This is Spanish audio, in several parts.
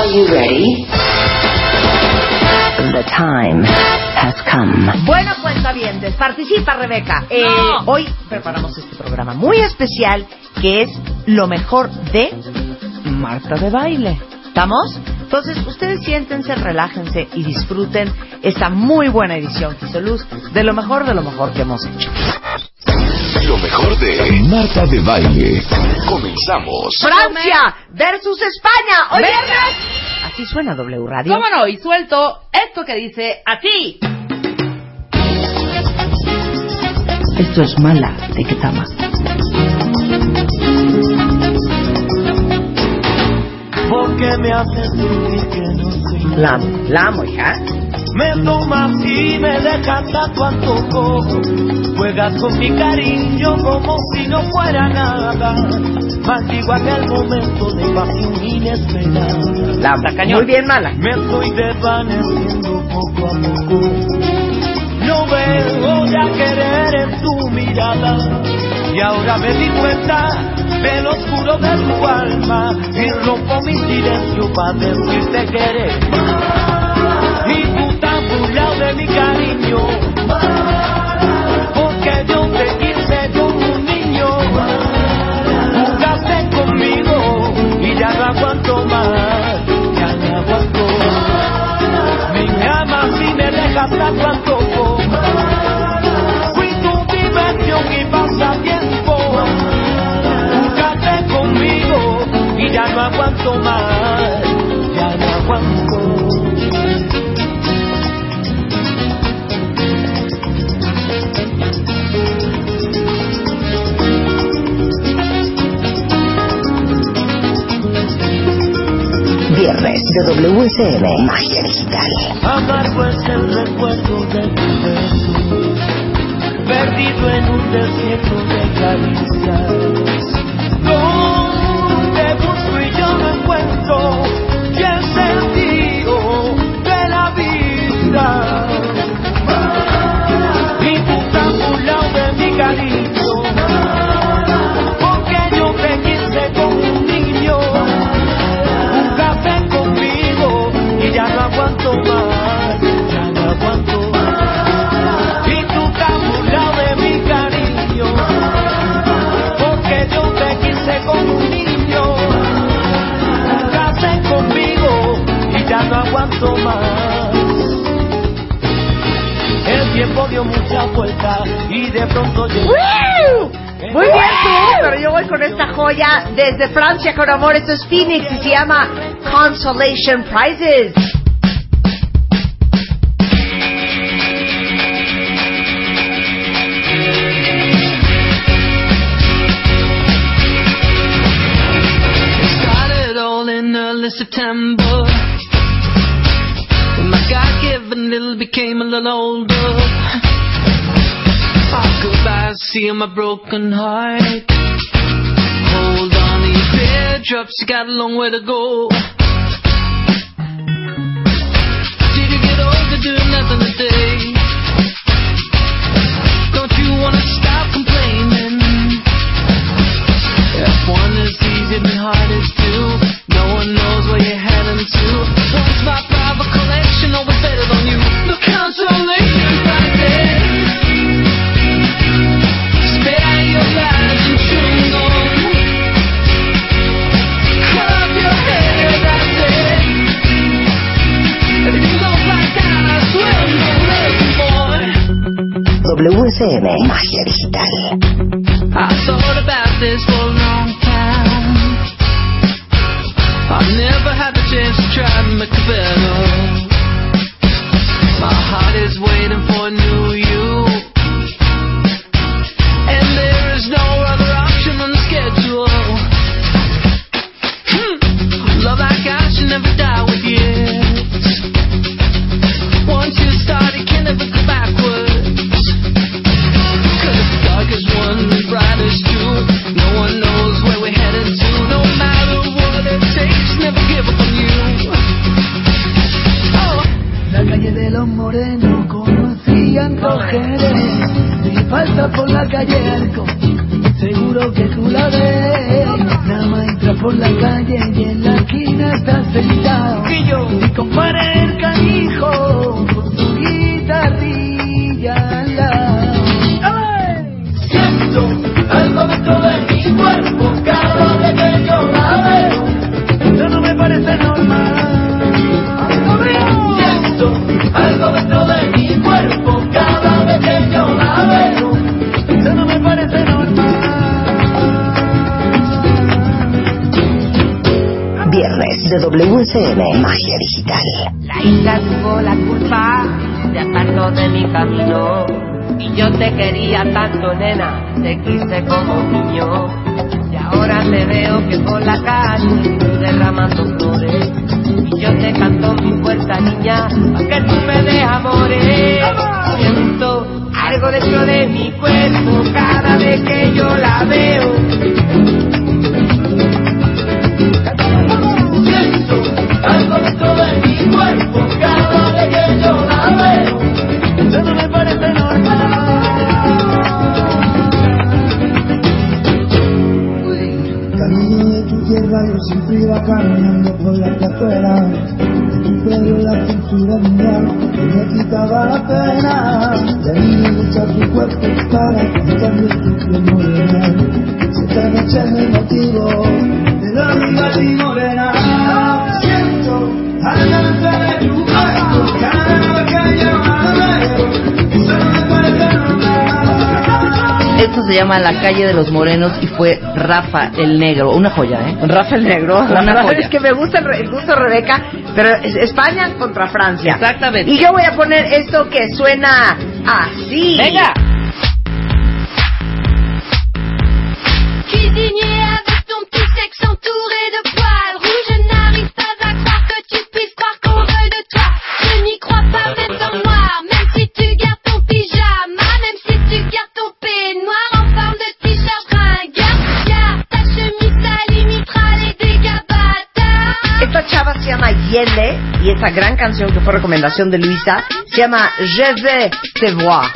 are you ready? The time has come. Bueno, cuenta bien, participa Rebeca. Eh, hoy preparamos este programa muy especial que es lo mejor de Marta de Baile. ¿Estamos? Entonces, ustedes siéntense, relájense y disfruten esta muy buena edición, Luz, de lo mejor de lo mejor que hemos hecho. Lo mejor de Marta de Baile. Comenzamos. Francia versus España. Hoy viernes. Así suena W Radio. ¿Cómo no? Y suelto esto que dice así. Esto es mala de Ketama. Porque me hace sentir que no soy La, la amo, hija. Me tomas y me dejas a tu antojo. Juegas con mi cariño como si no fuera nada. Maldigo aquel momento de pasión inesperada. La amo. Muy bien, mala. Me estoy desvaneciendo poco a poco. No veo ya querer en tu mirada. Y ahora me di cuenta del oscuro de tu alma. Y rompo mi silencio para decirte que eres. Y tú estás burlado de mi cariño. Porque yo te quise como un niño. Jugaste conmigo y ya no aguanto más. Ya no aguanto. Me amas y me dejas a ya no aguanto más. Ya no aguanto. Viernes de WSM. Magia digital. Amargo es el recuerdo de tu perdido en un desierto de caricias. Aguanto más. El tiempo dio mucha vuelta y de pronto llegó. Muy bien tú, pero yo voy con esta joya desde Francia con amor. Esto es Phoenix y se llama Consolation Prizes. Started all in early September. Became a little older. Oh, goodbye, seeing my broken heart. Hold on to your teardrops, you got a long way to go. WSM. Magia calle de los Morenos y fue Rafa el Negro. Una joya, ¿eh? Rafa el Negro. Una joya. es que me gusta el, el gusto Rebeca, pero es España contra Francia. Exactamente. Y yo voy a poner esto que suena así. Venga. Allende y esta gran canción que fue recomendación de Luisa se llama Je vais te voir.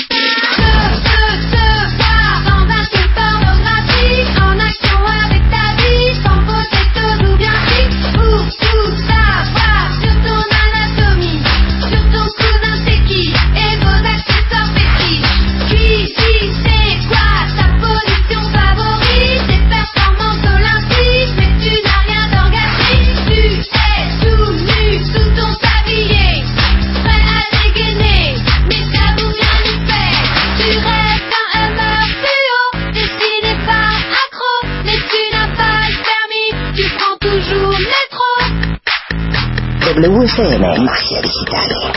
WSM Magia Digital.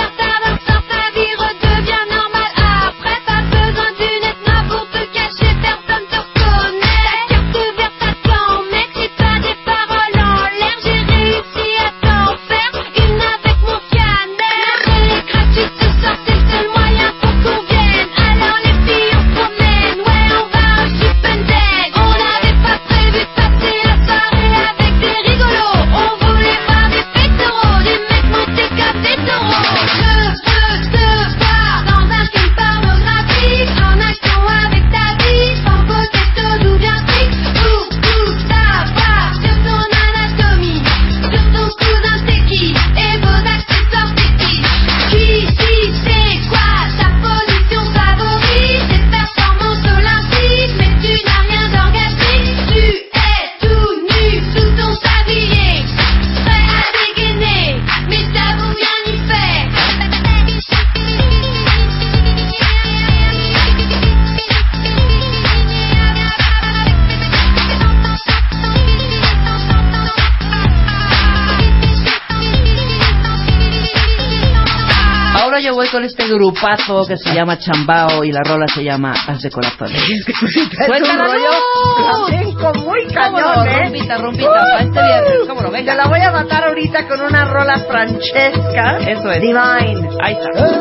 Este grupazo que se llama Chambao y la rola se llama Haz de Corazones. Cuéntanos. Pues, flamenco muy cañón, ¿eh? Rumbita, rumbita, para este uh, viernes. ¿Cómo no? Venga. Te la voy a matar ahorita con una rola francesca. Eso es. Divine. Ahí está. ¡Eh!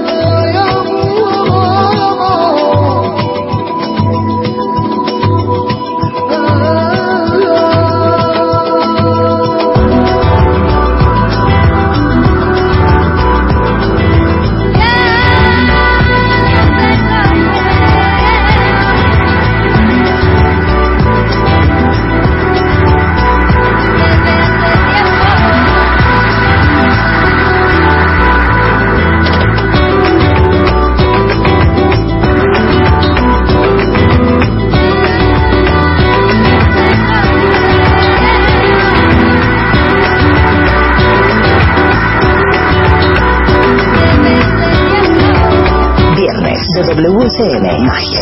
de WCN Magia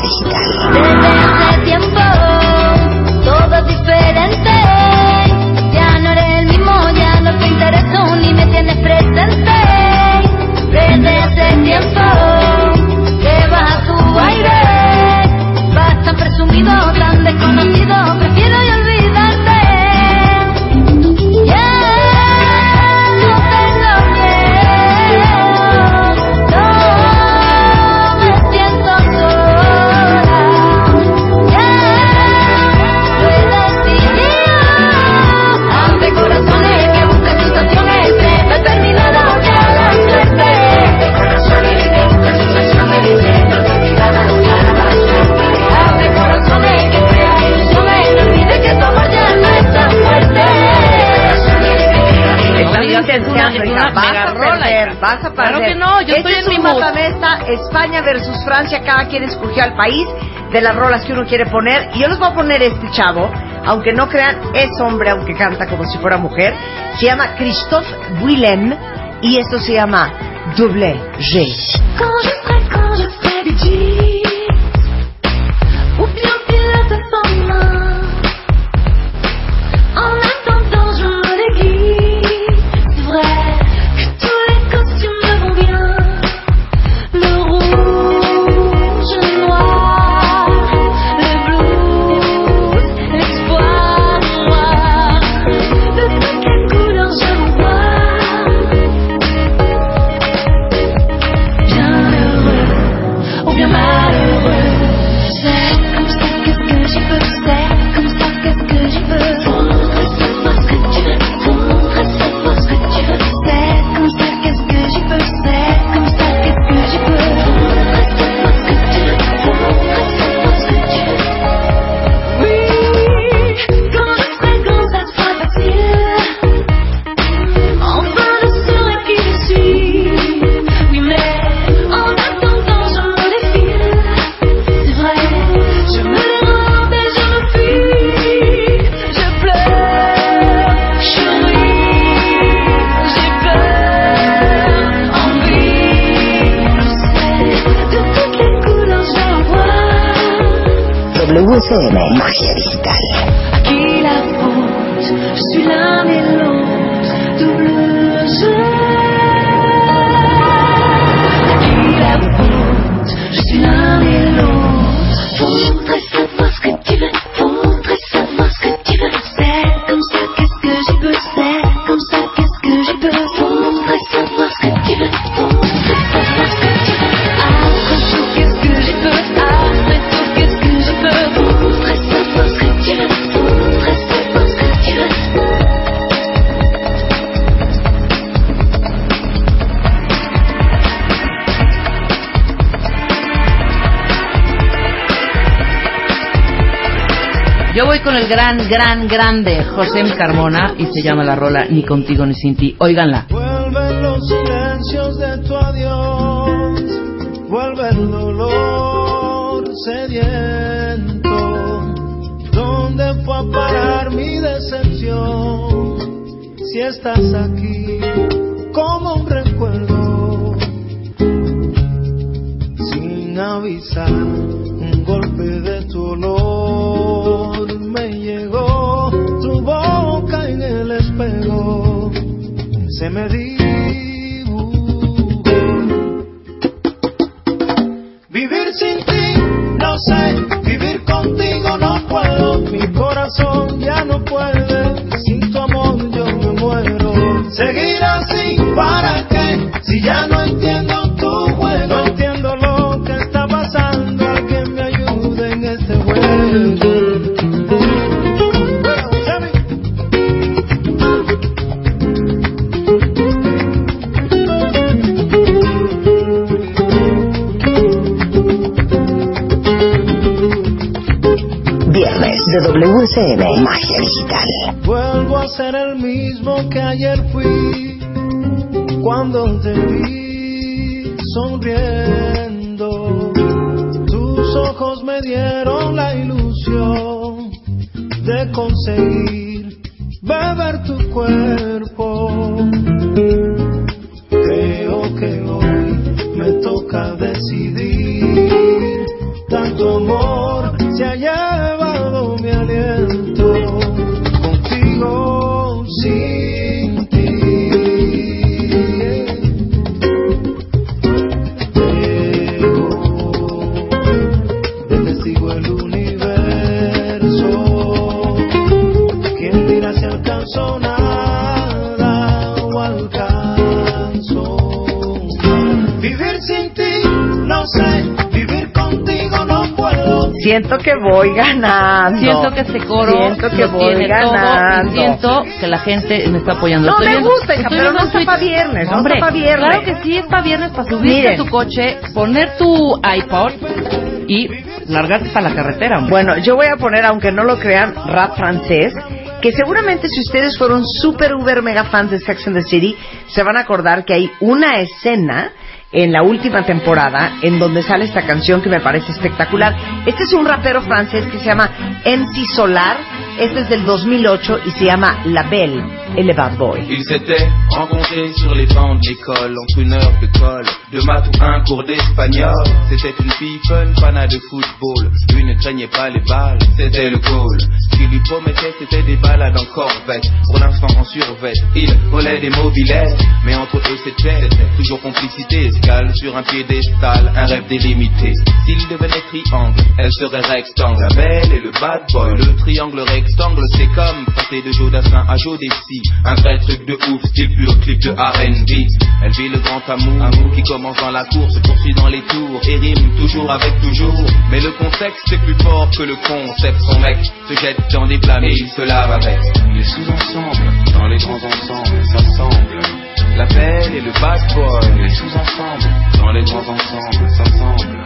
Digital. yo estoy en mi España versus Francia, cada quien escogió al país de las rolas que uno quiere poner. Y yo les voy a poner este chavo, aunque no crean, es hombre, aunque canta como si fuera mujer. Se llama Christophe Willem y esto se llama Double G. el gran, gran, grande José Carmona y se llama la rola Ni contigo ni sin ti. Óiganla. Vuelven los silencios de tu adiós, vuelve el dolor sediento. ¿Dónde fue a parar mi decepción? Si estás aquí como un recuerdo, sin avisar. ¿Para qué? Si ya no entiendo tu juego. No entiendo lo que está pasando. Alguien me ayude en este juego. WCM Magia Digital. Vuelvo a ser el mismo que ayer fui cuando te vi sonriendo. Que la gente me está apoyando. No Estoy me viendo- gusta, hija, pero no está Twitter- pa' viernes, no Hombre, está pa' viernes. Claro que sí, es para viernes, para subirte Miren. a tu coche, poner tu iPod y largarte para la carretera. hombre. Bueno, yo voy a poner, aunque no lo crean, rap francés, que seguramente si ustedes fueron super uber mega fans de Sex and the City, se van a acordar que hay una escena en la última temporada en donde sale esta canción que me parece espectacular. Este es un rapero francés que se llama MC Solar, este es del 2008 y se llama La Belle, el Bad Boy. Ils s'étaient rencontrés sur les bancs de l'école, entre une heure de colle, de maths ou un cours d'espagnol. C'était une fille fun, fanat de football. Lui ne craignait pas les balles, c'était le goal. Qu'il lui promettait, c'était des balades en corvette. Pour l'instant en survette, il volait des mobilettes. Mais entre eux, c'était toujours complicité, escale sur un piédestal, un rêve délimité. S'il devenait triangle, elle serait rectangle. La belle et le bad boy, le triangle rectangle, c'est comme passer de Jodassin à Jodeci. Un vrai truc de ouf, style pur clip de R&B. Elle vit le grand amour, amour qui commence dans la course, se poursuit dans les tours et rime toujours avec toujours. Mais le contexte est plus fort que le concept. Son mec se jette et il se lave avec. Les sous-ensembles, dans les grands ensembles, s'assemblent. La belle et le boy, les sous-ensembles, dans les grands ensembles, s'assemblent.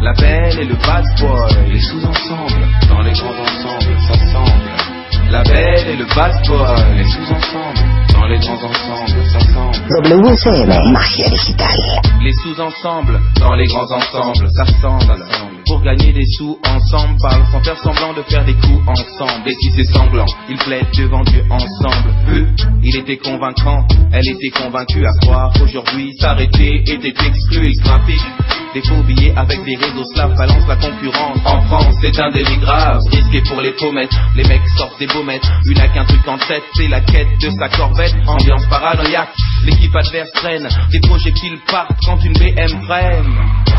La belle et le boy, les sous-ensembles, dans les grands ensembles, s'assemblent. La belle et le boy, les sous-ensembles, dans les grands ensembles, s'assemblent. WCM Magia Digital. Les sous-ensembles, dans les grands ensembles, s'assemblent. Pour gagner des sous ensemble, parlent sans faire semblant de faire des coups ensemble. Et si c'est sanglant, ils plaident devant Dieu ensemble. Eux, il était convaincant, elle était convaincue à croire qu'aujourd'hui s'arrêter était exclu. Ils trafiquent des faux billets avec des réseaux slaves, balance la concurrence. En France, c'est un délit grave, risqué pour les pommettes. Les mecs sortent des baumettes, une a qu'un truc en tête, c'est la quête de sa corvette. Ambiance paranoïaque, l'équipe adverse traîne, des projectiles partent quand une BM freine.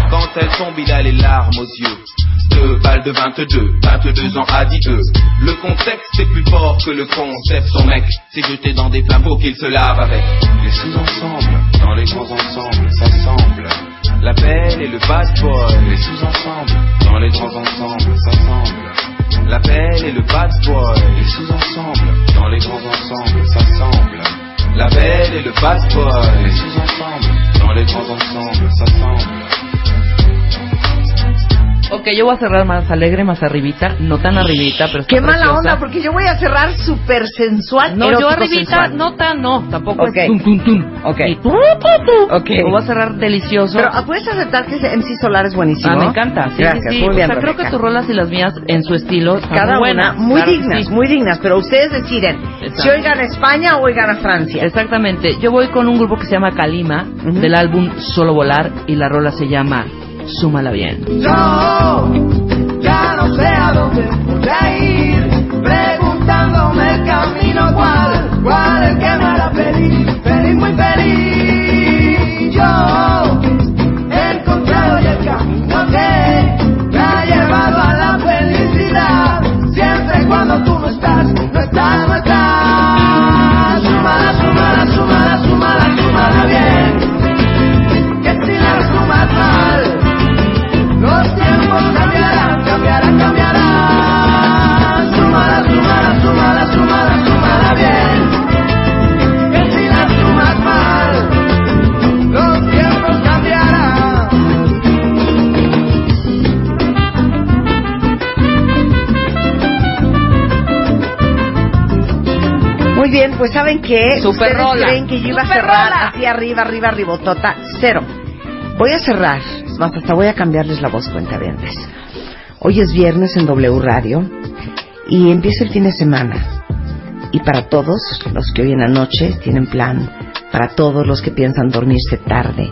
Quand elle tombe, il a les larmes aux yeux. Deux balles de 22, 22 ans à 10 eux. Le contexte est plus fort que le concept. Son mec s'est jeté dans des flambeaux qu'il se lave avec. Les sous-ensembles, dans les grands ensembles, s'assemblent. La belle et le bad boy, les sous-ensembles, dans les grands ensembles, s'assemblent. La belle et le bad boy, les sous-ensembles, dans les grands ensembles, s'assemblent. La belle et le bad boy, les sous-ensembles, dans les grands ensembles, s'assemblent. Ok, yo voy a cerrar más alegre, más arribita, no tan arribita, pero está Qué mala preciosa. onda, porque yo voy a cerrar súper sensual. No, yo arribita, sensual. no tan, no, tampoco Ok. es tum, tum, tum. Ok. Y tu, tu, tu. Ok. Lo voy a cerrar delicioso. Pero ah, puedes aceptar que ese MC Solar es buenísimo. Ah, me encanta. Sí, Gracias, sí, sí. muy bien, o sea, creo que tus rolas y las mías en su estilo Cada buenas. una muy Claro dignas, sí. muy dignas, pero ustedes deciden si hoy gana España o hoy gana Francia. Exactamente. Yo voy con un grupo que se llama Kalima, del álbum Solo Volar, y la rola se llama Súmala Bien. Yo ya no sé a dónde voy a ir, preguntándome el camino cuál, cuál el que me hará feliz, feliz muy feliz. Yo Muy bien, pues ¿saben? Super Ustedes rola. creen que yo iba a cerrar rola. así arriba, arriba, ribotota. Cero. Voy a cerrar. Es más, hasta voy a cambiarles la voz cuenta Hoy es viernes en W Radio y empieza el fin de semana. Y para todos los que hoy en la noche tienen plan, para todos los que piensan dormirse tarde,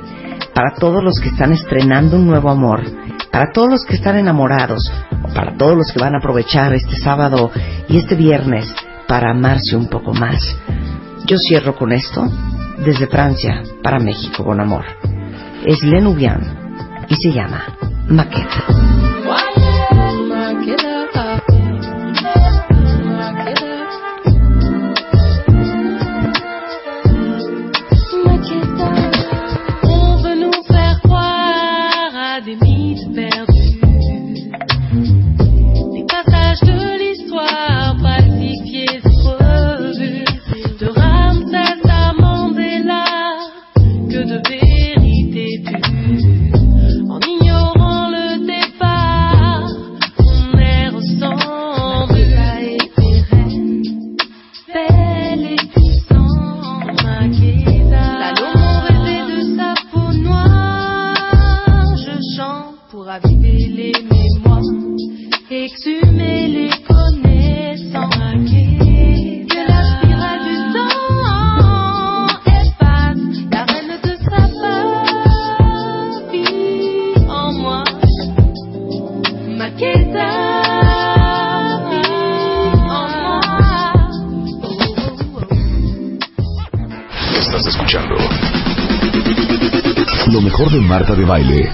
para todos los que están estrenando un nuevo amor, para todos los que están enamorados, o para todos los que van a aprovechar este sábado y este viernes para amarse un poco más. Yo cierro con esto desde Francia para México con amor. Es Lenubian y se llama Maqueta.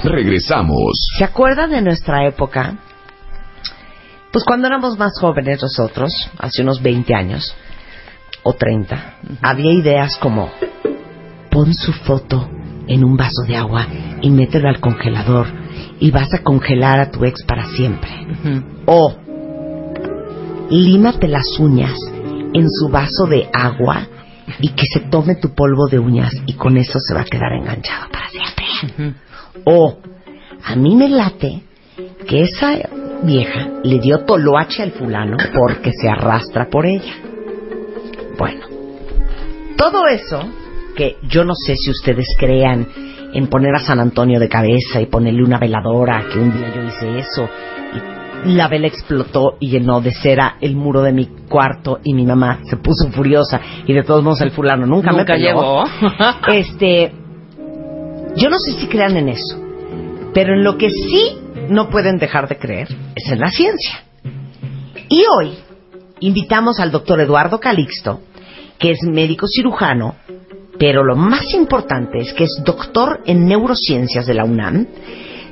Regresamos. ¿Se acuerdan de nuestra época? Pues cuando éramos más jóvenes nosotros, hace unos 20 años o 30, había ideas como pon su foto en un vaso de agua y mételo al congelador y vas a congelar a tu ex para siempre. O límate las uñas en su vaso de agua y que se tome tu polvo de uñas y con eso se va a quedar enganchado para siempre. O a mí me late que esa vieja le dio toloache al fulano porque se arrastra por ella. Bueno, todo eso que yo no sé si ustedes crean en poner a San Antonio de cabeza y ponerle una veladora, que un día yo hice eso y la vela explotó y llenó de cera el muro de mi cuarto y mi mamá se puso furiosa y de todos modos el fulano nunca, me llegó. este, yo no sé si crean en eso, pero en lo que sí no pueden dejar de creer es en la ciencia. Y hoy invitamos al doctor Eduardo Calixto, que es médico cirujano, pero lo más importante es que es doctor en neurociencias de la UNAM,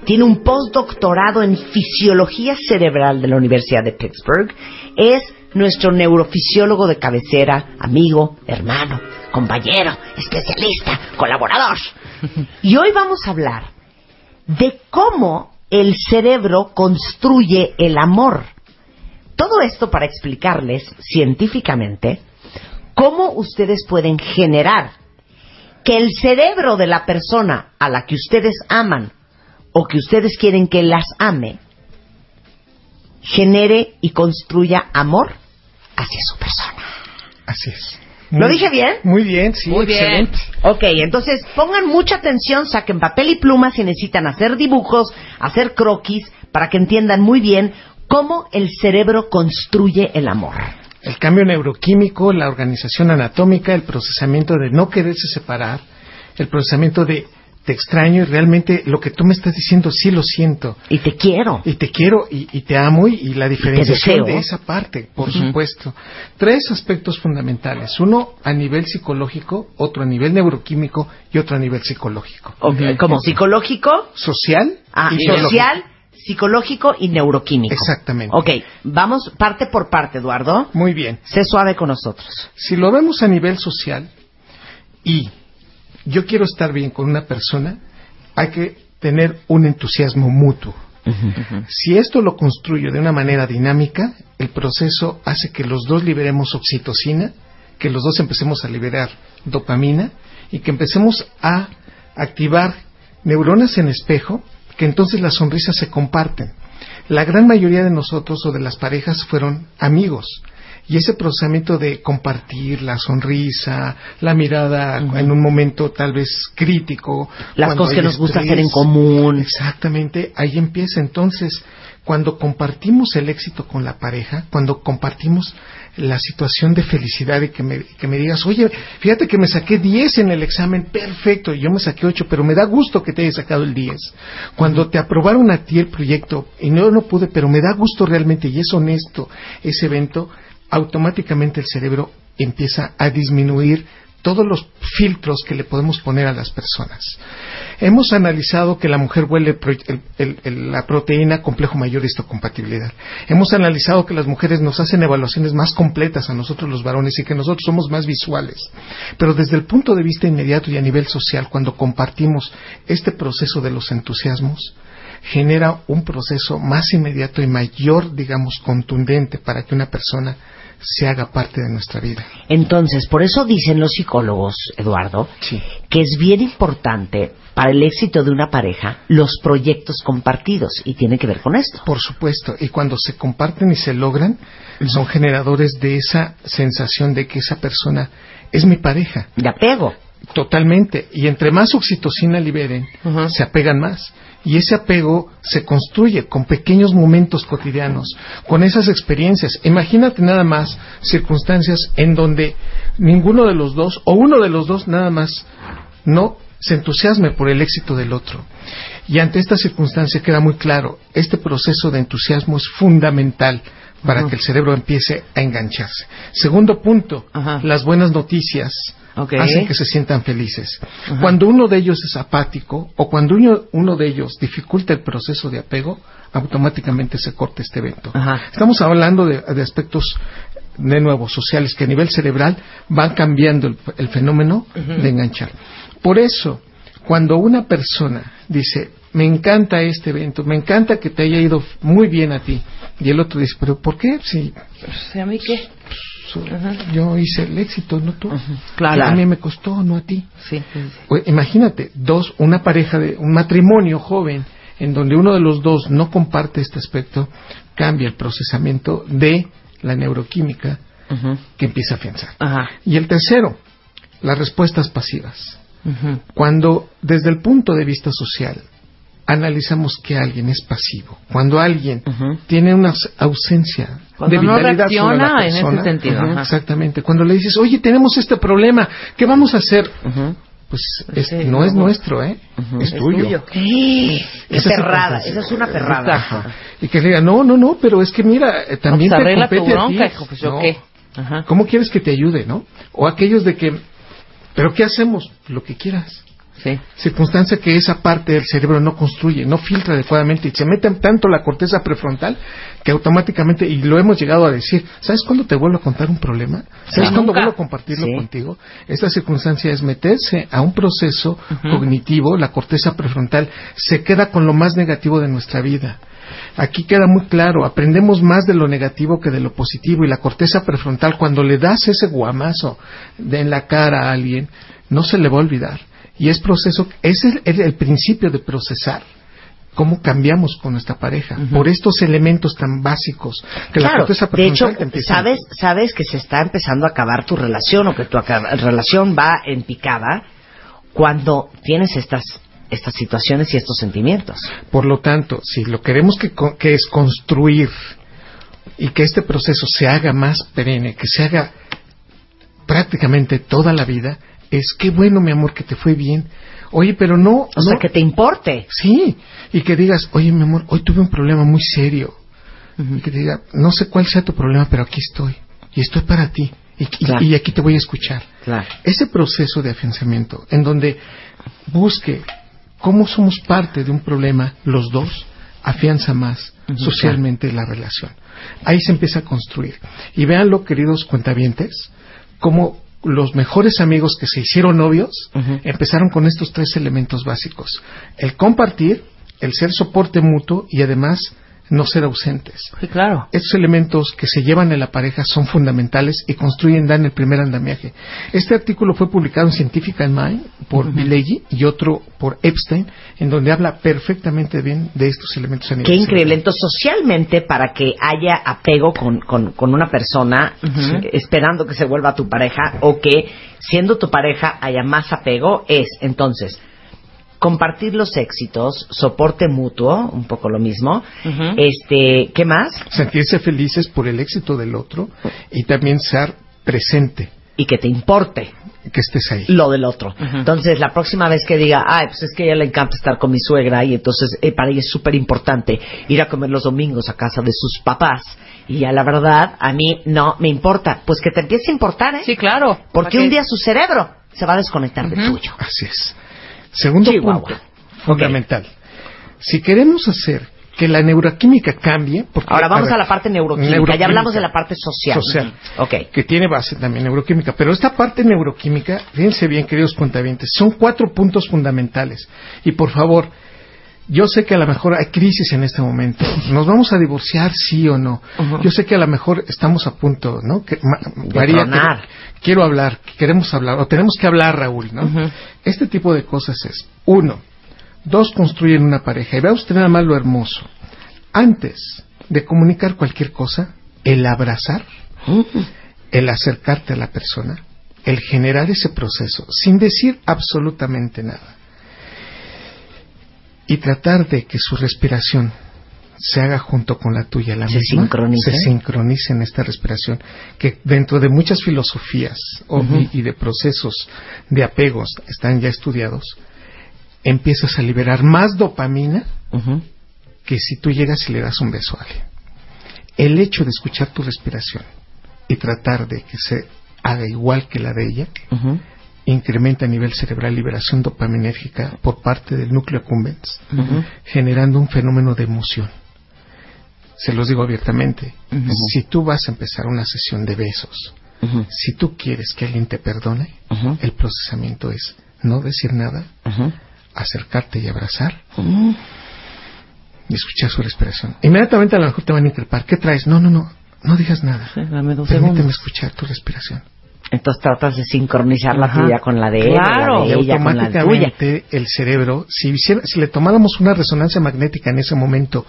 tiene un postdoctorado en fisiología cerebral de la Universidad de Pittsburgh, es nuestro neurofisiólogo de cabecera, amigo, hermano, compañero, especialista, colaborador. Y hoy vamos a hablar de cómo el cerebro construye el amor. Todo esto para explicarles científicamente cómo ustedes pueden generar que el cerebro de la persona a la que ustedes aman o que ustedes quieren que las ame genere y construya amor hacia su persona. Así es. ¿Lo dije bien? Muy bien, sí, excelente. Ok, entonces pongan mucha atención, saquen papel y pluma si necesitan hacer dibujos, hacer croquis, para que entiendan muy bien cómo el cerebro construye el amor. El cambio neuroquímico, la organización anatómica, el procesamiento de no quererse separar, el procesamiento de te extraño y realmente lo que tú me estás diciendo sí lo siento. Y te quiero. Y te quiero y, y te amo y, y la diferenciación de esa parte, por supuesto. Tres aspectos fundamentales. Uno a nivel psicológico, otro a nivel neuroquímico y otro a nivel psicológico. Ok, Como psicológico, Social ah, y social, psicológico y neuroquímico. Exactamente. Ok, vamos parte por parte, Eduardo. Muy bien. Sé suave con nosotros. Si lo vemos a nivel social y yo quiero estar bien con una persona, hay que tener un entusiasmo mutuo. Si esto lo construyo de una manera dinámica, el proceso hace que los dos liberemos oxitocina, que los dos empecemos a liberar dopamina y que empecemos a activar neuronas en espejo, que entonces las sonrisas se comparten. La gran mayoría de nosotros o de las parejas fueron amigos. Y ese procesamiento de compartir la sonrisa, la mirada en un momento tal vez crítico. Las cosas que nos gusta hacer en común. Exactamente, ahí empieza entonces cuando compartimos el éxito con la pareja, cuando compartimos la situación de felicidad y que me, que me digas, oye, fíjate que me saqué 10 en el examen, perfecto, yo me saqué 8, pero me da gusto que te hayas sacado el 10. Cuando te aprobaron a ti el proyecto, y no, no pude, pero me da gusto realmente y es honesto ese evento, automáticamente el cerebro empieza a disminuir todos los filtros que le podemos poner a las personas. Hemos analizado que la mujer huele el- el- el- la proteína complejo mayor histocompatibilidad. Hemos analizado que las mujeres nos hacen evaluaciones más completas a nosotros los varones y que nosotros somos más visuales. Pero desde el punto de vista inmediato y a nivel social, cuando compartimos este proceso de los entusiasmos, genera un proceso más inmediato y mayor, digamos, contundente para que una persona se haga parte de nuestra vida. Entonces, por eso dicen los psicólogos, Eduardo, que es bien importante para el éxito de una pareja los proyectos compartidos y tiene que ver con esto. Por supuesto, y cuando se comparten y se logran, son generadores de esa sensación de que esa persona es mi pareja. De apego. Totalmente. Y entre más oxitocina liberen, se apegan más. Y ese apego se construye con pequeños momentos cotidianos, con esas experiencias. Imagínate nada más circunstancias en donde ninguno de los dos, o uno de los dos nada más, no se entusiasme por el éxito del otro. Y ante esta circunstancia queda muy claro, este proceso de entusiasmo es fundamental para que el cerebro empiece a engancharse. Segundo punto, las buenas noticias Hacen que se sientan felices. Cuando uno de ellos es apático o cuando uno, uno de ellos dificulta el proceso de apego, automáticamente se corta este evento. Estamos hablando de, de aspectos de nuevo sociales que a nivel cerebral van cambiando el, el fenómeno de enganchar. Por eso, cuando una persona dice, me encanta este evento, me encanta que te haya ido muy bien a ti, y el otro dice, pero ¿por qué? Si ¿A mí qué? Yo hice el éxito, no tú. Claro. A mí me costó, no a ti. Sí. Pues, imagínate, dos, una pareja de un matrimonio joven en donde uno de los dos no comparte este aspecto, cambia el procesamiento de la neuroquímica que empieza a afianzar. Y el tercero, las respuestas pasivas. Cuando desde el punto de vista social analizamos que alguien es pasivo, cuando alguien tiene una aus- ausencia Cuando de no vitalidad sobre la reacciona en ese persona, sentido, Ujú, ajá. exactamente, cuando le dices, oye, tenemos este problema, ¿qué vamos a hacer? Pues es- Sí, no es no. nuestro, ¿eh? Es, Es tuyo. tuyo. ¡Eh! Qué Esa es perrada, esa es una perrada. Ajá. Y que le diga, no, no, no, pero es que mira, eh, también pues te arregla tu compete a bronca, ti. hijo, pues, ¿yo No. qué? Ajá. ¿Cómo quieres que te ayude, no? O aquellos de que, ¿pero qué hacemos? Lo que quieras. Sí. Circunstancia que esa parte del cerebro no construye, no filtra adecuadamente y se mete tanto la corteza prefrontal que automáticamente, y lo hemos llegado a decir, ¿sabes cuándo te vuelvo a contar un problema? ¿Sabes Sí. cuándo Nunca. vuelvo a compartirlo Sí. contigo? Esta circunstancia es meterse a un proceso cognitivo, la corteza prefrontal se queda con lo más negativo de nuestra vida. Aquí queda muy claro, aprendemos más de lo negativo que de lo positivo y la corteza prefrontal cuando le das ese guamazo de en la cara a alguien, no se le va a olvidar. Y es proceso, es el, el- el principio de procesar cómo cambiamos con nuestra pareja, por estos elementos tan básicos que la Claro, corteza de hecho, sabes, sabes que se está empezando a acabar tu relación o que tu relación va en picada cuando tienes estas estas situaciones y estos sentimientos. Por lo tanto, si lo queremos que, que es construir y que este proceso se haga más perenne, que se haga prácticamente toda la vida, es qué bueno, mi amor, que te fue bien. Oye, pero no. O sea, que te importe. Sí, y que digas, oye, mi amor, hoy tuve un problema muy serio. Y que te diga, no sé cuál sea tu problema, pero aquí estoy. Y estoy para ti. Y, y- Claro. y aquí te voy a escuchar. Claro. Ese proceso de afianzamiento, en donde busque cómo somos parte de un problema, los dos, afianza más socialmente la relación. Ahí se empieza a construir. Y véanlo, queridos cuentavientes, como los mejores amigos que se hicieron novios empezaron con estos tres elementos básicos. El compartir, el ser soporte mutuo y además no ser ausentes. Sí, claro. Estos elementos que se llevan en la pareja son fundamentales y construyen, dan el primer andamiaje. Este artículo fue publicado en Scientific Mind por Bileggi y otro por Epstein, en donde habla perfectamente bien de estos elementos a nivel Qué increíble. Entonces, socialmente, para que haya apego con, con, con una persona, esperando que se vuelva tu pareja, o que siendo tu pareja haya más apego, es entonces compartir los éxitos, soporte mutuo, un poco lo mismo. Este, ¿qué más? Sentirse felices por el éxito del otro y también ser presente. Y que te importe. Que estés ahí. lo del otro. Entonces, la próxima vez que diga, ay, pues es que a ella le encanta estar con mi suegra y entonces eh, para ella es súper importante ir a comer los domingos a casa de sus papás. Y a la verdad, a mí no me importa. Pues que te empiece a importar, ¿eh? Sí, claro. Porque ¿Para un día su cerebro se va a desconectar del tuyo. Así es. Segundo Chihuahua. punto fundamental. Si queremos hacer que la neuroquímica cambie, porque, Ahora vamos a, ver, la parte neuroquímica. neuroquímica. Ya hablamos de la parte social. social, Ok. que tiene base también neuroquímica. Pero esta parte neuroquímica, fíjense bien, queridos cuentavientes, son cuatro puntos fundamentales. Y por favor, yo sé que a lo mejor hay crisis en este momento. ¿Nos vamos a divorciar, sí o no? Yo sé que a lo mejor estamos a punto, ¿no? Que, Ma- María, tronar. quiero, quiero hablar, queremos hablar, o tenemos que hablar, Raúl, ¿no? Este tipo de cosas es, uno, dos construyen una pareja. Y vea usted nada más lo hermoso. Antes de comunicar cualquier cosa, el abrazar, el acercarte a la persona, el generar ese proceso sin decir absolutamente nada y tratar de que su respiración se haga junto con la tuya, la Se misma, sincronice. se sincronice en esta respiración, que dentro de muchas filosofías y de procesos de apegos están ya estudiados, empiezas a liberar más dopamina que si tú llegas y le das un beso a alguien. El hecho de escuchar tu respiración y tratar de que se haga igual que la de ella, incrementa a nivel cerebral liberación dopaminérgica por parte del núcleo accumbens, generando un fenómeno de emoción. Se los digo abiertamente. Si tú vas a empezar una sesión de besos, si tú quieres que alguien te perdone, el procesamiento es no decir nada, acercarte y abrazar y escuchar su respiración. Inmediatamente a lo mejor te van a increpar. ¿Qué traes? No, no, no. No digas nada. Sí, dame dos Permíteme segundos. escuchar tu respiración. Entonces tratas de sincronizar la tuya con la de él, Claro. o la y de ella con la tuya. automáticamente el cerebro, si, hiciera- si le tomáramos una resonancia magnética en ese momento,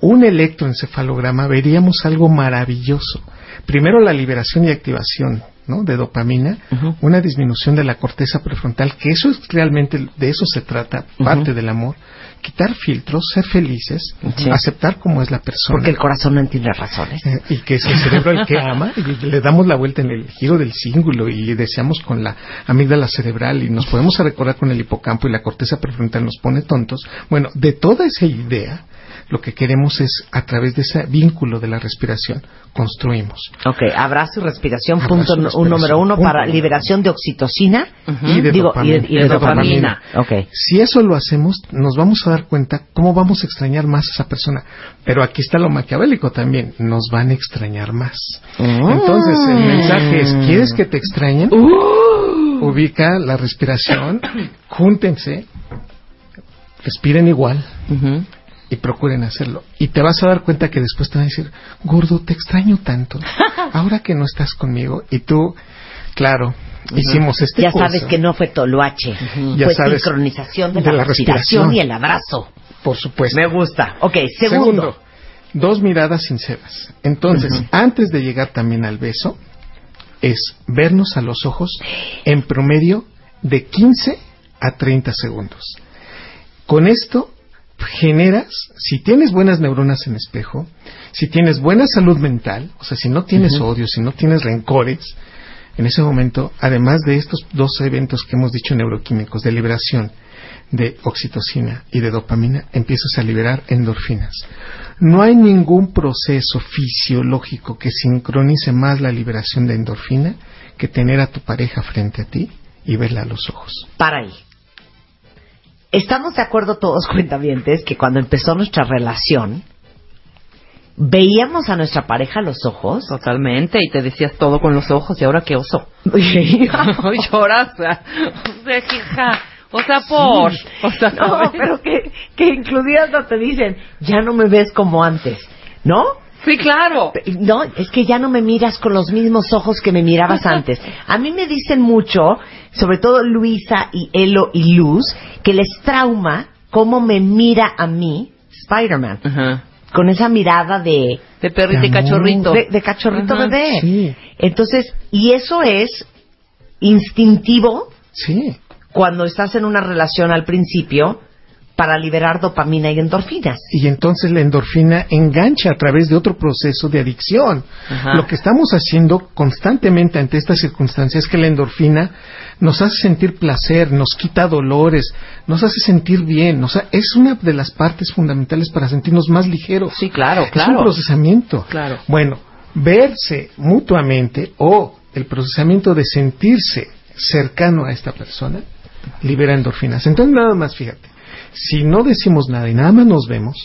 un electroencefalograma, veríamos algo maravilloso. Primero la liberación y activación ¿no? de dopamina, una disminución de la corteza prefrontal, que eso es realmente, de eso se trata, parte del amor. Quitar filtros, ser felices, Sí. aceptar cómo es la persona. Porque el corazón no entiende razones. Eh, y que es el cerebro el que ama y le damos la vuelta en el giro del cíngulo y deseamos con la amígdala cerebral y nos podemos recordar con el hipocampo y la corteza prefrontal nos pone tontos. Bueno, de toda esa idea, lo que queremos es, a través de ese vínculo de la respiración, construimos. Ok, abrazo y respiración, Abrazo punto respiración, número uno punto para liberación de oxitocina. Y de Digo, dopamina. y de- y de dopamina. Ok. Si eso lo hacemos, nos vamos a dar cuenta cómo vamos a extrañar más a esa persona. Pero aquí está lo maquiavélico también, nos van a extrañar más. Entonces, el mensaje es, ¿quieres que te extrañen? Ubica la respiración, júntense, respiren igual Ujú. Y procuren hacerlo. Y te vas a dar cuenta que después te van a decir, gordo, te extraño tanto, ahora que no estás conmigo. Y tú, claro, hicimos este ya curso. sabes que no fue toloache, Ya fue sabes, sincronización de, de la, la respiración, respiración. y el abrazo. Por supuesto. Me gusta. Ok, segundo. dos miradas sinceras. Entonces, antes de llegar también al beso, es vernos a los ojos en promedio de 15 a 30 segundos. Con esto generas, si tienes buenas neuronas en espejo, si tienes buena salud mental, o sea, si no tienes Ujú. odio, si no tienes rencores, en ese momento, además de estos dos eventos que hemos dicho neuroquímicos, de liberación de oxitocina y de dopamina, empiezas a liberar endorfinas. No hay ningún proceso fisiológico que sincronice más la liberación de endorfina que tener a tu pareja frente a ti y verla a los ojos. Para ahí. Estamos de acuerdo todos, cuentavientes, que cuando empezó nuestra relación, veíamos a nuestra pareja a los ojos. Totalmente, y te decías todo con los ojos, y ahora qué oso. lloras, o sea, hija, o sea, por, o sea, No, ¿sabes? pero que, que inclusive hasta te dicen, ya no me ves como antes, ¿no? Sí, claro. No, es que ya no me miras con los mismos ojos que me mirabas antes. A mí me dicen mucho, sobre todo Luisa y Elo y Luz, que les trauma cómo me mira a mí Spider-Man. Ajá. Con esa mirada de... De perrito y De cachorrito. De, de cachorrito Ajá. bebé. Sí. Entonces, y eso es instintivo Sí. cuando estás en una relación al principio para liberar dopamina y endorfinas. Y entonces la endorfina engancha a través de otro proceso de adicción. Ajá. Lo que estamos haciendo constantemente ante estas circunstancias es que la endorfina nos hace sentir placer, nos quita dolores, nos hace sentir bien. O sea, es una de las partes fundamentales para sentirnos más ligeros. Sí, claro, Es un claro. procesamiento. Claro. Bueno, verse mutuamente o el procesamiento de sentirse cercano a esta persona libera endorfinas. Entonces, nada más, fíjate, si no decimos nada y nada más nos vemos,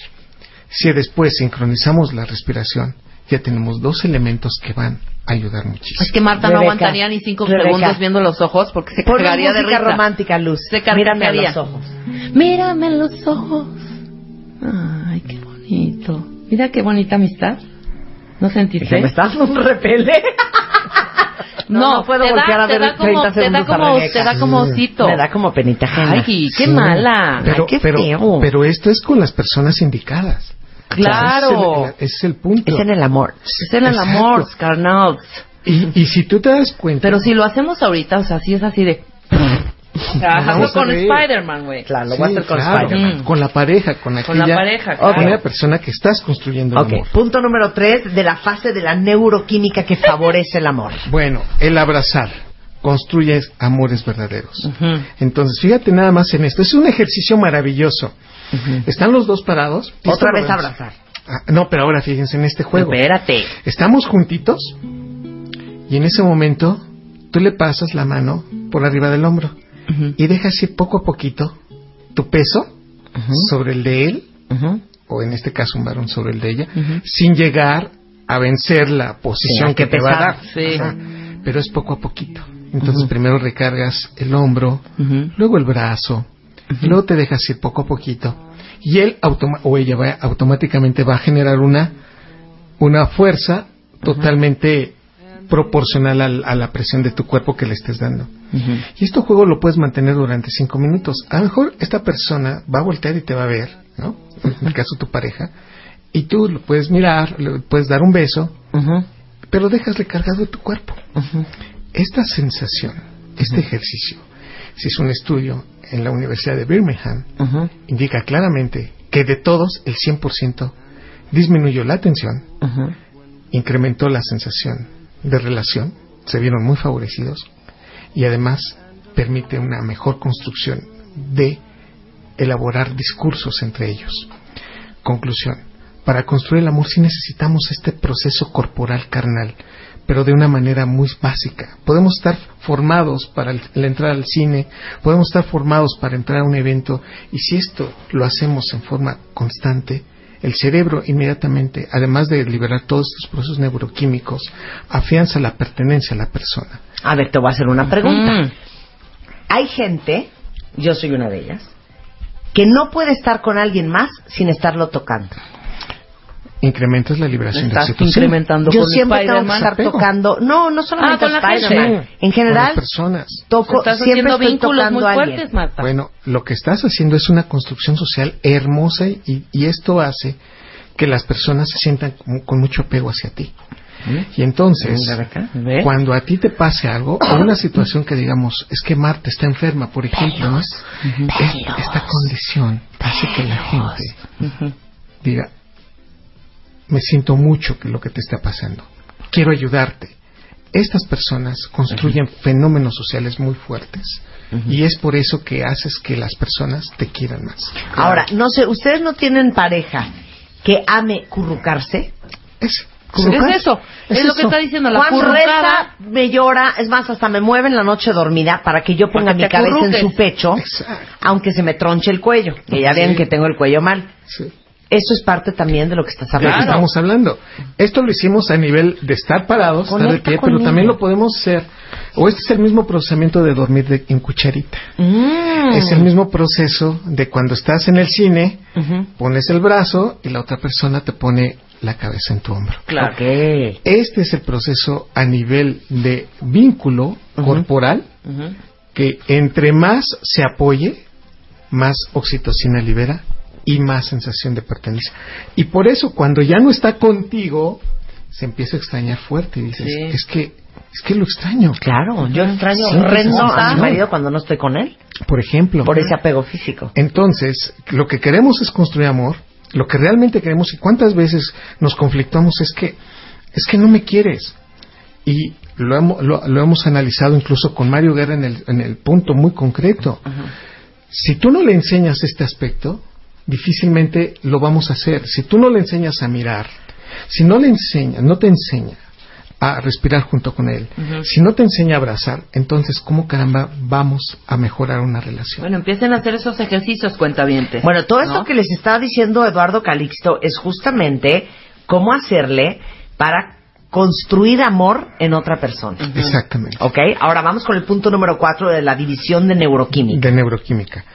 si después sincronizamos la respiración, ya tenemos dos elementos que van a ayudar muchísimo. Es que Marta no Rebeca, aguantaría ni cinco Rebeca. segundos viendo los ojos porque se cargaría de música risa. romántica, Luz. Se Mírame a los ojos. Mírame en los ojos. Ay, qué bonito. Mira qué bonita amistad. ¿No sentiste? ¿me estás un repele? No, no puedo te voltear da, a ver te da 30 como, te da segundos a como, Rebeca. te da como osito. Me da como penita ajena. Ay, qué Sí. mala. Pero, Ay, qué pero, feo. pero esto es con las personas indicadas. Claro. Ese es el, ese es el punto. Es en el amor. Es en el Exacto. amor, carnal. y, y si tú te das cuenta... Pero si lo hacemos ahorita, o sea, sí es así de... A con. Spider-Man, güey. Claro, lo Sí, voy a hacer con claro, Spider-Man. Mm. Con la pareja, con aquella... Con la pareja, Con la persona que estás construyendo el Ok, amor. punto número tres de la fase de la neuroquímica que favorece el amor. Bueno, el abrazar construye amores verdaderos. Entonces, fíjate nada más en esto. Es un ejercicio maravilloso. Están los dos parados. Otra vez vemos. abrazar. Ah, no, pero ahora fíjense en este juego. Espérate. Estamos juntitos y en ese momento tú le pasas la mano por arriba del hombro y dejas ir poco a poquito tu peso sobre el de él, o en este caso un varón sobre el de ella, sin llegar a vencer la posición Sí, que te va a dar. pesado. Sí. Ajá. Pero es poco a poquito. Entonces primero recargas el hombro, luego el brazo, y luego te dejas ir poco a poquito y él o ella va, automáticamente va a generar una una fuerza totalmente proporcional al- a la presión de tu cuerpo que le estés dando. Y este juego lo puedes mantener durante cinco minutos. A lo mejor esta persona va a voltear y te va a ver, ¿no? En el caso de tu pareja, y tú lo puedes mirar, le puedes dar un beso, pero dejas recargado tu cuerpo. Esta sensación, este ejercicio, se hizo un estudio en la Universidad de Birmingham, indica claramente que de todos el 100% disminuyó la tensión, incrementó la sensación de relación, se vieron muy favorecidos y además permite una mejor construcción de elaborar discursos entre ellos. Conclusión. Para construir el amor sí necesitamos este proceso corporal carnal, pero de una manera muy básica. Podemos estar formados para entrar al cine, podemos estar formados para entrar a un evento, y si esto lo hacemos en forma constante, el cerebro inmediatamente, además de liberar todos estos procesos neuroquímicos, afianza la pertenencia a la persona. A ver, te voy a hacer una pregunta. Hay gente, yo soy una de ellas, que no puede estar con alguien más sin estarlo tocando. Incrementas la liberación de Estás oxitocina. incrementando Yo con siempre tengo que estar tocando, no, no solamente Ah, con la Spider-Man, gente. en Con general, las personas. toco, Estás siempre haciendo estoy vínculos tocando muy a alguien. fuertes, Marta. Bueno, lo que estás haciendo es una construcción social hermosa y, y esto hace que las personas se sientan con, con mucho apego hacia ti. Y entonces, cuando a ti te pase algo, o una situación que digamos, es que Marta está enferma, por ejemplo, esta condición hace que la gente diga, me siento mucho que lo que te está pasando, quiero ayudarte. Estas personas construyen fenómenos sociales muy fuertes y es por eso que haces que las personas te quieran más. Ahora, no sé, ¿ustedes no tienen pareja que ame currucarse? Es, Es eso, es, lo que está diciendo la Cuando currucada. reza, me llora, es más, hasta me mueve en la noche dormida para que yo ponga mi cabeza en su pecho, aunque se me tronche el cuello, que ya Sí. vean que tengo el cuello mal. Sí. Eso es parte también de lo que estás de lo que hablando. estamos hablando. Esto lo hicimos a nivel de estar parados, estar de pie, pero también lo podemos hacer. O este es el mismo procesamiento de dormir de- en cucharita. Mm. Es el mismo proceso de cuando estás en el cine, pones el brazo y la otra persona te pone la cabeza en tu hombro. Claro. Este es el proceso a nivel de vínculo corporal que entre más se apoye, más oxitocina libera y más sensación de pertenencia. Y por eso cuando ya no está contigo, se empieza a extrañar fuerte y dices, Sí. es que es que lo extraño. Claro, yo extraño Sí, horrendo a mi marido cuando no estoy con él, Por ejemplo. por ese apego físico. Entonces, lo que queremos es construir amor, lo que realmente queremos y cuántas veces nos conflictamos es que es que no me quieres. Y lo hemos, lo, lo hemos analizado incluso con Mario Guerra en el, en el punto muy concreto. Si tú no le enseñas este aspecto, difícilmente lo vamos a hacer. Si tú no le enseñas a mirar, si no le enseñas, no te enseña a respirar junto con él, si no te enseña a abrazar, entonces, ¿cómo caramba vamos a mejorar una relación? Bueno, empiecen a hacer esos ejercicios, cuentavientes. Bueno, todo esto que les está diciendo Eduardo Calixto es justamente cómo hacerle para construir amor en otra persona. Exactamente. ¿Ok? Ahora vamos con el punto número cuatro de la división de neuroquímica. de neuroquímica.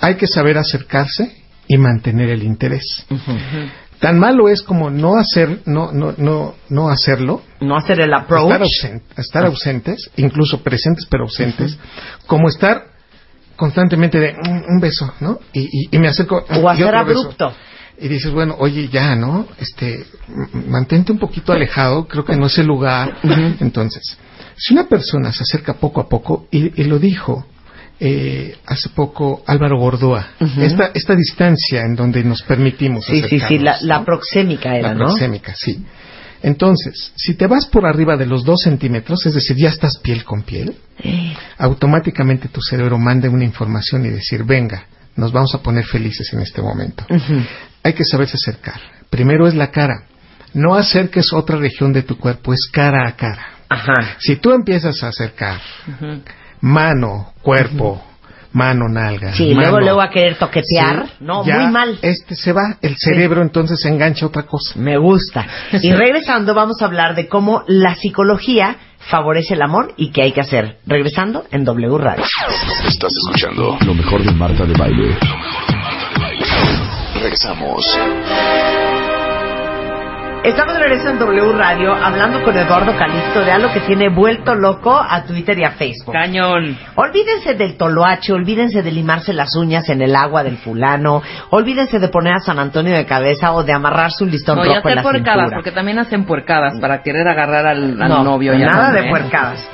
Hay que saber acercarse y mantener el interés. Tan malo es como no hacer, no, no, no, no hacerlo. No hacer el approach. Estar, ausen- estar ausentes, incluso presentes pero ausentes, como estar constantemente de un, un beso, ¿no? Y, y- y me acerco. O hacer beso. abrupto. Y dices, bueno, oye, ya, ¿no? Este, mantente un poquito alejado, creo que no es el lugar. Entonces, si una persona se acerca poco a poco, y, y lo dijo eh, hace poco Álvaro Gordoa, esta, esta distancia en donde nos permitimos Sí, sí, sí, la, la proxémica era, La ¿no? proxémica, sí. Entonces, si te vas por arriba de los dos centímetros, es decir, ya estás piel con piel, automáticamente tu cerebro manda una información y decir, venga, nos vamos a poner felices en este momento. Hay que saberse acercar. Primero es la cara. No acerques otra región de tu cuerpo, es cara a cara. Ajá. Si tú empiezas a acercar mano, cuerpo, mano, nalga. Sí, mano. luego luego a querer toquetear, Sí, no, ya muy mal. Este se va, el cerebro entonces se engancha a otra cosa. Me gusta. Y regresando vamos a hablar de cómo la psicología favorece el amor y qué hay que hacer. Regresando en W Radio. Estás escuchando lo mejor de Marta de Baile. Regresamos. Estamos de regreso en W Radio hablando con Eduardo Calixto de algo que tiene vuelto loco a Twitter y a Facebook. Cañón. Olvídense del toloache, olvídense de limarse las uñas en el agua del fulano, olvídense de poner a San Antonio de cabeza o de amarrarse un listón No, rojo en la puercadas, porque también hacen puercadas para querer agarrar al, al No, novio. y nada de puercadas.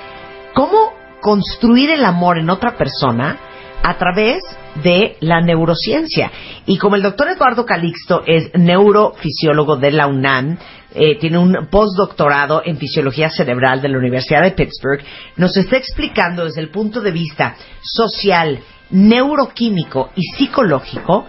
¿Cómo construir el amor en otra persona a través de la neurociencia? Y como el doctor Eduardo Calixto es neurofisiólogo de la UNAM, eh, tiene un postdoctorado en fisiología cerebral de la Universidad de Pittsburgh, nos está explicando desde el punto de vista social, neuroquímico y psicológico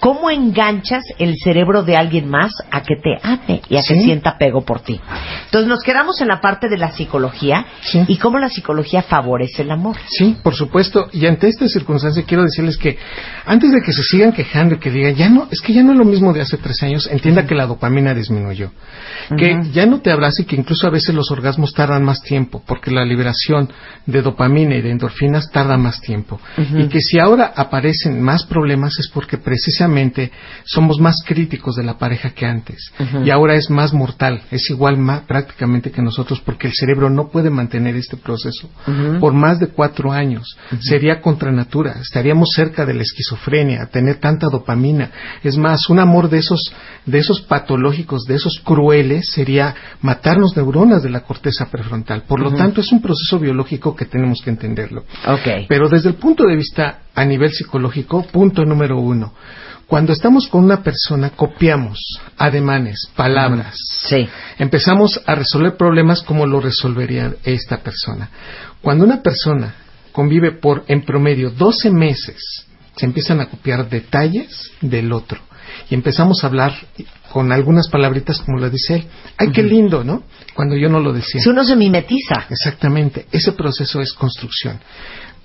cómo enganchas el cerebro de alguien más a que te ame y a que Sí. sienta apego por ti. Entonces nos quedamos en la parte de la psicología y cómo la psicología favorece el amor. Sí, por supuesto. Y ante esta circunstancia quiero decirles que antes de que se sigan quejando y que digan, ya no, es que ya no es lo mismo de hace tres años, entienda que la dopamina disminuyó. Que ya no te abrace y que incluso a veces los orgasmos tardan más tiempo, porque la liberación de dopamina y de endorfinas tarda más tiempo. Y que si ahora aparecen más problemas es porque precisamente somos más críticos de la pareja que antes. Y ahora es más mortal, es igual más prácticamente que nosotros porque el cerebro no puede mantener este proceso por más de cuatro años. Sería contra natura, estaríamos cerca de la esquizofrenia, tener tanta dopamina. Es más, un amor de esos, de esos patológicos, de esos crueles, sería matarnos neuronas de la corteza prefrontal. Por lo tanto, es un proceso biológico que tenemos que entenderlo. Pero desde el punto de vista a nivel psicológico, punto número uno. Cuando estamos con una persona, copiamos ademanes, palabras. Sí. Empezamos a resolver problemas como lo resolvería esta persona. Cuando una persona convive por, en promedio, 12 meses, se empiezan a copiar detalles del otro. Y empezamos a hablar con algunas palabritas como lo dice él. ¡Ay, qué lindo, ¿no? Cuando yo no lo decía. Si uno se mimetiza. Exactamente. Ese proceso es construcción.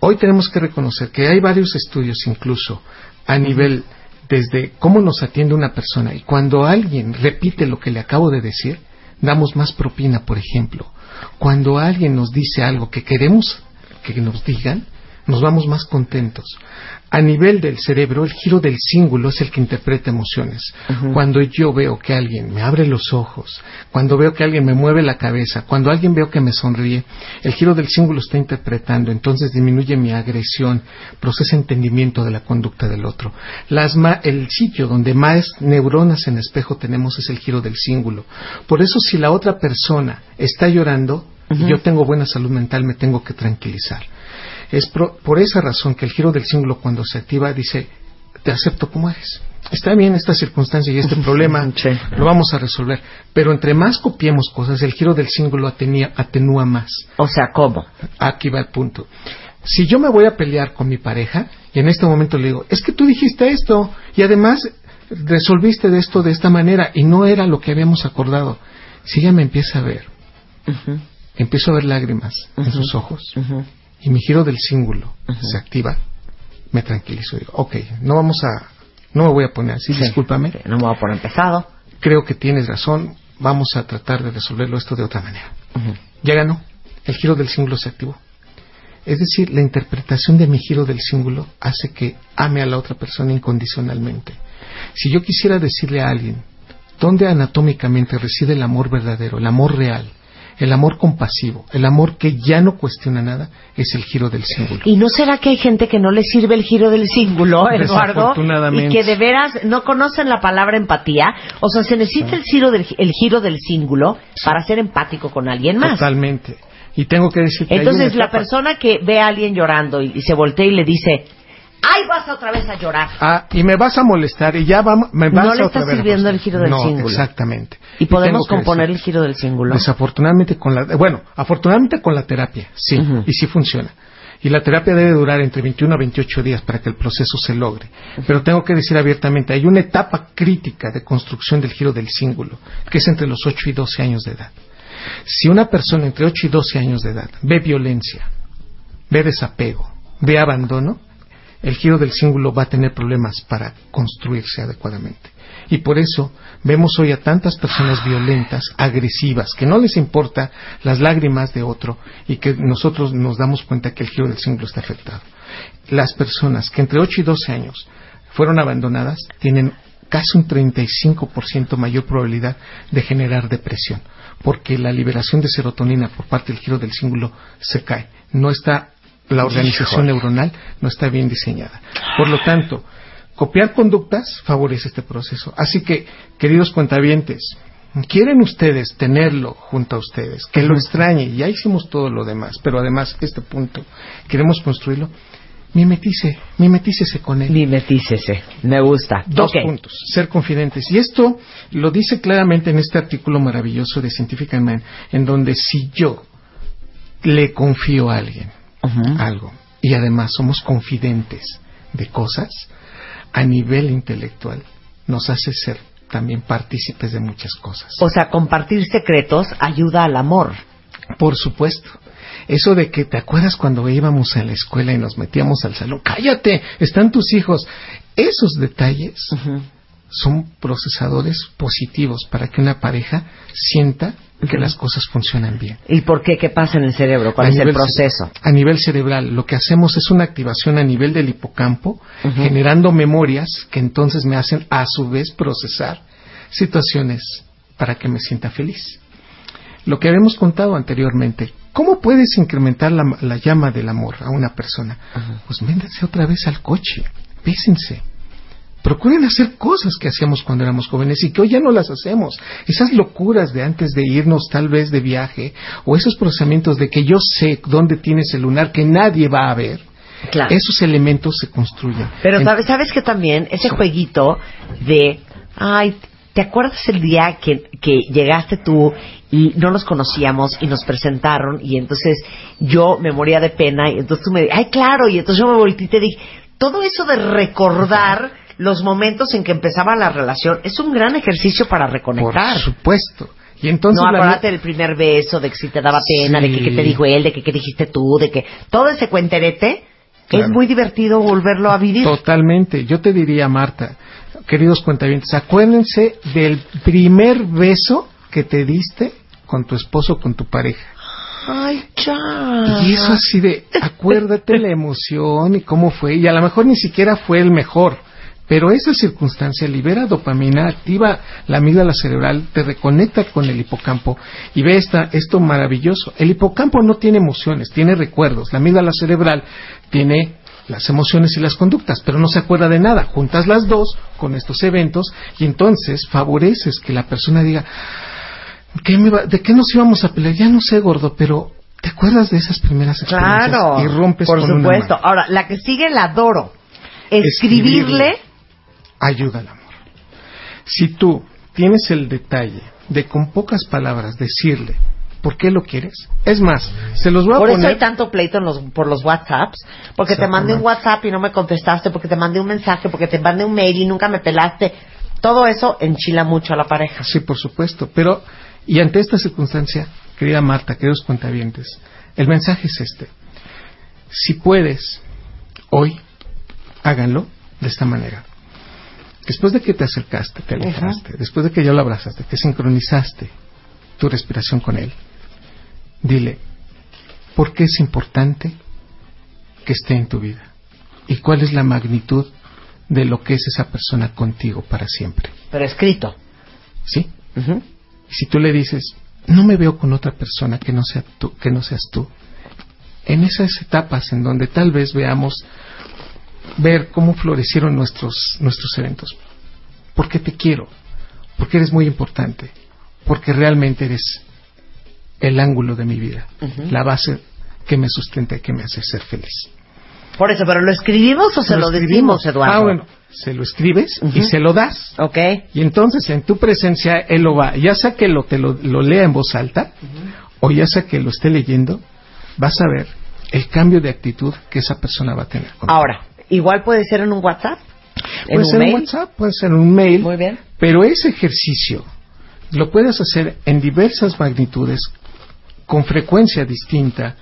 Hoy tenemos que reconocer que hay varios estudios incluso a nivel desde cómo nos atiende una persona y cuando alguien repite lo que le acabo de decir, damos más propina, por ejemplo. Cuando alguien nos dice algo que queremos que nos digan, nos vamos más contentos. A nivel del cerebro, el giro del cíngulo es el que interpreta emociones. Cuando yo veo que alguien me abre los ojos, cuando veo que alguien me mueve la cabeza, cuando alguien veo que me sonríe, el giro del cíngulo está interpretando, entonces disminuye mi agresión, procesa entendimiento de la conducta del otro. Las ma- el sitio donde más neuronas en espejo tenemos es el giro del cíngulo. Por eso si la otra persona está llorando y yo tengo buena salud mental, me tengo que tranquilizar. Es pro- por esa razón que el giro del símbolo cuando se activa dice, te acepto como eres. Está bien esta circunstancia y este problema, lo vamos a resolver. Pero entre más copiemos cosas, el giro del símbolo atenía- atenúa más. O sea, ¿cómo? Aquí va el punto. Si yo me voy a pelear con mi pareja y en este momento le digo, es que tú dijiste esto y además resolviste de esto de esta manera y no era lo que habíamos acordado. Si ella me empieza a ver, empiezo a ver lágrimas en sus ojos y mi giro del símbolo se activa, me tranquilizo. Digo, ok, no vamos a, no me voy a poner así, discúlpame. No me voy a poner pesado. Creo que tienes razón, vamos a tratar de resolverlo esto de otra manera. Ya ganó, el giro del símbolo se activó. Es decir, la interpretación de mi giro del símbolo hace que ame a la otra persona incondicionalmente. Si yo quisiera decirle a alguien dónde anatómicamente reside el amor verdadero, el amor real, el amor compasivo, el amor que ya no cuestiona nada, es el giro del símbolo. ¿Y no será que hay gente que no le sirve el giro del símbolo, Eduardo? Y que de veras no conocen la palabra empatía. O sea, se necesita el giro del, el giro del símbolo para ser empático con alguien más. Totalmente. Y tengo que decir que Entonces, la etapa- persona que ve a alguien llorando y, y se voltea y le dice, ¡ay, vas otra vez a llorar! Ah, y me vas a molestar y ya vamos, me vas No a le otra está vez a sirviendo el giro del No. Exactamente. Y podemos componer decir- el giro del símbolo. Desafortunadamente con la, bueno, afortunadamente con la terapia, sí, y sí funciona. Y la terapia debe durar entre 21 a 28 días para que el proceso se logre. Pero tengo que decir abiertamente, hay una etapa crítica de construcción del giro del símbolo, que es entre los 8 y 12 años de edad. Si una persona entre 8 y 12 años de edad ve violencia, ve desapego, ve abandono, el giro del cíngulo va a tener problemas para construirse adecuadamente. Y por eso vemos hoy a tantas personas violentas, agresivas, que no les importa las lágrimas de otro y que nosotros nos damos cuenta que el giro del cíngulo está afectado. Las personas que entre 8 y 12 años fueron abandonadas tienen casi un 35% mayor probabilidad de generar depresión, porque la liberación de serotonina por parte del giro del cíngulo se cae. No está la organización neuronal no está bien diseñada. Por lo tanto, copiar conductas favorece este proceso. Así que, queridos cuentavientes, quieren ustedes tenerlo junto a ustedes, que lo extrañe, ya hicimos todo lo demás, pero además este punto, queremos construirlo, mimetice, mimetícese con él. Mimetícese, me gusta. Dos puntos, ser confidentes. Y esto lo dice claramente en este artículo maravilloso de Scientific Man, en donde si yo le confío a alguien algo y además somos confidentes de cosas, a nivel intelectual nos hace ser también partícipes de muchas cosas. O sea, compartir secretos ayuda al amor. Por supuesto. Eso de que te acuerdas cuando íbamos a la escuela y nos metíamos al salón, cállate, están tus hijos. Esos detalles son procesadores positivos para que una pareja sienta que las cosas funcionan bien. ¿Y por qué? ¿Qué pasa en el cerebro? ¿Cuál A es el proceso? ce- A nivel cerebral, lo que hacemos es una activación a nivel del hipocampo, generando memorias que entonces me hacen a su vez procesar situaciones para que me sienta feliz. Lo que habíamos contado anteriormente, ¿cómo puedes incrementar la, la llama del amor a una persona? Pues méndanse otra vez al coche, pésense. Procuren hacer cosas que hacíamos cuando éramos jóvenes y que hoy ya no las hacemos. Esas locuras de antes de irnos tal vez de viaje o esos procesamientos de que yo sé dónde tienes el lunar que nadie va a ver. Claro. Esos elementos se construyen. Pero En- sabes, sabes que también ese jueguito de, ay, ¿te acuerdas el día que, que llegaste tú y no nos conocíamos y nos presentaron y entonces yo me moría de pena y entonces tú me ay, claro, y entonces yo me volteé y te dije, todo eso de recordar los momentos en que empezaba la relación es un gran ejercicio para reconectar. Por supuesto. Y entonces no, acordate del primer beso, de que si te daba pena, de que qué te dijo él, de que qué dijiste tú, de que todo ese cuenterete Claro. es muy divertido volverlo a vivir. Totalmente. Yo te diría, Marta, queridos cuentavientes, acuérdense del primer beso que te diste con tu esposo, con tu pareja. Ay, ya. Y eso así de, acuérdate la emoción y cómo fue. Y a lo mejor ni siquiera fue el mejor. Pero esa circunstancia libera dopamina, activa la amígdala cerebral, te reconecta con el hipocampo y ve esta, esto maravilloso. El hipocampo no tiene emociones, tiene recuerdos. La amígdala cerebral tiene las emociones y las conductas, pero no se acuerda de nada. Juntas las dos con estos eventos y entonces favoreces que la persona diga, ¿qué me va- ¿de qué nos íbamos a pelear? Ya no sé, gordo, pero ¿te acuerdas de esas primeras experiencias? Claro. Y rompes Por con supuesto. Ahora, la que sigue la adoro. Escribirle. Ayuda al amor. Si tú tienes el detalle de con pocas palabras decirle por qué lo quieres, es más, se los voy a Por eso poner. hay tanto pleito en los, por los WhatsApps. Porque te mandé un WhatsApp y no me contestaste. Porque te mandé un mensaje. Porque te mandé un mail y nunca me pelaste. Todo eso enchila mucho a la pareja. Sí, por supuesto. Pero, y ante esta circunstancia, querida Marta, queridos cuentavientes, el mensaje es este. Si puedes, hoy, háganlo de esta manera. Después de que te acercaste, te alejaste, después de que ya lo abrazaste, que sincronizaste tu respiración con él, dile, ¿por qué es importante que esté en tu vida? ¿Y cuál es la magnitud de lo que es esa persona contigo para siempre? Pero escrito. ¿Sí? Y si tú le dices, no me veo con otra persona que no, sea tú, que no seas tú, en esas etapas en donde tal vez veamos ver cómo florecieron nuestros, nuestros eventos. Porque te quiero, porque eres muy importante, porque realmente eres el ángulo de mi vida, la base que me sustenta y que me hace ser feliz. Por eso, ¿pero lo escribimos o se lo, escribimos. decimos, Eduardo? Ah, bueno, se lo escribes y se lo das. Ok. Y entonces en tu presencia él lo va, ya sea que lo, te lo, lo lea en voz alta o ya sea que lo esté leyendo, vas a ver el cambio de actitud que esa persona va a tener. contigo. Ahora, igual puede ser en un WhatsApp. ¿En puede un ser en WhatsApp, puede ser en un mail. Muy bien. Pero ese ejercicio lo puedes hacer en diversas magnitudes, con frecuencia distinta,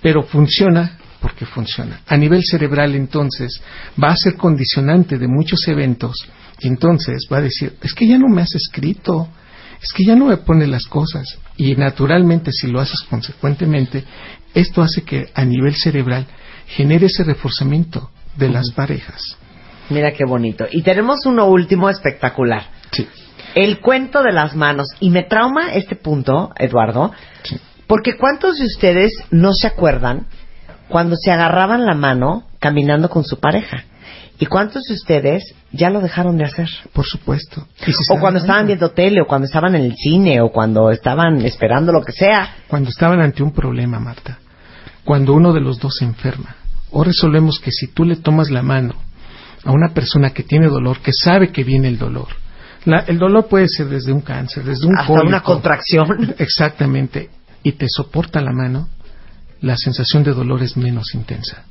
pero funciona porque funciona. A nivel cerebral, entonces, va a ser condicionante de muchos eventos y entonces va a decir, es que ya no me has escrito, es que ya no me pone las cosas. Y naturalmente, si lo haces consecuentemente, esto hace que a nivel cerebral genere ese reforzamiento de las parejas. Mira qué bonito. Y tenemos uno último espectacular. Sí. El cuento de las manos. Y me trauma este punto, Eduardo, porque ¿cuántos de ustedes no se acuerdan cuando se agarraban la mano caminando con su pareja? ¿Y cuántos de ustedes ya lo dejaron de hacer? Por supuesto. O cuando estaban viendo tele, o cuando estaban en el cine, o cuando estaban esperando lo que sea. Cuando estaban ante un problema, Marta. Cuando uno de los dos se enferma. O resolvemos que si tú le tomas la mano a una persona que tiene dolor, que sabe que viene el dolor. La- el dolor puede ser desde un cáncer, desde un Hasta una contracción. Exactamente. Y te soporta la mano, la sensación de dolor es menos intensa.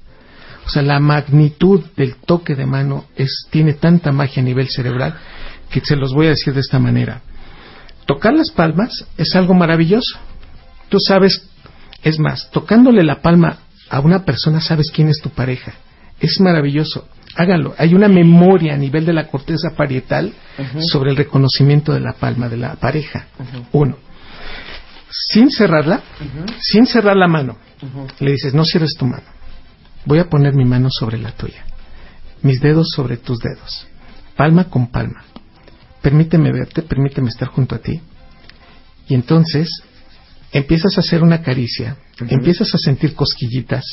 O sea, la magnitud del toque de mano es, tiene tanta magia a nivel cerebral que se los voy a decir de esta manera. Tocar las palmas es algo maravilloso. Tú sabes, es más, tocándole la palma a una persona sabes quién es tu pareja. Es maravilloso. Háganlo. Hay una memoria a nivel de la corteza parietal sobre el reconocimiento de la palma de la pareja. Uno. Sin cerrarla, sin cerrar la mano, le dices, no cierres tu mano. Voy a poner mi mano sobre la tuya. Mis dedos sobre tus dedos. Palma con palma. Permíteme verte, permíteme estar junto a ti. Y entonces empiezas a hacer una caricia, empiezas a sentir cosquillitas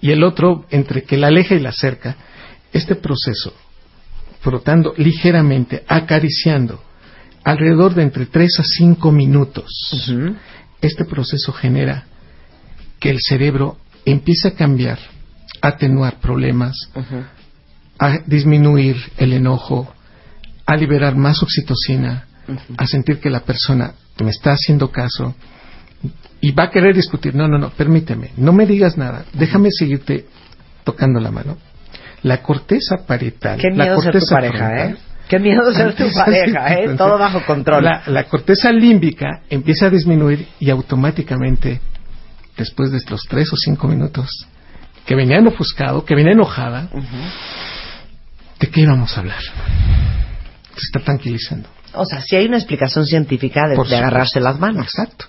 y el otro, entre que la aleja y la acerca, este proceso, frotando ligeramente, acariciando, alrededor de entre 3 a 5 minutos, este proceso genera que el cerebro empiece a cambiar, a atenuar problemas, a disminuir el enojo, a liberar más oxitocina, a sentir que la persona me está haciendo caso y va a querer discutir. No, no, no, permíteme, no me digas nada, déjame seguirte tocando la mano. La corteza parietal. Qué la miedo ser tu pareja, frontal, ¿eh? Qué miedo ser tu pareja, ¿eh? Todo bajo control. La, la corteza límbica empieza a disminuir y automáticamente, después de estos tres o cinco minutos, que venía ofuscado, que venía enojada, ¿de qué íbamos a hablar? Se está tranquilizando. O sea, sí hay una explicación científica de, de agarrarse las manos. Exacto.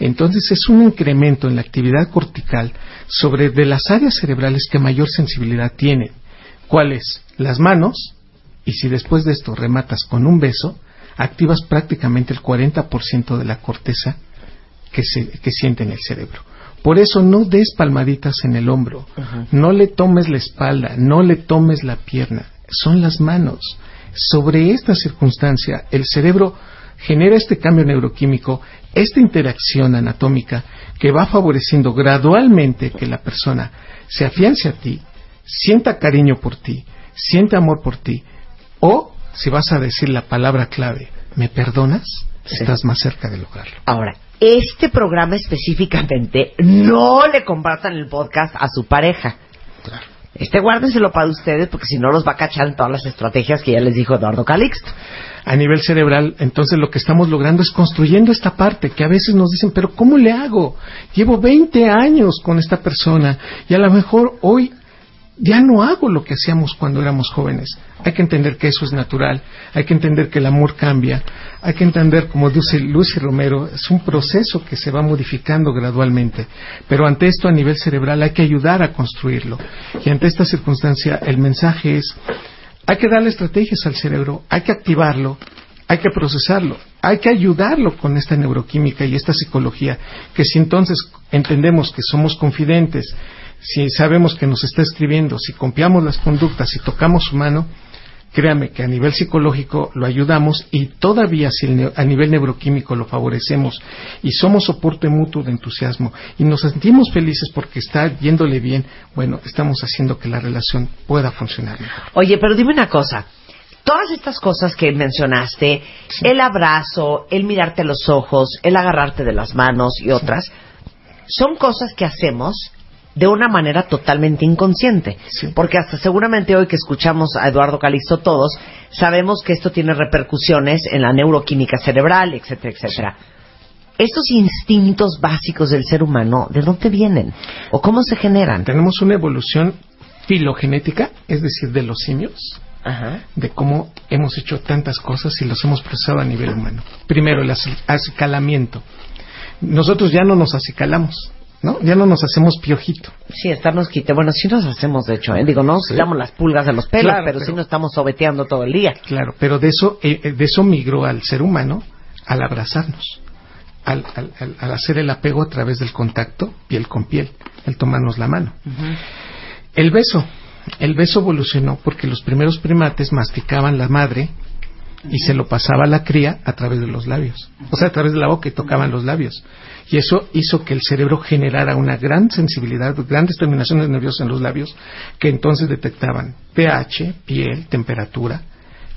Entonces es un incremento en la actividad cortical sobre de las áreas cerebrales que mayor sensibilidad tienen. ¿Cuáles? Las manos, y si después de esto rematas con un beso, activas prácticamente el 40% de la corteza que, se, que siente en el cerebro. Por eso no des palmaditas en el hombro, no le tomes la espalda, no le tomes la pierna, son las manos. Sobre esta circunstancia, el cerebro genera este cambio neuroquímico, esta interacción anatómica que va favoreciendo gradualmente que la persona se afiance a ti, sienta cariño por ti, sienta amor por ti, o si vas a decir la palabra clave, ¿me perdonas? Estás más cerca de lograrlo. Ahora, este programa específicamente no le compartan el podcast a su pareja. Este guárdenselo para ustedes porque si no los va a cachar en todas las estrategias que ya les dijo Eduardo Calixto. A nivel cerebral, entonces lo que estamos logrando es construyendo esta parte que a veces nos dicen, pero ¿cómo le hago? Llevo 20 años con esta persona y a lo mejor hoy ya no hago lo que hacíamos cuando éramos jóvenes. Hay que entender que eso es natural, hay que entender que el amor cambia, hay que entender, como dice Lucy Romero, es un proceso que se va modificando gradualmente. Pero ante esto a nivel cerebral hay que ayudar a construirlo. Y ante esta circunstancia el mensaje es, hay que darle estrategias al cerebro, hay que activarlo, hay que procesarlo, hay que ayudarlo con esta neuroquímica y esta psicología, que si entonces entendemos que somos confidentes, si sabemos que nos está escribiendo, si copiamos las conductas, si tocamos su mano, créame que a nivel psicológico lo ayudamos y todavía si el a nivel neuroquímico lo favorecemos y somos soporte mutuo de entusiasmo y nos sentimos felices porque está yéndole bien, bueno, estamos haciendo que la relación pueda funcionar mejor. Oye, pero dime una cosa. Todas estas cosas que mencionaste, el abrazo, el mirarte a los ojos, el agarrarte de las manos y otras, son cosas que hacemos de una manera totalmente inconsciente. Porque hasta seguramente hoy que escuchamos a Eduardo Calixto todos, sabemos que esto tiene repercusiones en la neuroquímica cerebral, etcétera, etcétera. estos instintos básicos del ser humano, ¿de dónde vienen? ¿O cómo se generan? Tenemos una evolución filogenética, es decir, de los simios, Ajá. de cómo hemos hecho tantas cosas y los hemos procesado a nivel humano. Primero, el aci- acicalamiento. Nosotros ya no nos acicalamos, ¿no? Ya no nos hacemos piojito. Sí, estarnos quite. Bueno, sí nos hacemos, de hecho, ¿eh? Digo, no nos Sí. quitamos las pulgas de los pelos, Claro, pero, sí nos estamos sobeteando todo el día. Claro, pero de eso, eh, eh, de eso migró al ser humano al abrazarnos, al, al- al- al hacer el apego a través del contacto piel con piel, el tomarnos la mano. El beso, el beso evolucionó porque los primeros primates masticaban la madre y se lo pasaba a la cría a través de los labios, o sea, a través de la boca y tocaban los labios. Y eso hizo que el cerebro generara una gran sensibilidad, grandes terminaciones nerviosas en los labios, que entonces detectaban pH, piel, temperatura,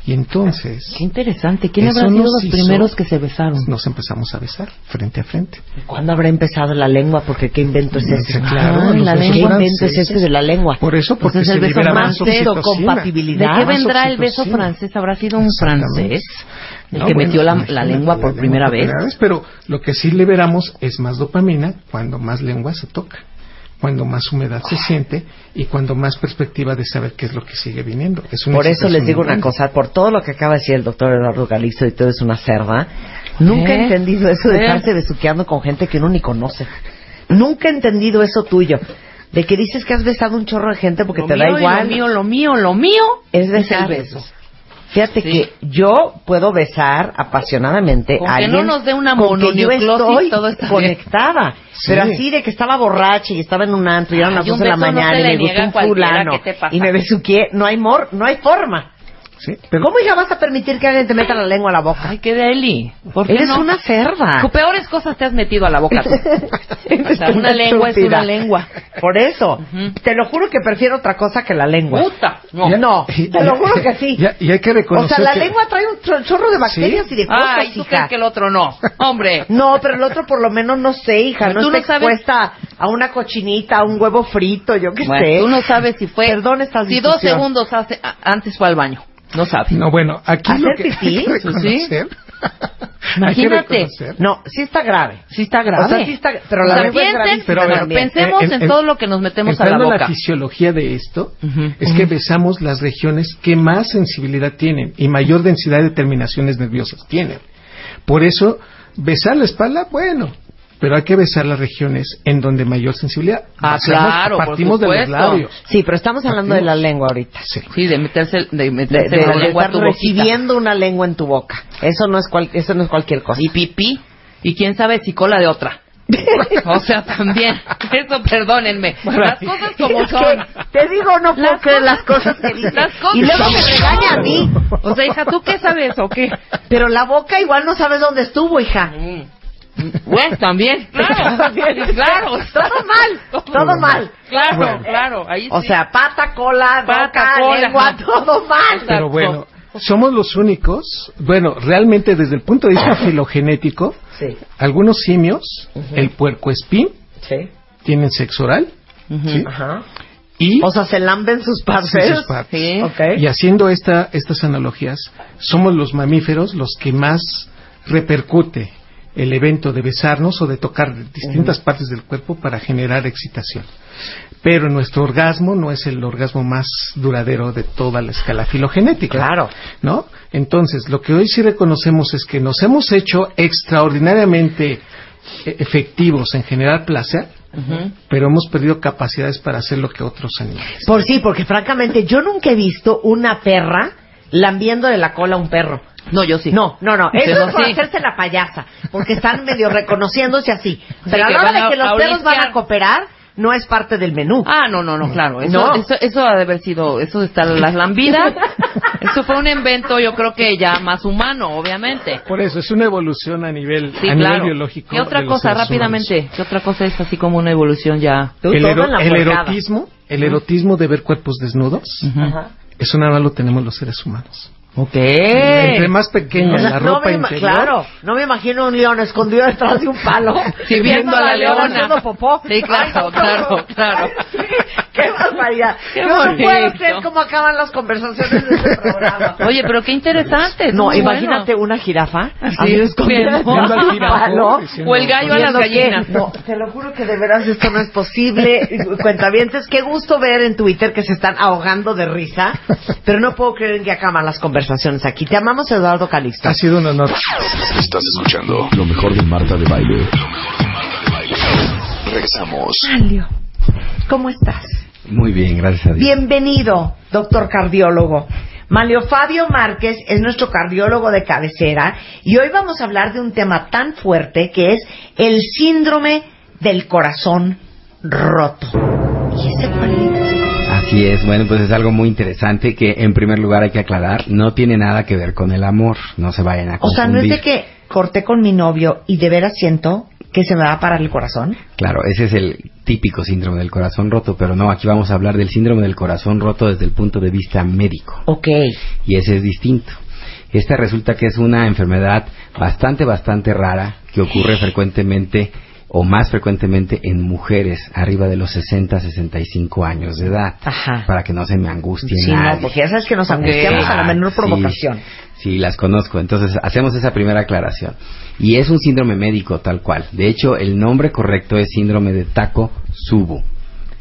y entonces Qué interesante. ¿Quién habrá sido los hizo- primeros que se besaron? nos empezamos a besar frente a frente. ¿Cuándo habrá empezado la lengua? Porque qué invento es ese. Claro, los la lengua. ¿Qué invento es ese de la lengua? Por eso, porque Pues es el se beso más francés o oxitocina. compatibilidad. ¿De qué vendrá el beso francés? ¿Habrá sido un francés el No, que bueno, metió la, la lengua por la primera por vez? Pero lo que sí liberamos es más dopamina cuando más lengua se toca, cuando más humedad se siente y cuando más perspectiva de saber qué es lo que sigue viniendo. Es una Por eso les digo una cosa, por todo lo que acaba de decir el doctor Eduardo Galizo y todo es una cerda, nunca he ¿Eh? entendido eso de ¿Eh? estarse besuqueando con gente que uno ni conoce. Nunca he entendido eso tuyo. De que dices que has besado un chorro de gente porque Lo te mío da igual. Lo mío, lo mío, lo mío es el besar. beso. Fíjate Sí. que yo puedo besar apasionadamente Con a que alguien no nos dé una con que yo estoy todo está conectada. Sí. Pero así de que estaba borracha y estaba en un antro y eran las Ay, un 12 de la no mañana y me gustó un fulano y me besuqué, no hay mor, no hay forma. Sí, pero ¿Cómo ya vas a permitir que alguien te meta la lengua a la boca? Ay, qué deli. ¿Por qué Eres no? una cerda. Peores cosas te has metido a la boca. tú. O sea, una lengua es una lengua. Por eso, te lo juro que prefiero otra cosa que la lengua. Puta. No. No, te lo juro que sí. Ya- y hay que O reconocer sea, la que- lengua trae un chor- chorro de bacterias y de cosas, Ay, ¿tú hija. crees que el otro no? Hombre. No, pero el otro por lo menos no sé, hija, Pero no tú está no sabes- expuesta a una cochinita, a un huevo frito, yo qué Bueno, sé. tú no sabes si fue. Perdón esta Si dos segundos hace- antes fue al baño. No sabes. No, bueno, aquí ¿Hacer lo que pipí? hay que sí. reconocer. Imagínate. hay que reconocer No, sí está grave. Sí está grave. O sea, sí está, pero la O sea, es Pero a ver, también. pensemos En- en, en- todo lo que nos metemos a la boca. la fisiología de esto, Ujú. es que besamos las regiones que más sensibilidad tienen y mayor densidad de terminaciones nerviosas tienen. Por eso, besar la espalda, bueno, pero hay que besar las regiones en donde mayor sensibilidad. Ah, Besamos- claro, por partimos de los supuesto. labios. Sí, pero estamos hablando de la lengua ahorita. Sí. Sí, de meterse, de meterse de- la de lengua a estar tu boquita. recibiendo una lengua en tu boca. Eso no es cual- eso no es cualquier cosa. Y pipí. Y quién sabe si cola de otra. o sea, también. Eso, perdónenme. Las cosas como son. te digo, no puedo Las creer cosas- las cosas que dices. Las cosas y luego me regaña a mí. O sea, hija, ¿tú qué sabes o qué? Pero la boca igual no sabes dónde estuvo, hija. Bueno, también. Claro, claro. Todo mal, todo mal. Claro, Bueno. claro. Ahí O sí. sea, pata, cola, Pata, boca, cola. lengua, todo mal. Pero bueno, somos los únicos, bueno, realmente desde el punto de vista filogenético, Sí, algunos simios, el puercoespín, sí. tienen sexo oral, ¿sí? Ajá. Y, O sea, se lamben sus partes. Sí, sus partes. Sí. Ok. y haciendo esta, estas analogías, somos los mamíferos los que más repercute el evento de besarnos o de tocar distintas partes del cuerpo para generar excitación. Pero nuestro orgasmo no es el orgasmo más duradero de toda la escala filogenética. Claro. ¿No? Entonces, lo que hoy sí reconocemos es que nos hemos hecho extraordinariamente efectivos en generar placer, pero hemos perdido capacidades para hacer lo que otros animales. Por sí, porque francamente yo nunca he visto una perra lambiendo de la cola a un perro. No, yo sí. No, no, no. Eso es por sí. hacerse la payasa. Porque están medio reconociéndose así. Pero Sí, a que la hora de que los a perros van a cooperar, no es parte del menú. Ah, no, no, no, claro. Eso, No. eso, eso ha de haber sido, eso estar las lambidas. eso fue un invento, yo creo que ya más humano, obviamente. Por eso, es una evolución a nivel, Sí, a nivel claro. biológico. ¿Qué otra cosa, rápidamente? ¿Qué otra cosa es así como una evolución ya? El, ero- erotismo, el erotismo de ver cuerpos desnudos, eso nada más lo tenemos los seres humanos. Ok. Entre más pequeña O sea, la no ropa ima- interior, Claro, no me imagino un león escondido detrás de un palo. Sí, viendo a la leona. haciendo popó. Sí, claro, Ay, no, claro, claro. ¡Qué barbaridad! Qué no, bonito. puedo creer cómo acaban las conversaciones de este programa. Oye, pero qué interesante. No, muy imagínate una jirafa Así es, de jirafón, O el gallo a las que- gallinas. No, te lo juro que de veras esto no es posible. Cuentavientes, qué gusto ver en Twitter que se están ahogando de risa, pero no puedo creer en que acaban las conversaciones aquí. Te amamos, Eduardo Calixto. Ha sido un honor. Estás escuchando lo mejor de Marta de Baile. Regresamos. Manlio, ¿cómo estás? Muy bien, gracias a Dios. Bienvenido, doctor cardiólogo. Manlio Fabio Márquez es nuestro cardiólogo de cabecera y hoy vamos a hablar de un tema tan fuerte que es el síndrome del corazón roto. ¿Y ese cuál es? Así es, bueno, pues es algo muy interesante que en primer lugar hay que aclarar, no tiene nada que ver con el amor, no se vayan a O sea, confundir. no es de que corté con mi novio y de veras siento que se me va a parar el corazón. Claro, ese es el típico síndrome del corazón roto, pero no, aquí vamos a hablar del síndrome del corazón roto desde el punto de vista médico. Ok. Y ese es distinto. Esta resulta que es una enfermedad bastante, bastante rara que ocurre frecuentemente o más frecuentemente en mujeres arriba de los 60, 65 años de edad. Ajá. Para que no se me angustien Sí, no, porque ya sabes que nos angustiamos a la menor Sí, provocación. Sí, las conozco. Entonces, hacemos esa primera aclaración. Y es un síndrome médico tal cual. De hecho, el nombre correcto es síndrome de Tako-Subu.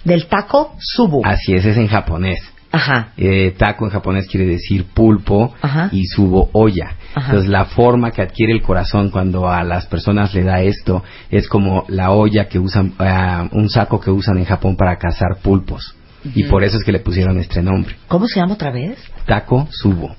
Del taco subu. Así es, es en japonés. Ajá. Eh, taco en japonés quiere decir pulpo Ajá. y subo olla. Ajá. Entonces la forma que adquiere el corazón cuando a las personas le da esto es como la olla que usan, ah, un saco que usan en Japón para cazar pulpos. Y por eso es que le pusieron este nombre. ¿Cómo se llama otra vez? Taco subo.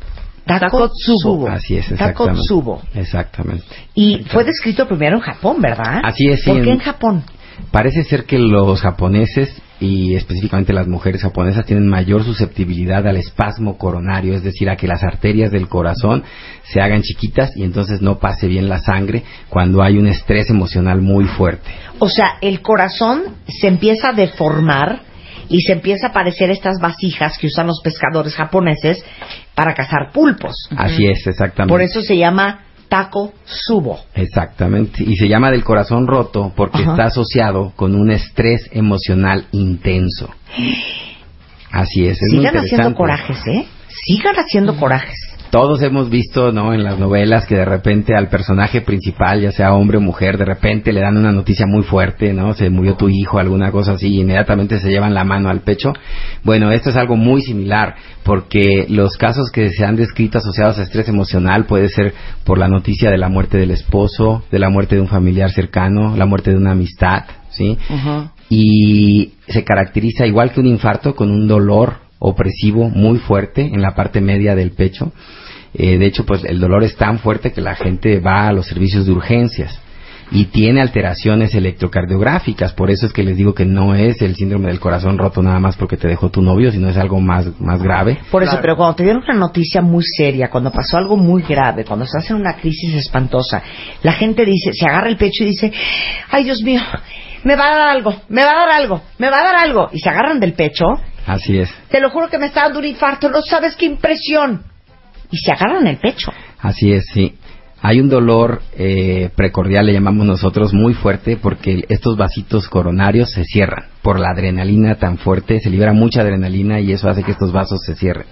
Takotsubo. Así es, exactamente. Takotsubo. Exactamente. Y fue descrito primero en Japón, ¿verdad? Así es, sí, ¿Por qué en- en Japón? Parece ser que los japoneses y específicamente las mujeres japonesas tienen mayor susceptibilidad al espasmo coronario, es decir, a que las arterias del corazón se hagan chiquitas y entonces no pase bien la sangre cuando hay un estrés emocional muy fuerte. O sea, el corazón se empieza a deformar y se empieza a parecer estas vasijas que usan los pescadores japoneses para cazar pulpos. Así es, exactamente. Por eso se llama taco subo. Exactamente. Y se llama del corazón roto porque Ajá. está asociado con un estrés emocional intenso. Así es. es Sigan haciendo corajes, ¿eh? Sigan haciendo corajes. Todos hemos visto, ¿no? En las novelas que de repente al personaje principal, ya sea hombre o mujer, de repente le dan una noticia muy fuerte, ¿no? Se murió tu hijo, alguna cosa así, y inmediatamente se llevan la mano al pecho. Bueno, esto es algo muy similar, porque los casos que se han descrito asociados a estrés emocional puede ser por la noticia de la muerte del esposo, de la muerte de un familiar cercano, la muerte de una amistad, ¿sí? y se caracteriza igual que un infarto con un dolor opresivo muy fuerte en la parte media del pecho. Eh, de hecho, pues el dolor es tan fuerte que la gente va a los servicios de urgencias y tiene alteraciones electrocardiográficas. Por eso es que les digo que no es el síndrome del corazón roto nada más porque te dejó tu novio, sino es algo más, más grave. Por eso, pero cuando te dieron una noticia muy seria, cuando pasó algo muy grave, cuando estás en una crisis espantosa, la gente dice, se agarra el pecho y dice, ay Dios mío, me va a dar algo, me va a dar algo, me va a dar algo. Y se agarran del pecho, Así es. te lo juro que me está dando un infarto, no sabes qué impresión. Y se agarran el pecho. Así es, sí. Hay un dolor eh, precordial, le llamamos nosotros, muy fuerte porque estos vasitos coronarios se cierran por la adrenalina tan fuerte, se libera mucha adrenalina y eso hace que estos vasos se cierren.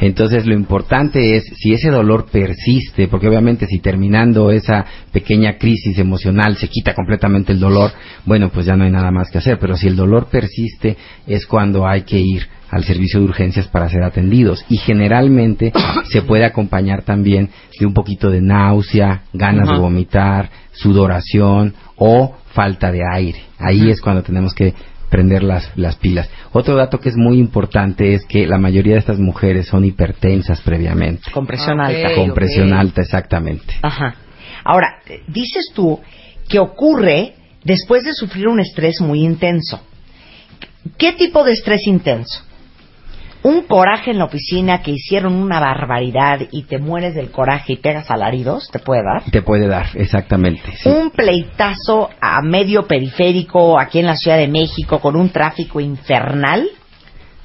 Entonces lo importante es, si ese dolor persiste, porque obviamente si terminando esa pequeña crisis emocional se quita completamente el dolor, bueno, pues ya no hay nada más que hacer, pero si el dolor persiste es cuando hay que ir al servicio de urgencias para ser atendidos y generalmente se puede acompañar también de un poquito de náusea, ganas de vomitar, sudoración o falta de aire. Ahí es cuando tenemos que prender las, las pilas. Otro dato que es muy importante es que la mayoría de estas mujeres son hipertensas previamente. Con presión alta. Con presión alta, exactamente. Ajá. Ahora, dices tú que ocurre después de sufrir un estrés muy intenso. ¿Qué tipo de estrés intenso? Un coraje en la oficina que hicieron una barbaridad y te mueres del coraje y pegas alaridos, ¿te puede dar? Te puede dar, exactamente. sí. Un pleitazo a medio periférico aquí en la Ciudad de México con un tráfico infernal.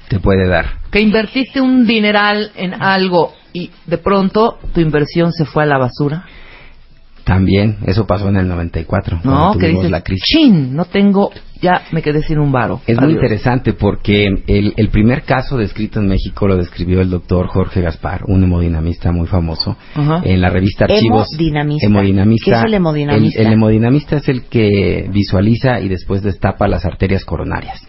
Te puede dar. Que invertiste un dineral en algo y de pronto tu inversión se fue a la basura. También, eso pasó en el 94. No, que dices, la crisis. chin, no tengo ya me quedé sin un varo. Es muy interesante porque el, el primer caso descrito en México lo describió el doctor Jorge Gaspar, un hemodinamista muy famoso, en la revista Archivos. Hemodinamista. Hemodinamista. ¿Qué es el hemodinamista? El, el hemodinamista es el que visualiza y después destapa las arterias coronarias.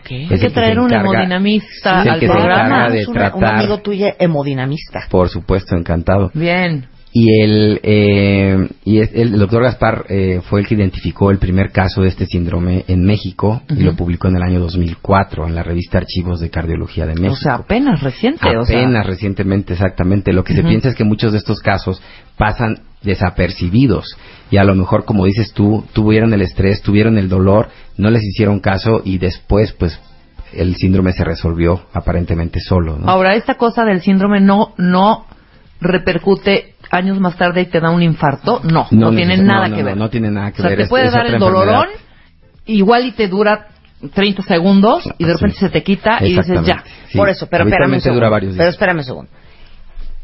Okay. Es Hay que traer se un encarga- hemodinamista al que programa. de Es un, tratar- amigo tuyo hemodinamista. Por supuesto, encantado. Bien. Y el, eh, y el doctor Gaspar eh, fue el que identificó el primer caso de este síndrome en México y lo publicó en el año 2004 en la revista Archivos de Cardiología de México. O sea, apenas reciente. o sea. Apenas recientemente, exactamente. Lo que se piensa es que muchos de estos casos pasan desapercibidos y a lo mejor, como dices tú, tuvieron el estrés, tuvieron el dolor, no les hicieron caso y después, pues, el síndrome se resolvió aparentemente solo. ¿no? Ahora, esta cosa del síndrome no, no repercute años más tarde y te da un infarto. No, no, tiene neces- nada no, que no, ver. No, tiene nada que o sea, ver. te puede es dar el dolorón, igual y te dura 30 segundos y de repente Sí. se te quita y dices ya. Sí. Por eso, pero espérame un segundo. Pero espérame un segundo.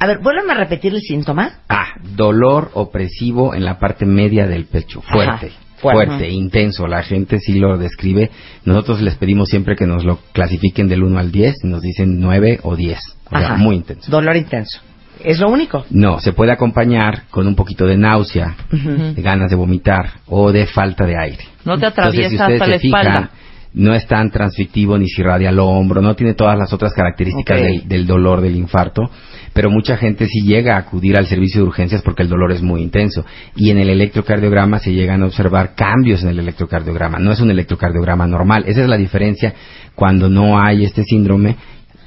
A ver, vuélveme a repetir el síntoma. Ah, dolor opresivo en la parte media del pecho, fuerte. Ajá, fuerte. Intenso, la gente sí lo describe. Nosotros les pedimos siempre que nos lo clasifiquen del 1 al 10 y nos dicen 9 o 10. O sea, Ajá. muy intenso. Dolor intenso. Es lo único. No, se puede acompañar con un poquito de náusea, de ganas de vomitar o de falta de aire. No te Entonces, atraviesa si ustedes hasta la se fijan, espalda. no es tan transmitivo ni si irradia al hombro, no tiene todas las otras características del, del dolor del infarto, pero mucha gente sí llega a acudir al servicio de urgencias porque el dolor es muy intenso. Y en el electrocardiograma se llegan a observar cambios en el electrocardiograma. No es un electrocardiograma normal. Esa es la diferencia cuando no hay este síndrome.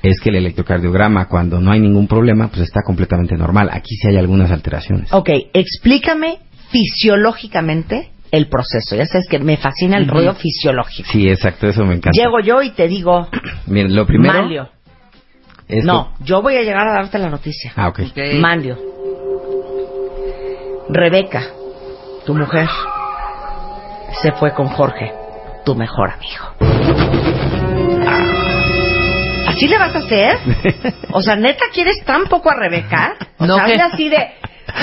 Es que el electrocardiograma, cuando no hay ningún problema, pues está completamente normal. Aquí sí hay algunas alteraciones. Ok, explícame fisiológicamente el proceso. Ya sabes que me fascina el Ujú. rollo fisiológico. Sí, exacto, eso me encanta. Llego yo y te digo, Miren, lo primero... Manlio. es No, yo voy a llegar a darte la noticia. Ah, ok. Manlio. Rebeca, tu mujer, se fue con Jorge, tu mejor amigo. ¿Así le vas a hacer? O sea, ¿neta quieres tan poco a Rebeca? O No, sea, que- así de...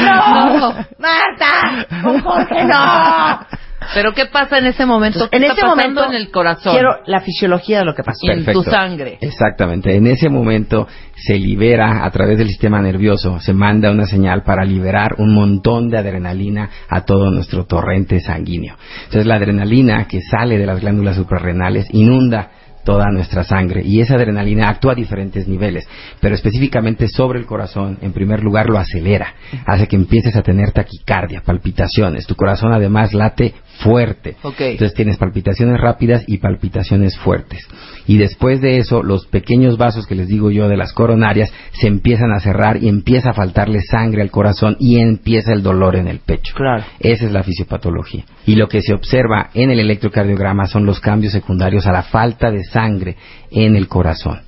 ¡No! ¡Marta! ¡Con Jorge no! Pero ¿qué pasa en ese momento? ¿Qué En está ese pasando momento en el corazón? quiero la fisiología de lo que pasó. En tu sangre. Exactamente. En ese momento se libera a través del sistema nervioso, se manda una señal para liberar un montón de adrenalina a todo nuestro torrente sanguíneo. Entonces la adrenalina que sale de las glándulas suprarrenales inunda toda nuestra sangre. Y esa adrenalina actúa a diferentes niveles, pero específicamente sobre el corazón, en primer lugar lo acelera, hace que empieces a tener taquicardia, palpitaciones, tu corazón además late fuerte. Entonces tienes palpitaciones rápidas y palpitaciones fuertes. Y después de eso, los pequeños vasos que les digo yo de las coronarias se empiezan a cerrar y empieza a faltarle sangre al corazón y empieza el dolor en el pecho. Claro. Esa es la fisiopatología. Y lo que se observa en el electrocardiograma son los cambios secundarios a la falta de sangre en el corazón.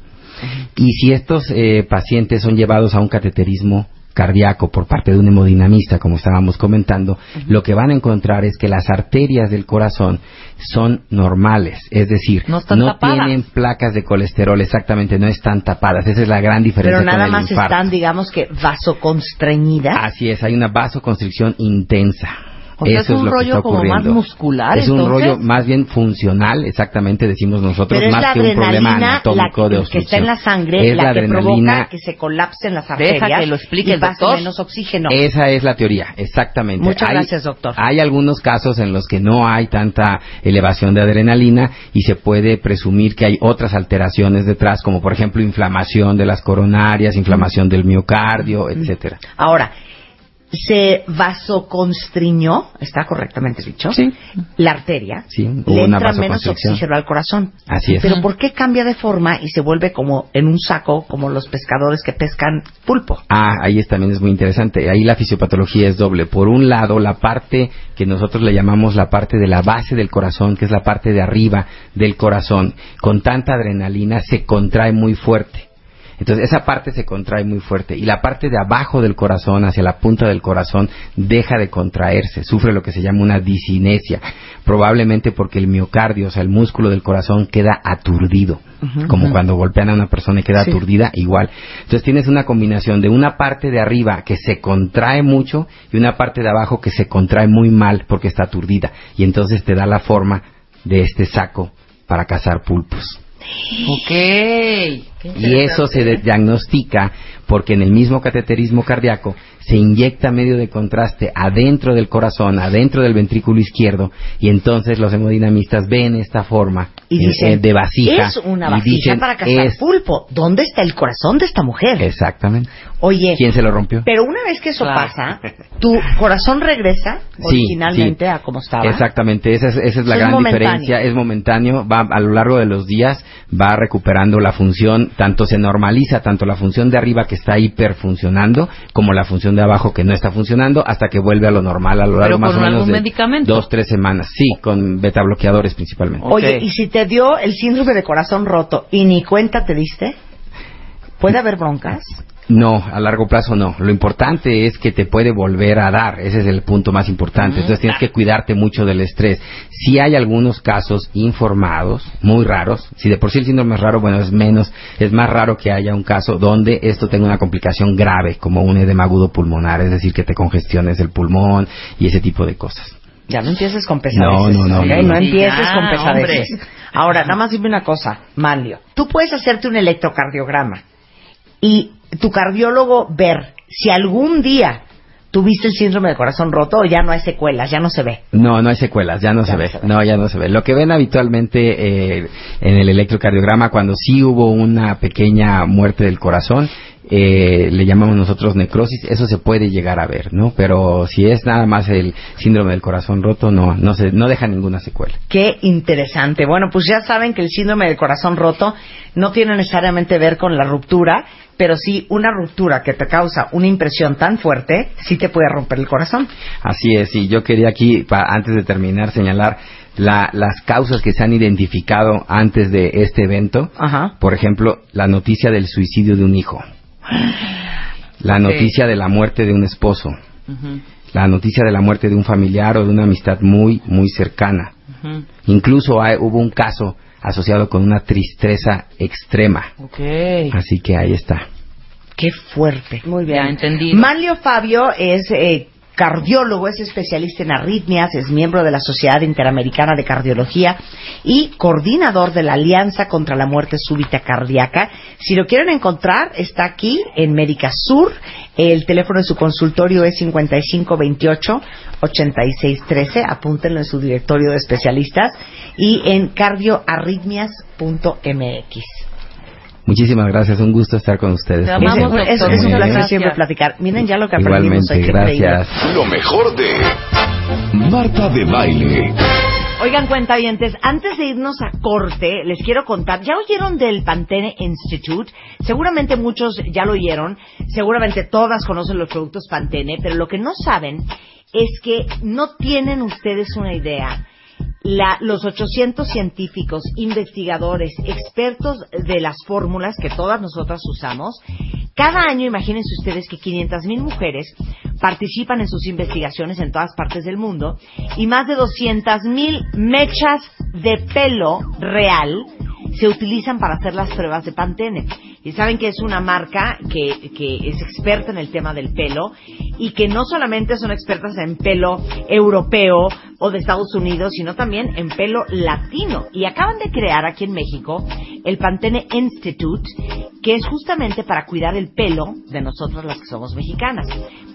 Y si estos eh, pacientes son llevados a un cateterismo cardíaco por parte de un hemodinamista, como estábamos comentando, lo que van a encontrar es que las arterias del corazón son normales, es decir, No están tienen placas de colesterol, exactamente, no están tapadas. Esa es la gran diferencia Pero nada con el más infarto. están, digamos que, vasoconstreñidas. Así es, hay una vasoconstricción intensa. O sea, Eso es un lo que rollo está como más ocurriendo. muscular, Es un rollo más bien funcional, exactamente decimos nosotros, Pero más que un problema la anatómico de que, que obstrucción. está en la sangre es la, la que adrenalina, provoca que se colapsen las Deja arterias que lo explique y el doctor. menos oxígeno. Esa es la teoría, exactamente. Muchas Hay- gracias, doctor. Hay algunos casos en los que no hay tanta elevación de adrenalina y se puede presumir que hay otras alteraciones detrás, como por ejemplo inflamación de las coronarias, inflamación del miocardio, etcétera. Ahora, se vasoconstriñó, ¿está correctamente dicho? Sí. La arteria. Sí, le entra menos oxígeno al corazón. Así es. Pero ¿por qué cambia de forma y se vuelve como en un saco, como los pescadores que pescan pulpo? Ah, ahí es, también es muy interesante. Ahí la fisiopatología es doble. Por un lado, la parte que nosotros le llamamos la parte de la base del corazón, que es la parte de arriba del corazón, con tanta adrenalina se contrae muy fuerte. Entonces esa parte se contrae muy fuerte. Y la parte de abajo del corazón, hacia la punta del corazón, deja de contraerse, sufre lo que se llama una disinesia, probablemente porque el miocardio, o sea, el músculo del corazón queda aturdido, como cuando golpean a una persona y queda Sí. aturdida, igual. Entonces tienes una combinación de una parte de arriba que se contrae mucho y una parte de abajo que se contrae muy mal porque está aturdida. Y entonces te da la forma de este saco para cazar pulpos. Ok. Y eso se diagnostica porque en el mismo cateterismo cardíaco se inyecta medio de contraste adentro del corazón, adentro del ventrículo izquierdo, y entonces los hemodinamistas ven esta forma Y eh, dicen, eh, de vasija. es una y vasija dicen, para cazar "Es-". pulpo. ¿Dónde está el corazón de esta mujer? Exactamente. Oye, ¿Quién se lo rompió? pero una vez que eso Claro. pasa, tu corazón regresa originalmente sí. a como estaba. Exactamente, esa es, esa es la gran diferencia. Es momentáneo, va a lo largo de los días, va recuperando la función, tanto se normaliza, tanto la función de arriba que está hiperfuncionando, como la función de abajo que no está funcionando, hasta que vuelve a lo normal a lo largo Pero más con o menos algún de medicamento. dos, tres semanas. Sí, con beta bloqueadores principalmente. Oye, ¿y si te dio el síndrome de corazón roto y ni cuenta te diste? ¿Puede haber broncas? No, a largo plazo no. Lo importante es que te puede volver a dar. Ese es el punto más importante. Entonces tienes que cuidarte mucho del estrés. Si hay algunos casos informados, muy raros. Si de por sí el síndrome es raro, bueno, es menos, es más raro que haya un caso donde esto tenga una complicación grave, como un edema agudo pulmonar, es decir, que te congestiones el pulmón y ese tipo de cosas. Ya no empieces con pesadeces. No, no, no, ¿ok? no, no. empieces Ya, con pesadeces. hombre. Ahora, nada más dime una cosa, Manlio. Tú puedes hacerte un electrocardiograma y tu cardiólogo ver si algún día tuviste el síndrome de corazón roto o ya no hay secuelas, ya no se ve. No, no hay secuelas, ya no se ve. No, ya no se ve. Lo que ven habitualmente eh, en el electrocardiograma, cuando sí hubo una pequeña muerte del corazón, eh, le llamamos nosotros necrosis, eso se puede llegar a ver, ¿no? Pero si es nada más el síndrome del corazón roto, no, no se, no deja ninguna secuela. Qué interesante. Bueno, pues ya saben que el síndrome del corazón roto no tiene necesariamente ver con la ruptura, pero sí una ruptura que te causa una impresión tan fuerte, sí te puede romper el corazón. Así es, y yo quería aquí, pa- antes de terminar, señalar la- las causas que se han identificado antes de este evento. Ajá. Por ejemplo, la noticia del suicidio de un hijo, la noticia de la muerte de un esposo, la noticia de la muerte de un familiar o de una amistad muy, muy cercana. Incluso hay- hubo un caso asociado con una tristeza extrema. Ok. Así que ahí está. Qué fuerte. Muy bien. Ya entendí. Manlio Fabio es eh, cardiólogo, es especialista en arritmias, es miembro de la Sociedad Interamericana de Cardiología y coordinador de la Alianza contra la Muerte Súbita Cardíaca. Si lo quieren encontrar, está aquí en Médica Sur. El teléfono de su consultorio es 5528-8613. Apúntenlo en su directorio de especialistas y en cardioarritmias.mx. Muchísimas gracias, un gusto estar con ustedes. Te Es, amamos, es- es doctor. un placer gracias. siempre platicar. Miren ya lo que aprendimos Igualmente, increíble. gracias. Lo mejor de Marta de Baile. Oigan, cuentavientes, antes de irnos a corte, les quiero contar, ¿ya oyeron del Pantene Institute? Seguramente muchos ya lo oyeron, seguramente todas conocen los productos Pantene, pero lo que no saben es que no tienen ustedes una idea. La- los 800 científicos, investigadores, expertos de las fórmulas que todas nosotras usamos, cada año imagínense ustedes que 500 mil mujeres participan en sus investigaciones en todas partes del mundo y más de 200 mil mechas de pelo real se utilizan para hacer las pruebas de Pantene. Y saben que es una marca que, que es experta en el tema del pelo y que no solamente son expertas en pelo europeo o de Estados Unidos, sino también en pelo latino. Y acaban de crear aquí en México el Pantene Institute, que es justamente para cuidar el pelo de nosotros las que somos mexicanas.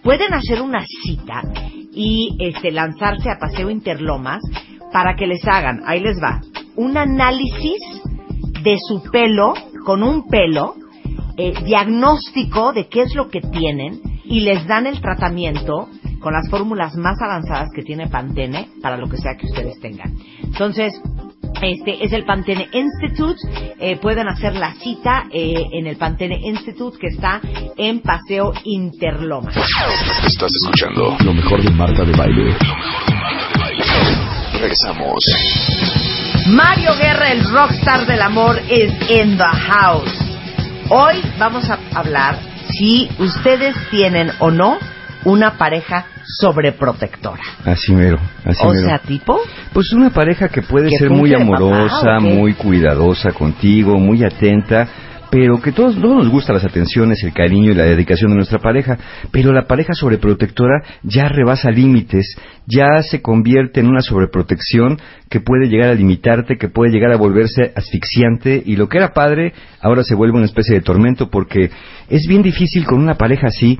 Pueden hacer una cita y este, lanzarse a Paseo Interlomas para que les hagan, ahí les va, un análisis de su pelo, con un pelo, eh, diagnóstico de qué es lo que tienen y les dan el tratamiento con las fórmulas más avanzadas que tiene Pantene para lo que sea que ustedes tengan. Entonces, este es el Pantene Institute. Eh, pueden hacer la cita eh, en el Pantene Institute que está en Paseo Interlomas. Estás escuchando lo mejor de Marta de Baile. Lo mejor de Marta de Baile. Regresamos. Mario Guerra, el rockstar del amor, es in the house. Hoy vamos a hablar si ustedes tienen o no una pareja sobreprotectora. Así mero, así O mero. sea, tipo, Pues una pareja que puede ¿Que ser muy papá, amorosa, muy cuidadosa contigo, muy atenta, pero que todos, todos nos gustan las atenciones, el cariño y la dedicación de nuestra pareja, pero la pareja sobreprotectora ya rebasa límites, ya se convierte en una sobreprotección que puede llegar a limitarte, que puede llegar a volverse asfixiante y lo que era padre ahora se vuelve una especie de tormento porque es bien difícil con una pareja así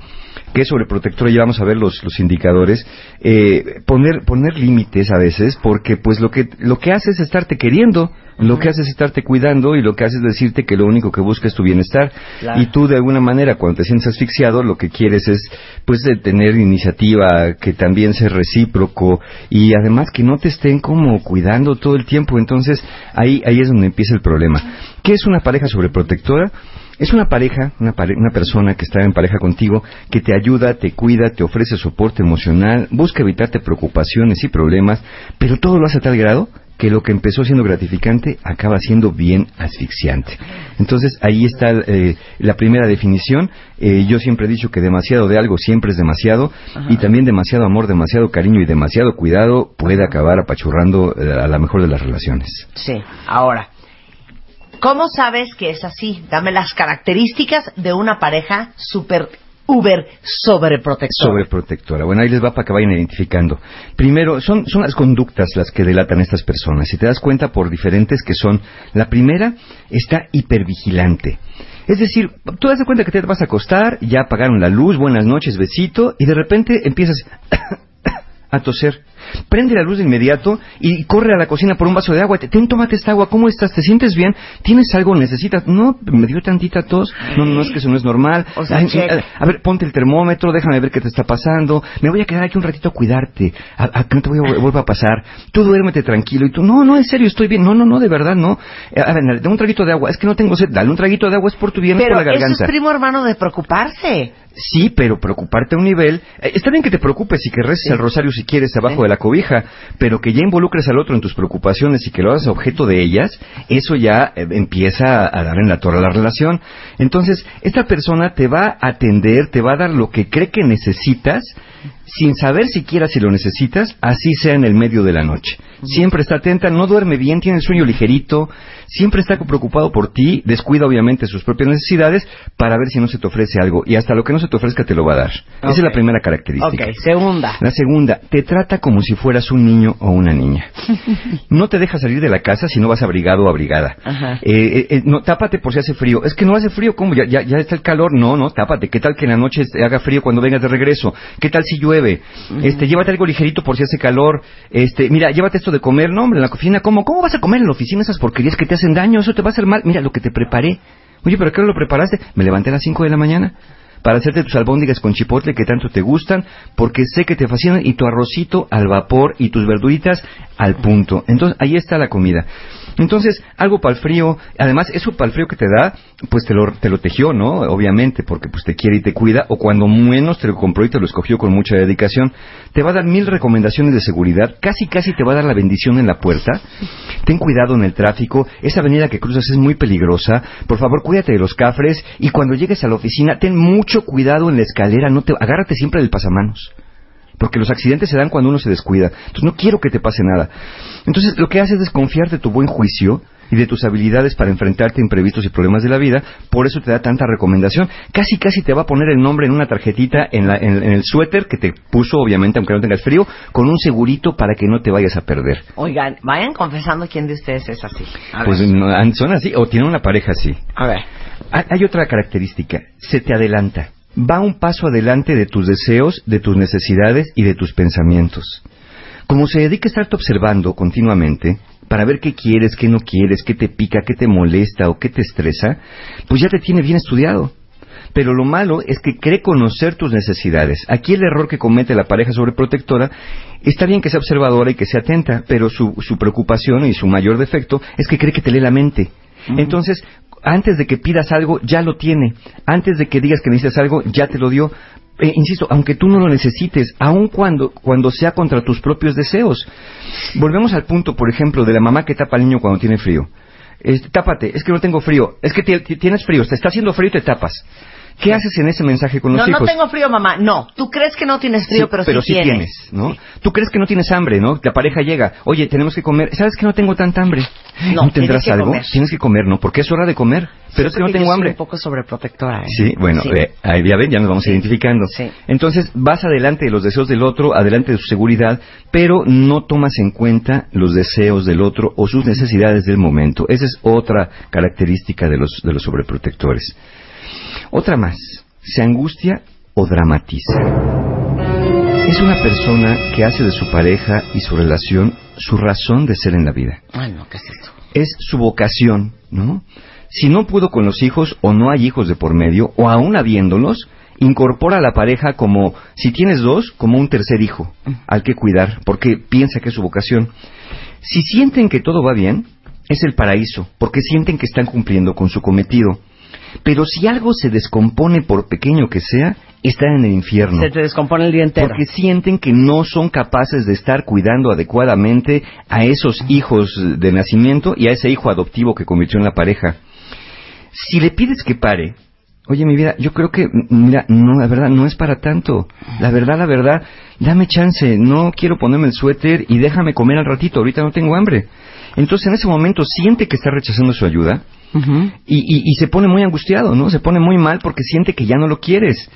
que es sobreprotectora, ya vamos a ver los, los indicadores, eh, poner, poner límites a veces, porque pues lo que, lo que hace es estarte queriendo, lo que hace es estarte cuidando y lo que hace es decirte que lo único que busca es tu bienestar. Claro. Y tú de alguna manera cuando te sientes asfixiado lo que quieres es pues de tener iniciativa, que también sea recíproco y además que no te estén como cuidando todo el tiempo. Entonces ahí, ahí es donde empieza el problema. ¿Qué es una pareja sobreprotectora? Es una pareja, una, pare- una persona que está en pareja contigo, que te ayuda, te cuida, te ofrece soporte emocional, busca evitarte preocupaciones y problemas, pero todo lo hace a tal grado que lo que empezó siendo gratificante acaba siendo bien asfixiante. Entonces ahí está eh, la primera definición. Eh, yo siempre he dicho que demasiado de algo siempre es demasiado Ajá. y también demasiado amor, demasiado cariño y demasiado cuidado puede acabar apachurrando eh, a la mejor de las relaciones. Sí, ahora, ¿cómo sabes que es así? Dame las características de una pareja super uber sobreprotectora. Sobreprotectora. Bueno, ahí les va para que vayan identificando. Primero, son, son las conductas las que delatan a estas personas. Si te das cuenta por diferentes que son, la primera está hipervigilante. Es decir, tú das cuenta que te vas a acostar, ya apagaron la luz, buenas noches, besito, y de repente empiezas a toser. Prende la luz de inmediato y corre a la cocina por un vaso de agua. Te- Ten, tómate esta agua. ¿Cómo estás? ¿Te sientes bien? ¿Tienes algo? ¿Necesitas? No, me dio tantita tos. No, no, es que eso no es normal. O sea, Ay, a, a ver, ponte el termómetro, déjame ver qué te está pasando. Me voy a quedar aquí un ratito a cuidarte. A, no te voy a, vuelva a pasar. Tú duérmete tranquilo. Y tú, no, no, en serio, estoy bien. No, no, no, de verdad, no. Eh, A ver, dame un traguito de agua. Es que no tengo sed. Dale un traguito de agua. Es por tu bien, por la eso garganta. es primo hermano de preocuparse. Sí, pero preocuparte a un nivel... eh, está bien que te preocupes y que reces el rosario si quieres abajo de la cobija, pero que ya involucres al otro en tus preocupaciones y que lo hagas objeto de ellas, eso ya eh, empieza a dar en la torre a la relación. Entonces, esta persona te va a atender, te va a dar lo que cree que necesitas, sin saber siquiera si lo necesitas, así sea en el medio de la noche. Siempre está atenta, no duerme bien, tiene el sueño ligerito, siempre está preocupado por ti, descuida obviamente sus propias necesidades para ver si no se te ofrece algo y hasta lo que no se te ofrezca te lo va a dar. Esa es la primera característica. Ok, segunda. La segunda, te trata como si fueras un niño o una niña. No te deja salir de la casa si no vas abrigado o abrigada. Ajá. Eh, eh, eh, no, tápate por si hace frío. Es que no hace frío, ¿cómo? Ya, ya, ya está el calor. No, no, tápate. ¿Qué tal que en la noche te haga frío cuando vengas de regreso? ¿Qué tal si llueve? Este, llévate algo ligerito por si hace calor. Este, mira, llévate esto de comer. No, hombre, en la cocina, ¿cómo? ¿Cómo vas a comer en la oficina esas porquerías que te hacen daño? Eso te va a hacer mal. Mira lo que te preparé. Oye, ¿pero qué lo preparaste? Me levanté a las 5 de la mañana para hacerte tus albóndigas con chipotle que tanto te gustan, porque sé que te fascinan, y tu arrocito al vapor y tus verduritas al punto. Entonces, ahí está la comida. Entonces, algo para el frío, además, eso para el frío que te da, pues te lo, te lo tejió, ¿no? Obviamente, porque pues te quiere y te cuida, o cuando menos te lo compró y te lo escogió con mucha dedicación. Te va a dar mil recomendaciones de seguridad, casi casi te va a dar la bendición en la puerta. Ten cuidado en el tráfico, esa avenida que cruzas es muy peligrosa, por favor cuídate de los cafres, y cuando llegues a la oficina, ten mucho cuidado en la escalera, no te, agárrate siempre del pasamanos porque los accidentes se dan cuando uno se descuida. Entonces no quiero que te pase nada. Entonces lo que hace es desconfiar de tu buen juicio y de tus habilidades para enfrentarte a imprevistos y problemas de la vida, por eso te da tanta recomendación. Casi, casi te va a poner el nombre en una tarjetita en, la- en- en el suéter que te puso, obviamente, aunque no tengas frío, con un segurito para que no te vayas a perder. Oigan, vayan confesando quién de ustedes es así. A Pues no, son así, o tienen una pareja así. A ver. Hay otra característica, se te adelanta. Va un paso adelante de tus deseos, de tus necesidades y de tus pensamientos. Como se dedica a estarte observando continuamente para ver qué quieres, qué no quieres, qué te pica, qué te molesta o qué te estresa, pues ya te tiene bien estudiado. Pero lo malo es que cree conocer tus necesidades. Aquí el error que comete la pareja sobreprotectora está bien que sea observadora y que sea atenta, pero su, su preocupación y su mayor defecto es que cree que te lee la mente. Entonces, antes de que pidas algo, ya lo tiene. Antes de que digas que necesitas algo, ya te lo dio. Eh, insisto, aunque tú no lo necesites, aun cuando, cuando sea contra tus propios deseos. Volvemos al punto, por ejemplo, de la mamá que tapa al niño cuando tiene frío. Este, tápate, es que no tengo frío, es que ti- ti- tienes frío, te está haciendo frío y te tapas. ¿Qué haces en ese mensaje con los no, hijos? no tengo frío, mamá. No, tú crees que no tienes frío, Sí, pero, sí, tienes. ¿no? Tú crees que no tienes hambre, ¿no? La pareja llega, oye, tenemos que comer. ¿Sabes que no tengo tanta hambre? No, tendrás tienes algo? comer. Tienes que comer, ¿no? Porque es hora de comer. Pero es que no tengo yo soy hambre. un poco sobreprotectora. ¿eh? Sí, bueno, eh, ahí ya ven, ya nos vamos identificando. Sí. Entonces, vas adelante de los deseos del otro, adelante de su seguridad, pero no tomas en cuenta los deseos del otro o sus necesidades del momento. Esa es otra característica de los, de los sobreprotectores. Otra más, se angustia o dramatiza. Es una persona que hace de su pareja y su relación su razón de ser en la vida Ay, no, ¿qué es esto? es su vocación, ¿no? Si no pudo con los hijos o no hay hijos de por medio, o aún habiéndolos, incorpora a la pareja como, si tienes dos, como un tercer hijo al que cuidar, porque piensa que es su vocación. Si sienten que todo va bien, es el paraíso, porque sienten que están cumpliendo con su cometido. Pero si algo se descompone por pequeño que sea, están en el infierno. Se te descompone el día entero. Porque sienten que no son capaces de estar cuidando adecuadamente a esos hijos de nacimiento y a ese hijo adoptivo que convirtió en la pareja. Si le pides que pare, oye mi vida, yo creo que, mira, no, la verdad, no es para tanto. La verdad, la verdad, dame chance, no quiero ponerme el suéter y déjame comer al ratito, ahorita no tengo hambre. Entonces en ese momento siente que está rechazando su ayuda y, y- y se pone muy angustiado, ¿no? Se pone muy mal porque siente que ya no lo quieres.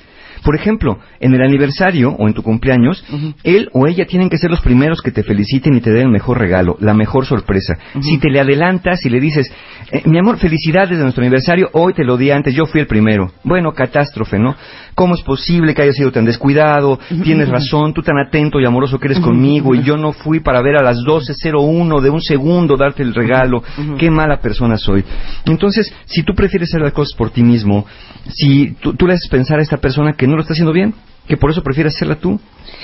Por ejemplo, en el aniversario o en tu cumpleaños, él o ella tienen que ser los primeros que te feliciten y te den el mejor regalo, la mejor sorpresa. Si te le adelantas y le dices, eh, mi amor, felicidades de nuestro aniversario, hoy te lo di antes, yo fui el primero. Bueno, catástrofe, ¿no? ¿Cómo es posible que haya sido tan descuidado? Tienes razón, tú tan atento y amoroso que eres conmigo y yo no fui para ver a las 12.01 de un segundo darte el regalo. Qué mala persona soy. Entonces, si tú prefieres hacer las cosas por ti mismo, si tú, tú le haces pensar a esta persona que no lo está haciendo bien, que por eso prefieres hacerla tú.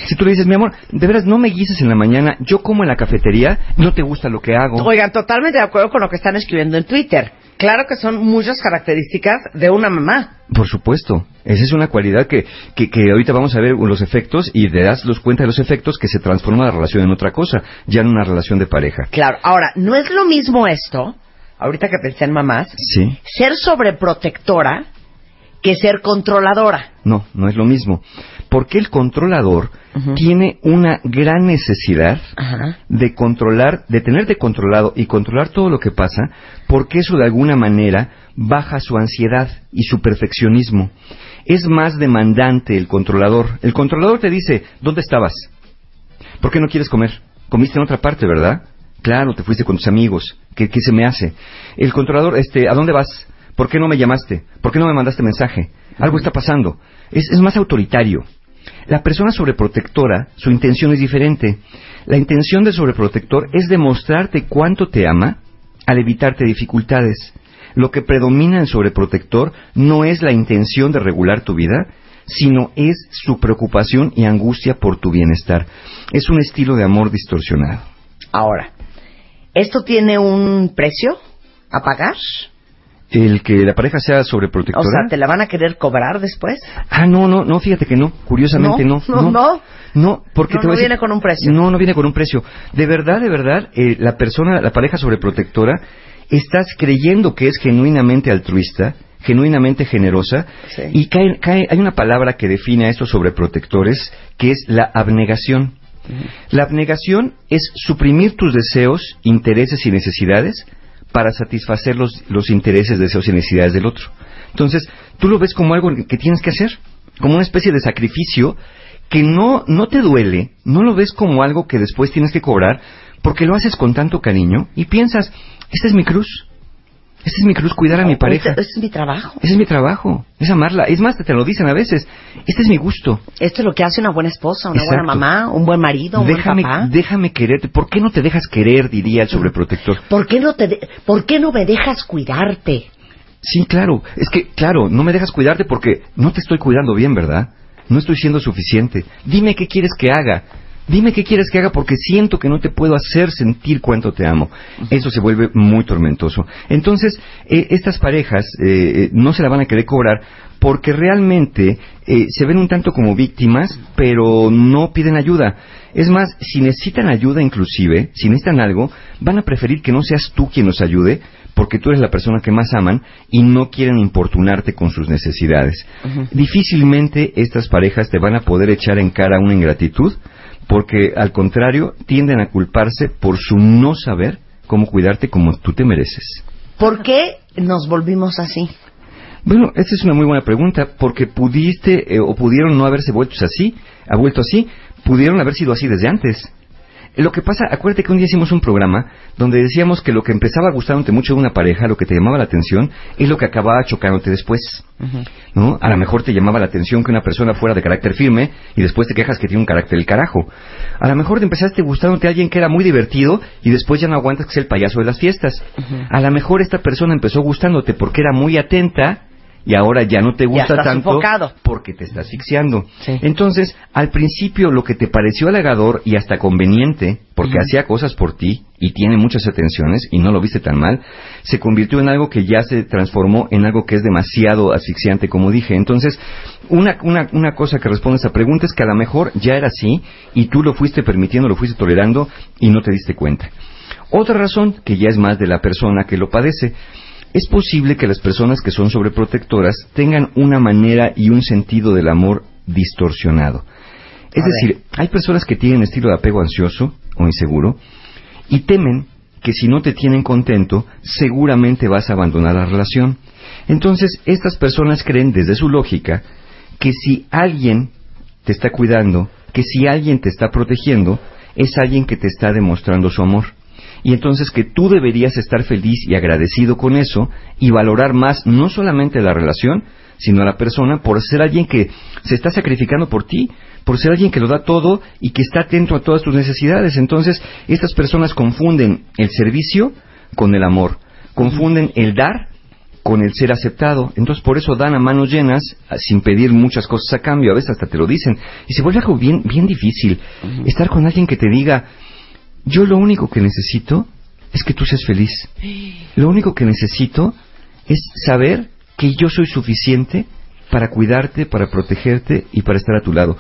Si tú le dices, mi amor, de veras no me guises en la mañana, yo como en la cafetería, no te gusta lo que hago. Oigan, totalmente de acuerdo con lo que están escribiendo en Twitter. Claro que son muchas características de una mamá. Por supuesto, esa es una cualidad que, que, que ahorita vamos a ver los efectos y te das los cuenta de los efectos que se transforma la relación en otra cosa, ya en una relación de pareja. Claro, ahora, no es lo mismo esto, ahorita que pensé en mamás, Sí, ser sobreprotectora que ser controladora. no, no es lo mismo. Porque el controlador tiene una gran necesidad de controlar, de tenerte controlado y controlar todo lo que pasa, porque eso de alguna manera baja su ansiedad y su perfeccionismo. Es más demandante el controlador. El controlador te dice, ¿dónde estabas? ¿Por qué no quieres comer? Comiste en otra parte, ¿verdad? Claro, te fuiste con tus amigos. ¿Qué, qué se me hace? El controlador, este, ¿a dónde vas? ¿Por qué no me llamaste? ¿Por qué no me mandaste mensaje? Algo está pasando. Es, más autoritario. La persona sobreprotectora, su intención es diferente. La intención del sobreprotector es demostrarte cuánto te ama al evitarte dificultades. Lo que predomina en sobreprotector no es la intención de regular tu vida, sino es su preocupación y angustia por tu bienestar. Es un estilo de amor distorsionado. Ahora, ¿esto tiene un precio a pagar? El que la pareja sea O sobreprotectora. sea, ¿te la van a querer cobrar después? Ah, no, no, no, fíjate que no. Curiosamente no. No, no, no. No, porque No, te voy no a decir- viene con un precio. No, no viene con un precio. De verdad, de verdad, eh, la persona, la pareja sobreprotectora, estás creyendo que es genuinamente altruista, genuinamente generosa, Sí. y cae, cae, hay una palabra que define a estos sobreprotectores, que es la abnegación. La abnegación es suprimir tus deseos, intereses y necesidades para satisfacer los, los intereses, deseos y necesidades del otro. Entonces, tú lo ves como algo que tienes que hacer, como una especie de sacrificio que no, no te duele, no lo ves como algo que después tienes que cobrar, porque lo haces con tanto cariño y piensas, esta es mi cruz, esta es mi cruz, cuidar a mi pareja. Este es mi trabajo. Ese es mi trabajo, es amarla. Es más, te lo dicen a veces, este es mi gusto. Esto es lo que hace una buena esposa, una buena mamá, un buen marido, un Déjame, buen papá. déjame quererte. ¿Por qué no te dejas querer? Diría el sobreprotector. ¿Por qué no te de- ¿Por qué no me dejas cuidarte? Sí, claro. Es que, claro, no me dejas cuidarte porque no te estoy cuidando bien, ¿verdad? No estoy siendo suficiente. Dime qué quieres que haga. Dime qué quieres que haga porque siento que no te puedo hacer sentir cuánto te amo. Eso se vuelve muy tormentoso. Entonces, eh, estas parejas eh, eh, no se la van a querer cobrar porque realmente eh, se ven un tanto como víctimas, pero no piden ayuda. Es más, si necesitan ayuda inclusive, si necesitan algo, van a preferir que no seas tú quien los ayude porque tú eres la persona que más aman y no quieren importunarte con sus necesidades. Difícilmente estas parejas te van a poder echar en cara una ingratitud, porque al contrario tienden a culparse por su no saber cómo cuidarte como tú te mereces. ¿Por qué nos volvimos así? Bueno, esta es una muy buena pregunta, porque pudiste eh, o pudieron no haberse vuelto así, ha vuelto así, pudieron haber sido así desde antes. Lo que pasa, acuérdate que un día hicimos un programa donde decíamos que lo que empezaba gustándote mucho de una pareja, lo que te llamaba la atención, es lo que acababa chocándote después. ¿no? A lo mejor te llamaba la atención que una persona fuera de carácter firme y después te quejas que tiene un carácter del carajo. A lo mejor te empezaste gustándote a alguien que era muy divertido y después ya no aguantas que sea el payaso de las fiestas. A lo mejor esta persona empezó gustándote porque era muy atenta y ahora ya no te gusta tanto porque te está asfixiando. Entonces, al principio lo que te pareció halagador y hasta conveniente, porque hacía cosas por ti y tiene muchas atenciones y no lo viste tan mal, se convirtió en algo que ya se transformó en algo que es demasiado asfixiante, como dije. Entonces, una, una, una cosa que responde a esa pregunta es que a lo mejor ya era así y tú lo fuiste permitiendo, lo fuiste tolerando y no te diste cuenta. Otra razón, que ya es más de la persona que lo padece, es posible que las personas que son sobreprotectoras tengan una manera y un sentido del amor distorsionado. Es A decir, hay personas que tienen estilo de apego ansioso o inseguro y temen que si no te tienen contento, seguramente vas a abandonar la relación. Entonces, estas personas creen desde su lógica que si alguien te está cuidando, que si alguien te está protegiendo, es alguien que te está demostrando su amor. Y entonces que tú deberías estar feliz y agradecido con eso y valorar más no solamente la relación, sino a la persona por ser alguien que se está sacrificando por ti, por ser alguien que lo da todo y que está atento a todas tus necesidades. Entonces, estas personas confunden el servicio con el amor, confunden el dar con el ser aceptado. Entonces, por eso dan a manos llenas, sin pedir muchas cosas a cambio, a veces hasta te lo dicen. Y se vuelve algo bien, bien difícil estar con alguien que te diga, yo lo único que necesito es que tú seas feliz. Lo único que necesito es saber que yo soy suficiente para cuidarte, para protegerte y para estar a tu lado.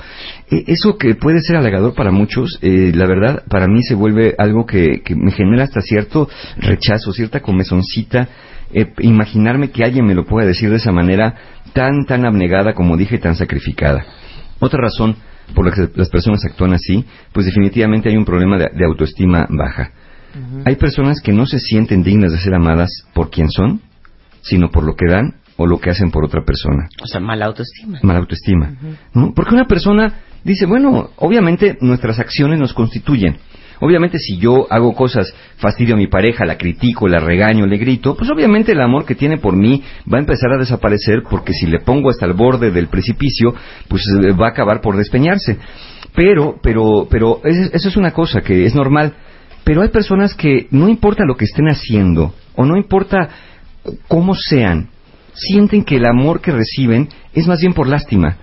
Eh, eso que puede ser halagador para muchos, eh, la verdad, para mí se vuelve algo que, que me genera hasta cierto rechazo, cierta comezoncita, eh, imaginarme que alguien me lo pueda decir de esa manera tan, tan abnegada, como dije, tan sacrificada. Otra razón por la que las personas actúan así, pues definitivamente hay un problema de, de autoestima baja. Hay personas que no se sienten dignas de ser amadas por quien son, sino por lo que dan o lo que hacen por otra persona. O sea, mala autoestima. Mala autoestima. ¿no? Porque una persona dice, bueno, obviamente nuestras acciones nos constituyen. Obviamente si yo hago cosas, fastidio a mi pareja, la critico, la regaño, le grito, pues obviamente el amor que tiene por mí va a empezar a desaparecer porque si le pongo hasta el borde del precipicio, pues va a acabar por despeñarse. Pero, pero, pero es- eso es una cosa que es normal. Pero hay personas que no importa lo que estén haciendo o no importa cómo sean, sienten que el amor que reciben es más bien por lástima.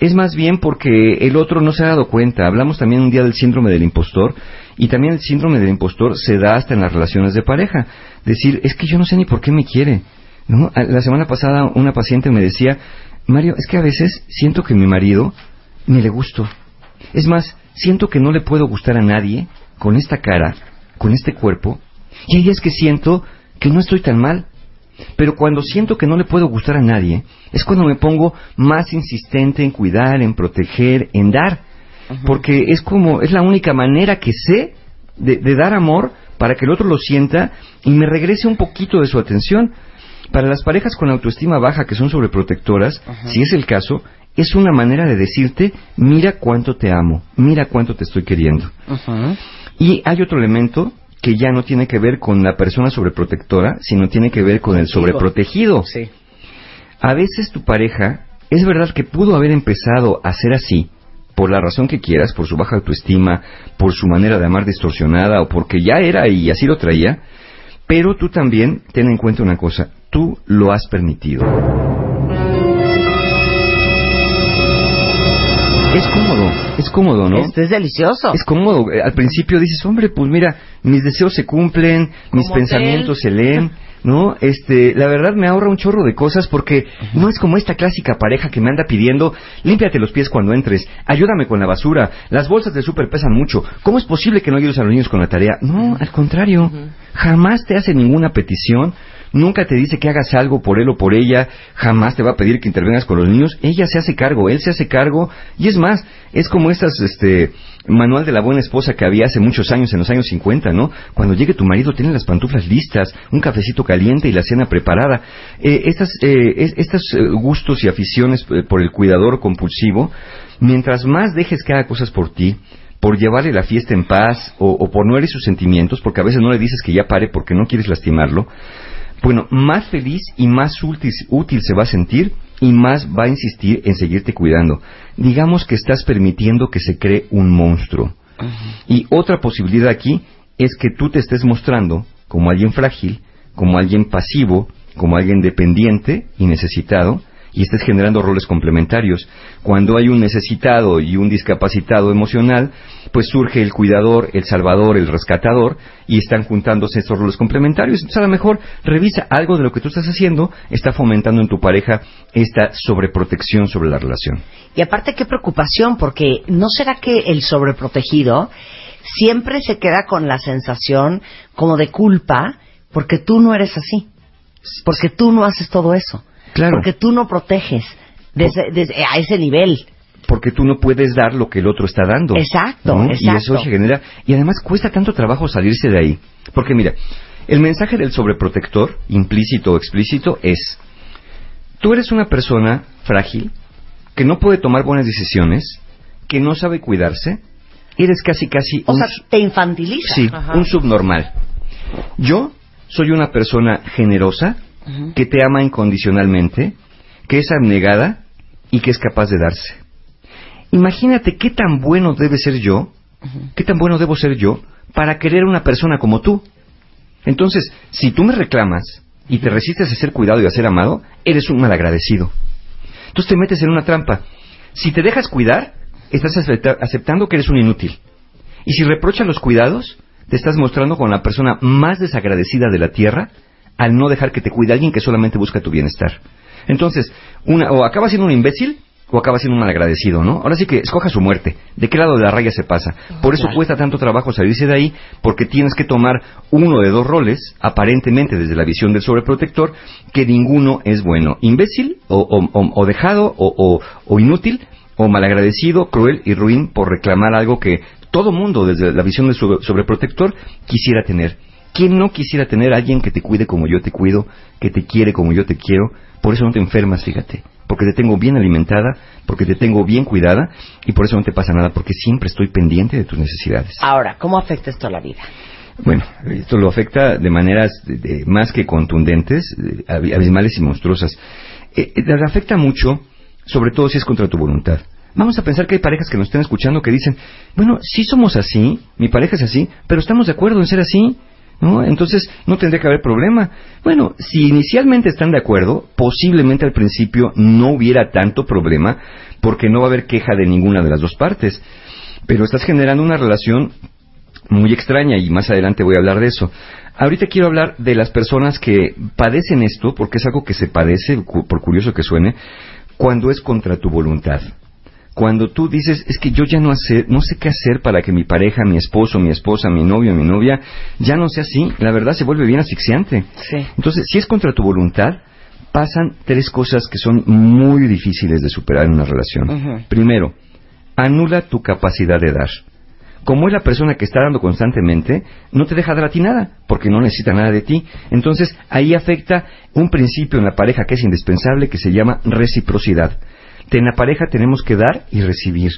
Es más bien porque el otro no se ha dado cuenta. Hablamos también un día del síndrome del impostor y también el síndrome del impostor se da hasta en las relaciones de pareja. Decir, es que yo no sé ni por qué me quiere. ¿no? A- La semana pasada una paciente me decía, Mario, es que a veces siento que mi marido ni le gusto. Es más, siento que no le puedo gustar a nadie con esta cara, con este cuerpo, y ahí es que siento que no estoy tan mal. Pero cuando siento que no le puedo gustar a nadie, es cuando me pongo más insistente en cuidar, en proteger, en dar. Porque es como, es la única manera que sé de, de dar amor para que el otro lo sienta y me regrese un poquito de su atención. Para las parejas con autoestima baja que son sobreprotectoras, si es el caso, es una manera de decirte, mira cuánto te amo, mira cuánto te estoy queriendo. Y hay otro elemento que ya no tiene que ver con la persona sobreprotectora, sino tiene que ver con el sobreprotegido. A veces tu pareja, es verdad que pudo haber empezado a ser así, por la razón que quieras, por su baja autoestima, por su manera de amar distorsionada o porque ya era y así lo traía, pero tú también ten en cuenta una cosa, tú lo has permitido. Es cómodo, es cómodo, ¿no? Esto es delicioso. Es cómodo. Eh, Al principio dices, hombre, pues mira, mis deseos se cumplen, mis pensamientos se leen. ¿no? Este, la verdad me ahorra un chorro de cosas porque no es como esta clásica pareja que me anda pidiendo, límpiate los pies cuando entres, ayúdame con la basura, las bolsas de súper pesan mucho, ¿cómo es posible que no ayudes a los niños con la tarea? No, al contrario, jamás te hace ninguna petición, nunca te dice que hagas algo por él o por ella, jamás te va a pedir que intervengas con los niños, ella se hace cargo, él se hace cargo, y es más, es como estas, este, manual de la buena esposa que había hace muchos años, en los años 50, ¿no? Cuando llegue tu marido, tiene las pantuflas listas, un cafecito caliente y la cena preparada. Eh, estas, eh, es- estos eh, gustos y aficiones eh, por el cuidador compulsivo, mientras más dejes que haga cosas por ti, por llevarle la fiesta en paz o, o por no herir sus sentimientos, porque a veces no le dices que ya pare porque no quieres lastimarlo, bueno, más feliz y más útil se va a sentir y más va a insistir en seguirte cuidando. Digamos que estás permitiendo que se cree un monstruo. Y otra posibilidad aquí es que tú te estés mostrando como alguien frágil, como alguien pasivo, como alguien dependiente y necesitado, y estés generando roles complementarios. Cuando hay un necesitado y un discapacitado emocional, pues surge el cuidador, el salvador, el rescatador, y están juntándose estos roles complementarios. Entonces, a lo mejor revisa algo de lo que tú estás haciendo, está fomentando en tu pareja esta sobreprotección sobre la relación. Y aparte, qué preocupación, porque ¿no será que el sobreprotegido siempre se queda con la sensación como de culpa porque tú no eres así? Porque tú no haces todo eso. Claro. Porque tú no proteges desde, desde- a ese nivel. porque tú no puedes dar lo que el otro está dando. Exacto, ¿no? Y exacto. eso se genera. Y además cuesta tanto trabajo salirse de ahí. Porque mira, el mensaje del sobreprotector, implícito o explícito, es: tú eres una persona frágil, que no puede tomar buenas decisiones, que no sabe cuidarse, eres casi casi O un, sea, te infantiliza. sí, un subnormal. Yo soy una persona generosa, que te ama incondicionalmente, que es abnegada y que es capaz de darse. Imagínate qué tan bueno debe ser yo, qué tan bueno debo ser yo para querer a una persona como tú. Entonces, si tú me reclamas y te resistes a ser cuidado y a ser amado, eres un malagradecido. Entonces te metes en una trampa. Si te dejas cuidar, estás acepta- aceptando que eres un inútil. Y si reprochas los cuidados, te estás mostrando con la persona más desagradecida de la tierra al no dejar que te cuide alguien que solamente busca tu bienestar. Entonces, una, o acaba siendo un imbécil o acaba siendo un malagradecido, ¿no? Ahora sí que escoja su muerte. ¿De qué lado de la raya se pasa? Por eso cuesta tanto trabajo salirse de ahí, porque tienes que tomar uno de dos roles, aparentemente desde la visión del sobreprotector, que ninguno es bueno. Imbécil o, o- o- o dejado o, o- o inútil o malagradecido, cruel y ruin por reclamar algo que todo mundo desde la visión del sobre- sobreprotector quisiera tener. ¿Quién no quisiera tener a alguien que te cuide como yo te cuido, que te quiere como yo te quiero? Por eso no te enfermas, fíjate. Porque te tengo bien alimentada, porque te tengo bien cuidada y por eso no te pasa nada, porque siempre estoy pendiente de tus necesidades. Ahora, ¿cómo afecta esto a la vida? Bueno, esto lo afecta de maneras de- de- más que contundentes, ab- abismales y monstruosas. Eh, eh, le afecta mucho, sobre todo si es contra tu voluntad. Vamos a pensar que hay parejas que nos estén escuchando que dicen, bueno, sí somos así, mi pareja es así, pero estamos de acuerdo en ser así, ¿no? Entonces no tendría que haber problema. Bueno, si inicialmente están de acuerdo, posiblemente al principio no hubiera tanto problema, porque no va a haber queja de ninguna de las dos partes. Pero estás generando una relación muy extraña y más adelante voy a hablar de eso. Ahorita quiero hablar de las personas que padecen esto, porque es algo que se padece, por curioso que suene, cuando es contra tu voluntad. Cuando tú dices, es que yo ya no, hacer, no sé qué hacer para que mi pareja, mi esposo, mi esposa, mi novio, mi novia, ya no sea así, la verdad se vuelve bien asfixiante. Entonces, si es contra tu voluntad, pasan tres cosas que son muy difíciles de superar en una relación. Primero, anula tu capacidad de dar. Como es la persona que está dando constantemente, no te deja dar a ti nada, porque no necesita nada de ti. Entonces, ahí afecta un principio en la pareja que es indispensable, que se llama reciprocidad. En la pareja tenemos que dar y recibir.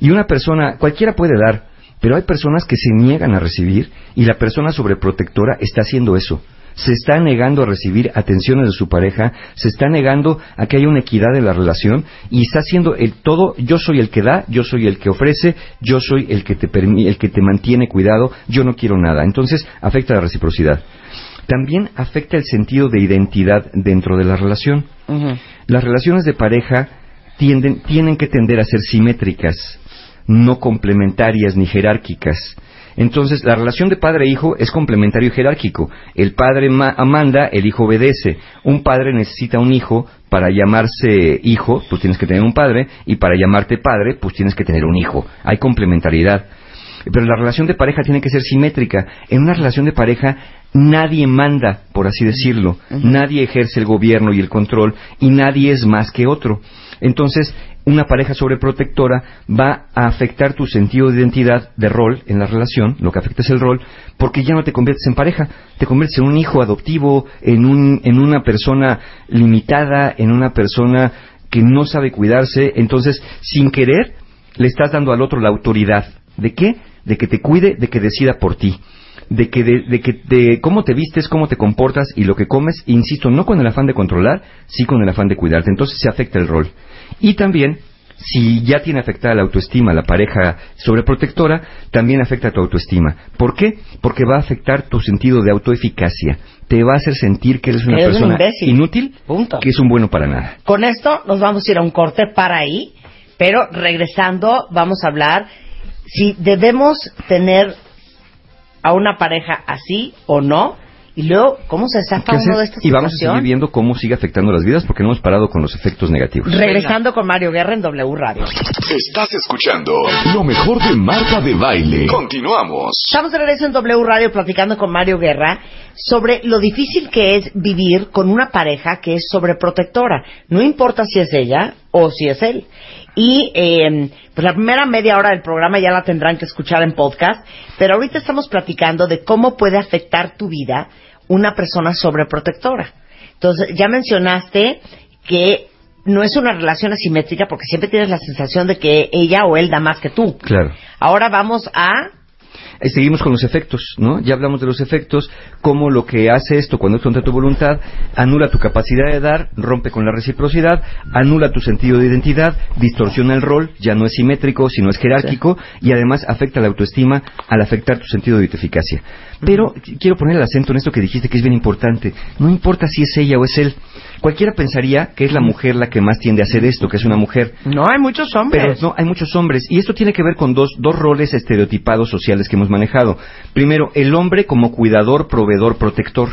Y una persona, cualquiera puede dar, pero hay personas que se niegan a recibir y la persona sobreprotectora está haciendo eso. Se está negando a recibir atenciones de su pareja, se está negando a que haya una equidad en la relación y está haciendo el todo, yo soy el que da, yo soy el que ofrece, yo soy el que te el que te mantiene cuidado, yo no quiero nada. Entonces, afecta la reciprocidad. También afecta el sentido de identidad dentro de la relación. Las relaciones de pareja tienden, tienen que tender a ser simétricas, no complementarias ni jerárquicas. Entonces, la relación de padre e es complementario y jerárquico. El padre ma- manda, el hijo obedece. Un padre necesita un hijo para llamarse hijo, pues tienes que tener un padre, y para llamarte padre, pues tienes que tener un hijo. Hay complementariedad. Pero la relación de pareja tiene que ser simétrica. En una relación de pareja nadie manda, por así decirlo. Nadie ejerce el gobierno y el control y nadie es más que otro. Entonces, una pareja sobreprotectora va a afectar tu sentido de identidad, de rol en la relación, lo que afecta es el rol, porque ya no te conviertes en pareja, te conviertes en un hijo adoptivo, en, un, en una persona limitada, en una persona que no sabe cuidarse, entonces, sin querer, le estás dando al otro la autoridad. ¿De qué? De que te cuide, de que decida por ti. De que, de, de que de cómo te vistes, cómo te comportas y lo que comes, insisto, no con el afán de controlar, sí con el afán de cuidarte. Entonces se afecta el rol. Y también, si ya tiene afectada la autoestima la pareja sobreprotectora, también afecta tu autoestima. ¿Por qué? Porque va a afectar tu sentido de autoeficacia. Te va a hacer sentir que eres una Eres persona inútil, Punto. que es un bueno para nada. Con esto nos vamos a ir a un corte para ahí, pero regresando vamos a hablar si debemos tener a una pareja así o no, y luego cómo se zafa uno de esta y vamos a situación. seguir viendo cómo sigue afectando las vidas porque no hemos parado con los efectos negativos. Regresando con Mario Guerra en W Radio. Estás escuchando lo mejor de Marta de Baile. Continuamos. Estamos de regreso en W Radio platicando con Mario Guerra sobre lo difícil que es vivir con una pareja que es sobreprotectora. No importa si es ella o si es él. Y eh, pues la primera media hora del programa ya la tendrán que escuchar en podcast, pero ahorita estamos platicando de cómo puede afectar tu vida una persona sobreprotectora. Entonces, ya mencionaste que no es una relación asimétrica porque siempre tienes la sensación de que ella o él da más que tú. Claro. Ahora vamos a Eh, Seguimos con los efectos, ¿no? Ya hablamos de los efectos, cómo lo que hace esto cuando es contra tu voluntad, anula tu capacidad de dar, rompe con la reciprocidad, anula tu sentido de identidad, distorsiona el rol, ya no es simétrico, sino es jerárquico, y además afecta la autoestima al afectar tu sentido de autoeficacia. Pero qu- quiero poner el acento en esto que dijiste que es bien importante. No importa si es ella o es él. Cualquiera pensaría que es la mujer la que más tiende a hacer esto, que es una mujer. No, hay muchos hombres. Pero no, hay muchos hombres. Y esto tiene que ver con dos, dos roles estereotipados sociales que hemos manejado. Primero, el hombre como cuidador, proveedor, protector.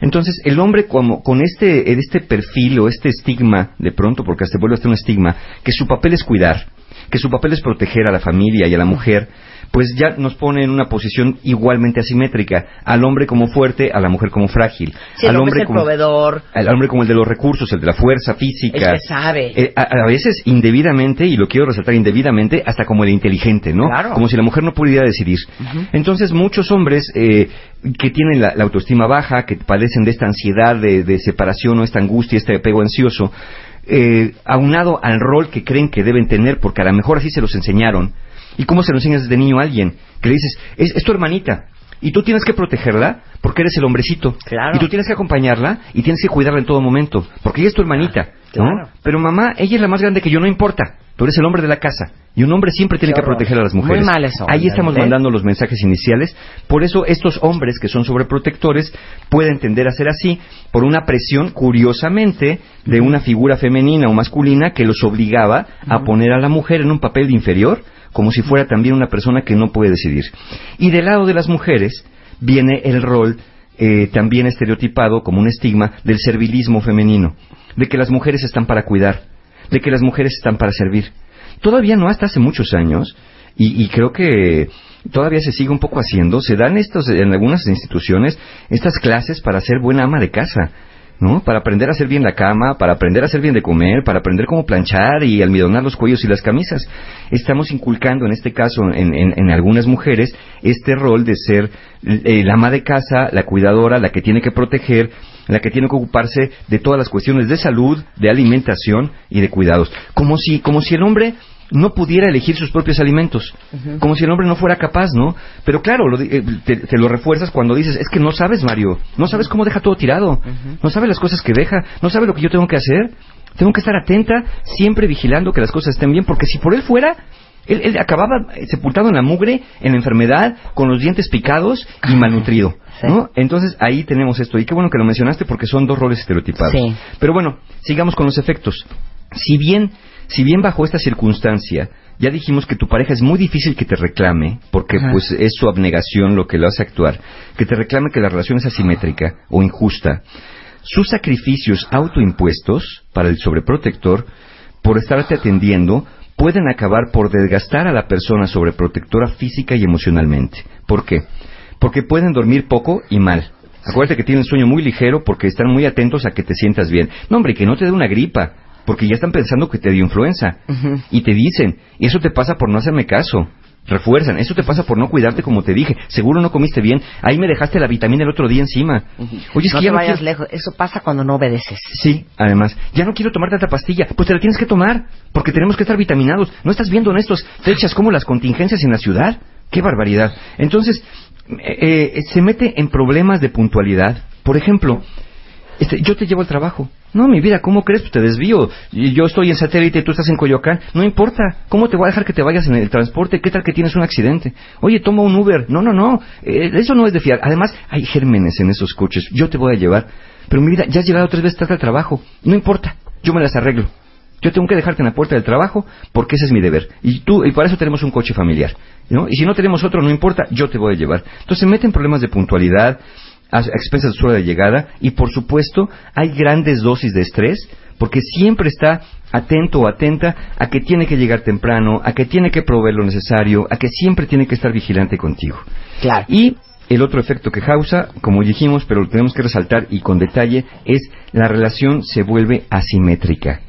Entonces, el hombre como, con este, este perfil o este estigma, de pronto, porque se vuelve hasta un estigma, que su papel es cuidar, que su papel es proteger a la familia y a la mujer, pues ya nos pone en una posición igualmente asimétrica. Al hombre como fuerte, a la mujer como frágil. Al hombre es el como, proveedor, al hombre como el de los recursos, el de la fuerza física. el que sabe. Eh, a, a veces indebidamente, y lo quiero resaltar indebidamente, hasta como el inteligente, ¿no? Claro. Como si la mujer no pudiera decidir. Entonces, muchos hombres eh, que tienen la, la autoestima baja, que padecen de esta ansiedad de, de separación o esta angustia, este apego ansioso, eh, aunado al rol que creen que deben tener, porque a lo mejor así se los enseñaron. ¿Y cómo se lo enseñas desde niño a alguien? Que le dices, es, es tu hermanita, y tú tienes que protegerla porque eres el hombrecito. Claro. Y tú tienes que acompañarla y tienes que cuidarla en todo momento, porque ella es tu hermanita, ¿no? Claro. Pero mamá, ella es la más grande que yo, no importa. Tú eres el hombre de la casa. Y un hombre siempre tiene que proteger a las mujeres. Muy mal eso, Ahí estamos obviamente. mandando los mensajes iniciales. Por eso estos hombres que son sobreprotectores pueden tender a ser así por una presión, curiosamente, de una figura femenina o masculina que los obligaba a poner a la mujer en un papel de inferior, como si fuera también una persona que no puede decidir. Y del lado de las mujeres viene el rol eh, también estereotipado como un estigma del servilismo femenino, de que las mujeres están para cuidar, de que las mujeres están para servir. Todavía no hasta hace muchos años, y, y creo que todavía se sigue un poco haciendo, se dan estos en algunas instituciones estas clases para ser buena ama de casa. ¿No? Para aprender a hacer bien la cama, para aprender a hacer bien de comer, para aprender cómo planchar y almidonar los cuellos y las camisas. Estamos inculcando, en este caso, en, algunas mujeres, este rol de ser eh, la ama de casa, la cuidadora, la que tiene que proteger, la que tiene que ocuparse de todas las cuestiones de salud, de alimentación y de cuidados. Como si, como si el hombre no pudiera elegir sus propios alimentos, como si el hombre no fuera capaz, ¿no? Pero claro, lo eh, te, te lo refuerzas cuando dices, es que no sabes, Mario, no sabes cómo deja todo tirado, no sabes las cosas que deja, no sabes lo que yo tengo que hacer, tengo que estar atenta, siempre vigilando que las cosas estén bien, porque si por él fuera, él, él acababa eh, sepultado en la mugre, en la enfermedad, con los dientes picados y malnutrido, ¿no? Entonces ahí tenemos esto, y qué bueno que lo mencionaste porque son dos roles estereotipados. Sí. Pero bueno, sigamos con los efectos. Si bien, si bien bajo esta circunstancia ya dijimos que tu pareja es muy difícil que te reclame, porque Ajá. pues es su abnegación lo que lo hace actuar, que te reclame que la relación es asimétrica o injusta. Sus sacrificios autoimpuestos para el sobreprotector, por estarte atendiendo, pueden acabar por desgastar a la persona sobreprotectora física y emocionalmente. ¿Por qué? Porque pueden dormir poco y mal. Acuérdate que tienen sueño muy ligero porque están muy atentos a que te sientas bien. No, hombre, que no te dé una gripa, porque ya están pensando que te dio influenza. Y te dicen, y eso te pasa por no hacerme caso. Refuerzan, eso te pasa por no cuidarte como te dije. Seguro no comiste bien. Ahí me dejaste la vitamina el otro día encima. Oye, es no que te ya no vayas quiero- lejos. Eso pasa cuando no obedeces. Sí, además, ya no quiero tomar tanta pastilla. Pues te la tienes que tomar, porque tenemos que estar vitaminados. ¿No estás viendo en estas fechas como las contingencias en la ciudad? ¡Qué barbaridad! Entonces, eh, eh, se mete en problemas de puntualidad. Por ejemplo, este, yo te llevo al trabajo. No, mi vida, ¿cómo crees? Pues te desvío. Yo estoy en satélite y tú estás en Coyoacán. No importa. ¿Cómo te voy a dejar que te vayas en el transporte? ¿Qué tal que tienes un accidente? Oye, toma un Uber. No, no, no. Eh, eso no es de fiar. Además, hay gérmenes en esos coches. Yo te voy a llevar. Pero mi vida, ya has llegado tres veces tarde al trabajo. No importa. Yo me las arreglo. Yo tengo que dejarte en la puerta del trabajo porque ese es mi deber. Y tú, y para eso tenemos un coche familiar. ¿no? Y si no tenemos otro, no importa, yo te voy a llevar. Entonces se meten problemas de puntualidad, a expensas de su hora de llegada, y por supuesto hay grandes dosis de estrés, porque siempre está atento o atenta a que tiene que llegar temprano, a que tiene que proveer lo necesario, a que siempre tiene que estar vigilante contigo. Claro. Y el otro efecto que causa, como dijimos, pero lo tenemos que resaltar y con detalle, es la relación se vuelve asimétrica.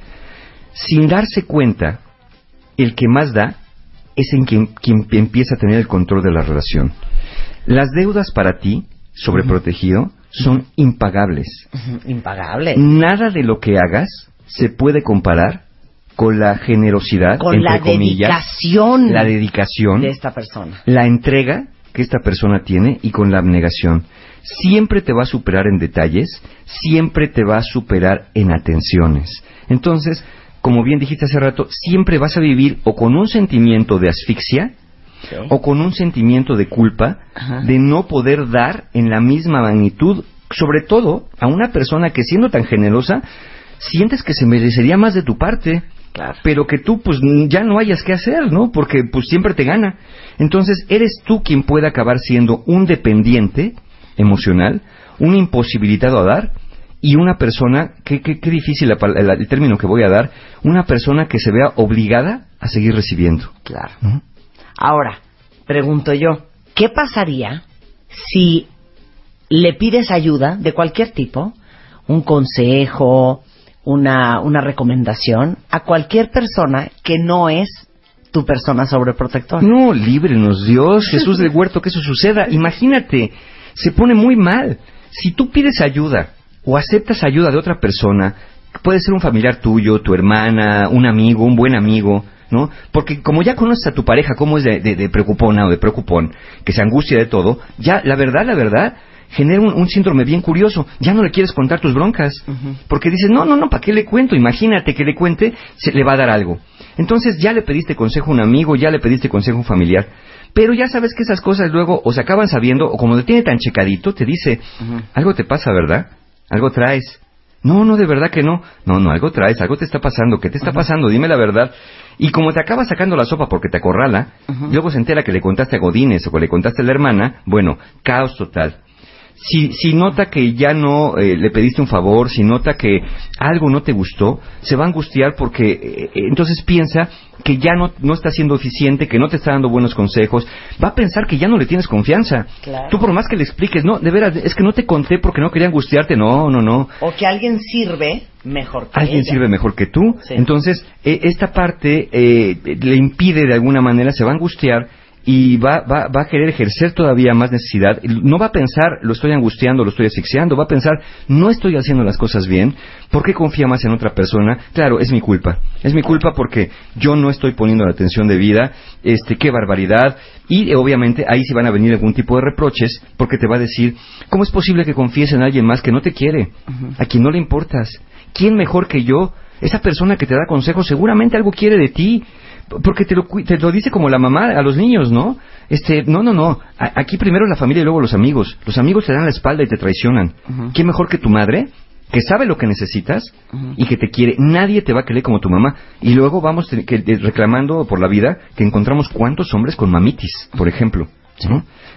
Sin darse cuenta, el que más da es en quien, quien empieza a tener el control de la relación. Las deudas para ti, sobreprotegido, son impagables. Impagable. Nada de lo que hagas se puede comparar con la generosidad, Con entre la comillas, dedicación la dedicación, de esta persona. la entrega que esta persona tiene y con la abnegación. Siempre te va a superar en detalles, siempre te va a superar en atenciones. Entonces, como bien dijiste hace rato, siempre vas a vivir o con un sentimiento de asfixia o con un sentimiento de culpa de no poder dar en la misma magnitud, sobre todo a una persona que siendo tan generosa, sientes que se merecería más de tu parte, pero que tú pues ya no hayas que hacer, ¿no? Porque pues siempre te gana. Entonces eres tú quien puede acabar siendo un dependiente emocional, un imposibilitado a dar y una persona, qué, qué, qué difícil la el, el término que voy a dar, una persona que se vea obligada a seguir recibiendo. Claro. Ahora, pregunto yo, ¿qué pasaría si le pides ayuda de cualquier tipo, un consejo, una, recomendación, a cualquier persona que no es tu persona sobreprotectora? No, líbrenos Dios, Jesús del huerto, que eso suceda. Imagínate, se pone muy mal. Si tú pides ayuda o aceptas ayuda de otra persona, puede ser un familiar tuyo, tu hermana, un amigo, un buen amigo, ¿no? Porque como ya conoces a tu pareja, cómo es de, de- de preocupona o de preocupón, que se angustia de todo, ya la verdad, la verdad, genera un, un síndrome bien curioso. Ya no le quieres contar tus broncas. Porque dices, no, no, no, ¿para qué le cuento? Imagínate que le cuente, se le va a dar algo. Entonces ya le pediste consejo a un amigo, ya le pediste consejo a un familiar. Pero ya sabes que esas cosas luego o se acaban sabiendo, o como te tiene tan checadito, te dice, algo te pasa, ¿verdad? Algo traes. No, no, de verdad que no. No, no, algo traes, algo te está pasando. ¿Qué te está pasando? Dime la verdad. Y como te acaba sacando la sopa porque te acorrala, luego se entera que le contaste a Godínez o que le contaste a la hermana, bueno, caos total. Si, si nota que ya no eh, le pediste un favor, si nota que algo no te gustó, se va a angustiar porque eh, eh, entonces piensa que ya no, no está siendo eficiente, que no te está dando buenos consejos, va a pensar que ya no le tienes confianza. Claro. Tú por más que le expliques, no, de veras, es que no te conté porque no quería angustiarte, no, no, no. O que alguien sirve mejor que Alguien ella. sirve mejor que tú. Sí. Entonces, eh, esta parte eh, le impide de alguna manera, se va a angustiar y va, va, va a querer ejercer todavía más necesidad. No va a pensar, lo estoy angustiando, lo estoy asfixiando, va a pensar, no estoy haciendo las cosas bien, ¿por qué confía más en otra persona? Claro, es mi culpa. Es mi culpa porque yo no estoy poniendo la atención debida, este, qué barbaridad. Y obviamente ahí sí van a venir algún tipo de reproches porque te va a decir, ¿cómo es posible que confíes en alguien más que no te quiere? A quien no le importas. ¿Quién mejor que yo? Esa persona que te da consejos seguramente algo quiere de ti. Porque te lo, te lo dice como la mamá a los niños, ¿no? Este, no, no, no. A- aquí primero la familia y luego los amigos. Los amigos te dan la espalda y te traicionan. ¿Quién mejor que tu madre? que sabe lo que necesitas y que te quiere. Nadie te va a querer como tu mamá. Y luego vamos te- que- de- reclamando por la vida que encontramos cuántos hombres con mamitis, por ejemplo.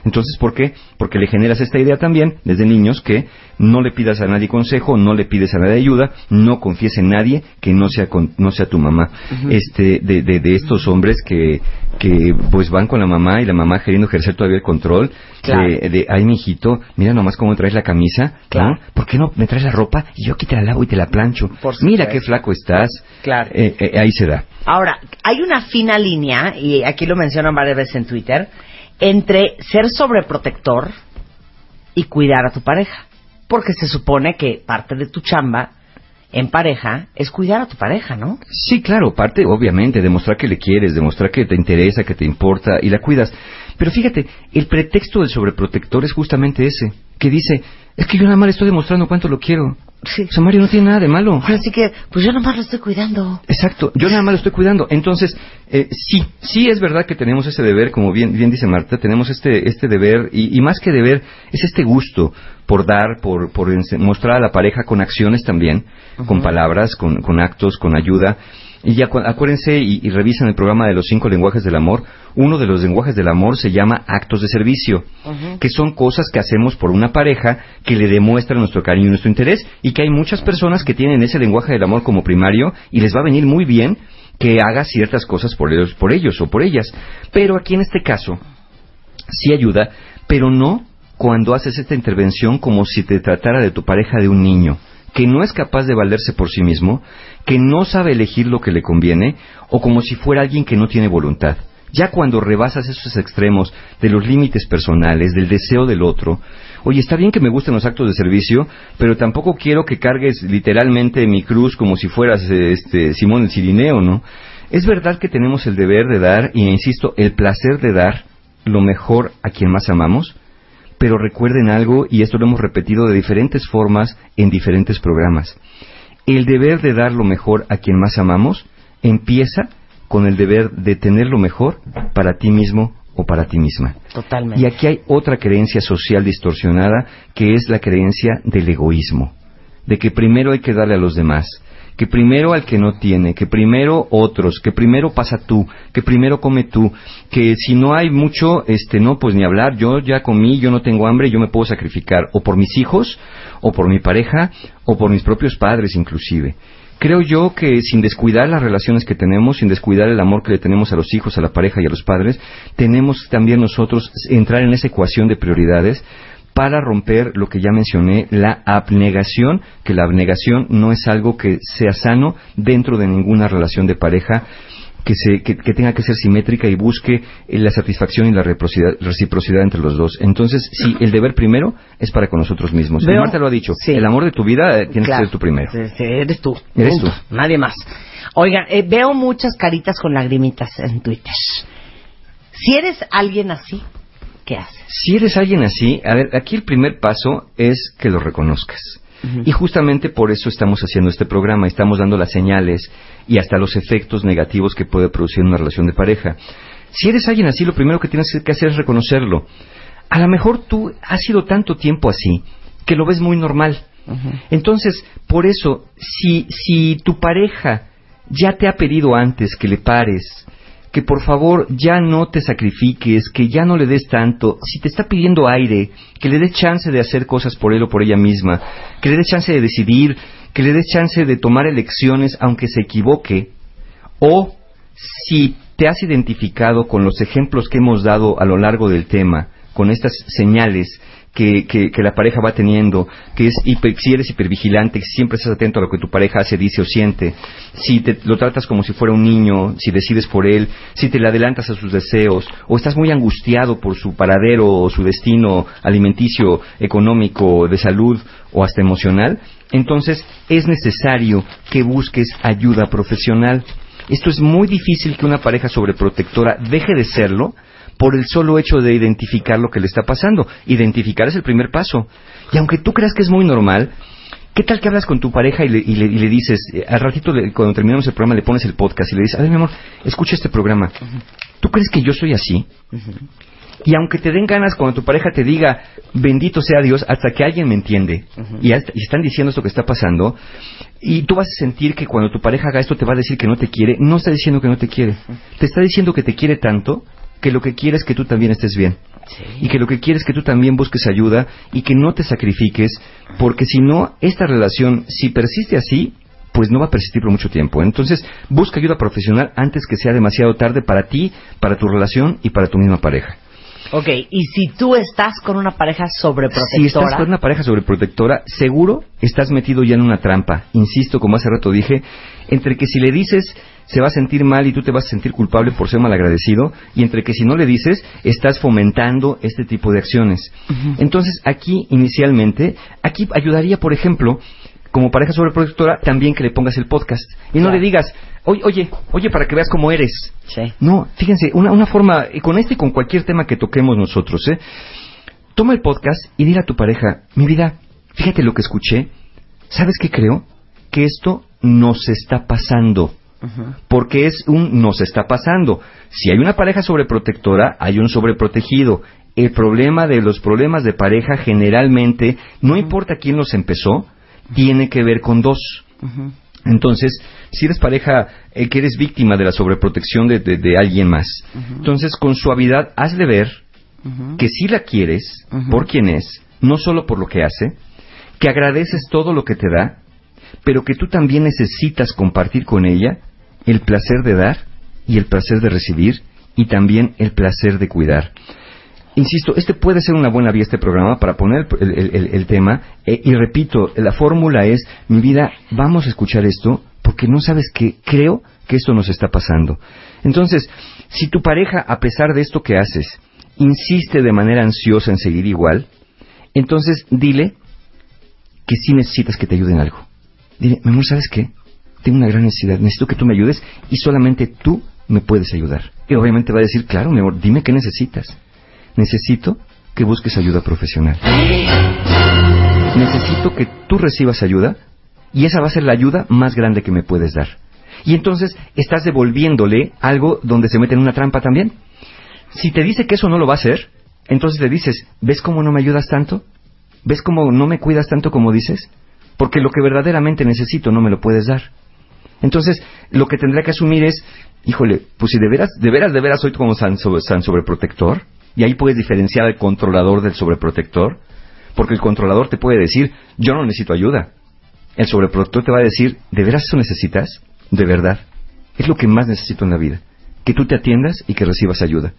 Entonces, ¿por qué? Porque le generas esta idea también desde niños que no le pidas a nadie consejo, no le pides a nadie ayuda, no confíes en nadie que no sea con- no sea tu mamá. Este de, de, de estos hombres que que pues van con la mamá y la mamá queriendo ejercer todavía el control Claro. de, de, ay mijito, mira nomás cómo traes la camisa, ¿no? ¿Por qué no me traes la ropa y yo aquí te la lavo y te la plancho? Mira qué flaco estás. Claro. Eh, eh, ahí se da. Ahora, hay una fina línea, y aquí lo mencionan varias veces en Twitter, entre ser sobreprotector y cuidar a tu pareja. Porque se supone que parte de tu chamba en pareja es cuidar a tu pareja, ¿no? Sí, claro, parte, obviamente, demostrar que le quieres, demostrar que te interesa, que te importa y la cuidas. Pero fíjate, el pretexto del sobreprotector es justamente ese, que dice, es que yo nada más le estoy demostrando cuánto lo quiero. Sí. O sea, Mario no tiene nada de malo. Así que, pues yo nomás lo estoy cuidando. Exacto, yo nada más lo estoy cuidando. Entonces, eh, sí, sí es verdad que tenemos ese deber, como bien, bien dice Marta, tenemos este, este deber, y, y más que deber, es este gusto por dar, por, por mostrar a la pareja con acciones también, con palabras, con, con actos, con ayuda. Y ya cu- acuérdense y, y revisen el programa de los cinco lenguajes del amor. Uno de los lenguajes del amor se llama actos de servicio, que son cosas que hacemos por una pareja que le demuestran nuestro cariño y nuestro interés, y que hay muchas personas que tienen ese lenguaje del amor como primario y les va a venir muy bien que haga ciertas cosas por ellos, por ellos o por ellas. Pero aquí en este caso sí ayuda, pero no cuando haces esta intervención como si te tratara de tu pareja de un niño que no es capaz de valerse por sí mismo, que no sabe elegir lo que le conviene, o como si fuera alguien que no tiene voluntad. Ya cuando rebasas esos extremos de los límites personales, del deseo del otro, oye, está bien que me gusten los actos de servicio, pero tampoco quiero que cargues literalmente mi cruz como si fueras eh, este Simón el Cirineo, ¿no? Es verdad que tenemos el deber de dar, y insisto, el placer de dar lo mejor a quien más amamos, pero recuerden algo, y esto lo hemos repetido de diferentes formas en diferentes programas. El deber de dar lo mejor a quien más amamos empieza con el deber de tener lo mejor para ti mismo o para ti misma. Totalmente. Y aquí hay otra creencia social distorsionada que es la creencia del egoísmo, de que primero hay que darle a los demás, que primero al que no tiene, que primero otros, que primero pasa tú, que primero come tú, que si no hay mucho, este no, pues ni hablar, yo ya comí, yo no tengo hambre, yo me puedo sacrificar o por mis hijos, o por mi pareja, o por mis propios padres inclusive. Creo yo que sin descuidar las relaciones que tenemos, sin descuidar el amor que le tenemos a los hijos, a la pareja y a los padres, tenemos también nosotros entrar en esa ecuación de prioridades para romper lo que ya mencioné, la abnegación, que la abnegación no es algo que sea sano dentro de ninguna relación de pareja, que, se, que, que tenga que ser simétrica y busque eh, la satisfacción y la reciprocidad, reciprocidad entre los dos. Entonces, sí, el deber primero es para con nosotros mismos. Y Marta lo ha dicho, el amor de tu vida eh, tiene Claro. que ser tu primero. Sí, sí, Eres tú. Eres tú. Nadie más. Oigan, eh, veo muchas caritas con lagrimitas en Twitter. Si eres alguien así, Si eres alguien así, a ver, aquí el primer paso es que lo reconozcas. Y justamente por eso estamos haciendo este programa, estamos dando las señales y hasta los efectos negativos que puede producir una relación de pareja. Si eres alguien así, lo primero que tienes que hacer es reconocerlo. A lo mejor tú has sido tanto tiempo así que lo ves muy normal. Entonces, por eso, si, si tu pareja ya te ha pedido antes que le pares, que por favor ya no te sacrifiques, que ya no le des tanto, si te está pidiendo aire, que le des chance de hacer cosas por él o por ella misma, que le des chance de decidir, que le des chance de tomar elecciones aunque se equivoque, o si te has identificado con los ejemplos que hemos dado a lo largo del tema, con estas señales que, que- que la pareja va teniendo, que es hiper- si eres hipervigilante, siempre estás atento a lo que tu pareja hace, dice o siente, si te, lo tratas como si fuera un niño, si decides por él, si te le adelantas a sus deseos, o estás muy angustiado por su paradero o su destino alimenticio, económico, de salud o hasta emocional, entonces es necesario que busques ayuda profesional. Esto es muy difícil que una pareja sobreprotectora deje de serlo por el solo hecho de identificar lo que le está pasando. Identificar es el primer paso. Y aunque tú creas que es muy normal, ¿qué tal que hablas con tu pareja y le, y le- y le dices, eh, al ratito cuando terminamos el programa le pones el podcast y le dices, a ver mi amor, escucha este programa. ¿Tú crees que yo soy así? Y aunque te den ganas cuando tu pareja te diga, bendito sea Dios, hasta que alguien me entiende, y, y están diciendo esto que está pasando, y tú vas a sentir que cuando tu pareja haga esto te va a decir que no te quiere, no está diciendo que no te quiere, te está diciendo que te quiere tanto que lo que quiere es que tú también estés bien. Y que lo que quiere es que tú también busques ayuda y que no te sacrifiques, porque si no, esta relación, si persiste así, pues no va a persistir por mucho tiempo. Entonces, busca ayuda profesional antes que sea demasiado tarde para ti, para tu relación y para tu misma pareja. Ok, y si tú estás con una pareja sobreprotectora. Si estás con una pareja sobreprotectora, seguro estás metido ya en una trampa. Insisto, como hace rato dije, entre que si le dices se va a sentir mal y tú te vas a sentir culpable por ser malagradecido, y entre que si no le dices estás fomentando este tipo de acciones. Entonces, aquí inicialmente, aquí ayudaría, por ejemplo, como pareja sobreprotectora, también que le pongas el podcast. Y no le digas, oye, oye, oye, para que veas cómo eres. No, fíjense, una, una forma, y con este y con cualquier tema que toquemos nosotros, ¿eh? Toma el podcast y dile a tu pareja, mi vida, fíjate lo que escuché, ¿sabes qué creo? Que esto nos está pasando. Porque es un nos está pasando. Si hay una pareja sobreprotectora, hay un sobreprotegido. El problema de los problemas de pareja generalmente, no importa quién los empezó, tiene que ver con dos. Entonces, si eres pareja eh, que eres víctima de la sobreprotección de, de- de alguien más, entonces con suavidad hazle ver que sí la quieres por quien es, no solo por lo que hace, que agradeces todo lo que te da, pero que tú también necesitas compartir con ella el placer de dar y el placer de recibir y también el placer de cuidar. Insisto, este puede ser una buena vía este programa para poner el, tema eh, y repito, la fórmula es, mi vida, vamos a escuchar esto porque no sabes que creo que esto nos está pasando. Entonces, si tu pareja, a pesar de esto que haces, insiste de manera ansiosa en seguir igual, entonces dile que sí necesitas que te ayuden en algo. Dile, mi amor, ¿sabes qué? Tengo una gran necesidad, necesito que tú me ayudes y solamente tú me puedes ayudar. Y obviamente va a decir, claro, mi amor, dime qué necesitas. Necesito que busques ayuda profesional. Necesito que tú recibas ayuda y esa va a ser la ayuda más grande que me puedes dar. Y entonces estás devolviéndole algo donde se mete en una trampa también. Si te dice que eso no lo va a hacer, entonces le dices, ¿ves cómo no me ayudas tanto? ¿Ves cómo no me cuidas tanto como dices? Porque lo que verdaderamente necesito no me lo puedes dar. Entonces, lo que tendrá que asumir es, híjole, pues si de veras, de veras, de veras soy como san, sobre- san sobreprotector, y ahí puedes diferenciar al controlador del sobreprotector, porque el controlador te puede decir, yo no necesito ayuda. El sobreprotector te va a decir, ¿de veras eso necesitas? De verdad. Es lo que más necesito en la vida. Que tú te atiendas y que recibas ayuda.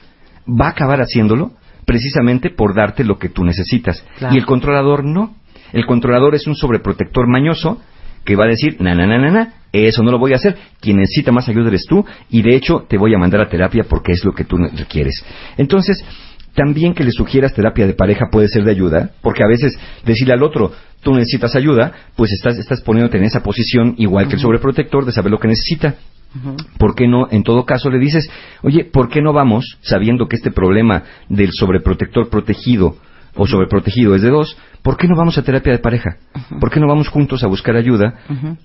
Va a acabar haciéndolo precisamente por darte lo que tú necesitas. Claro. Y el controlador no. El controlador es un sobreprotector mañoso que va a decir, na, na, na, na, na, eso no lo voy a hacer. Quien necesita más ayuda eres tú y de hecho te voy a mandar a terapia porque es lo que tú requieres. Entonces, también que le sugieras terapia de pareja puede ser de ayuda, porque a veces decirle al otro, tú necesitas ayuda, pues estás, estás poniéndote en esa posición igual que el sobreprotector de saber lo que necesita. ¿Por qué no, en todo caso, le dices, oye, ¿por qué no vamos, sabiendo que este problema del sobreprotector protegido o sobreprotegido es de dos, ¿por qué no vamos a terapia de pareja? ¿Por qué no vamos juntos a buscar ayuda?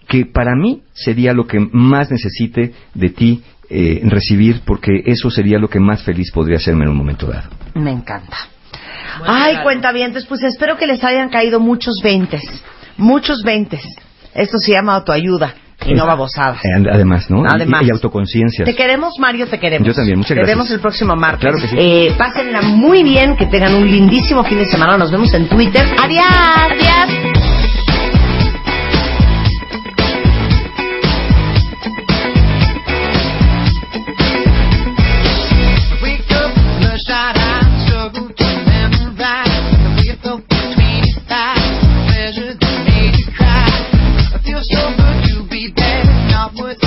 Que para mí sería lo que más necesite de ti eh, recibir, porque eso sería lo que más feliz podría hacerme en un momento dado. Me encanta. Ay, cuentavientes, pues espero que les hayan caído muchos veintes. Muchos veintes. Esto se llama autoayuda y no babosadas. Eh, Además, ¿no? Y- Además. Y, autoconciencia. Te queremos, Mario, te queremos. Yo también, muchas Te gracias. vemos el próximo martes. Claro que sí. Eh, pásenla muy bien, que tengan un lindísimo fin de semana. Nos vemos en Twitter. Adiós. Adiós. would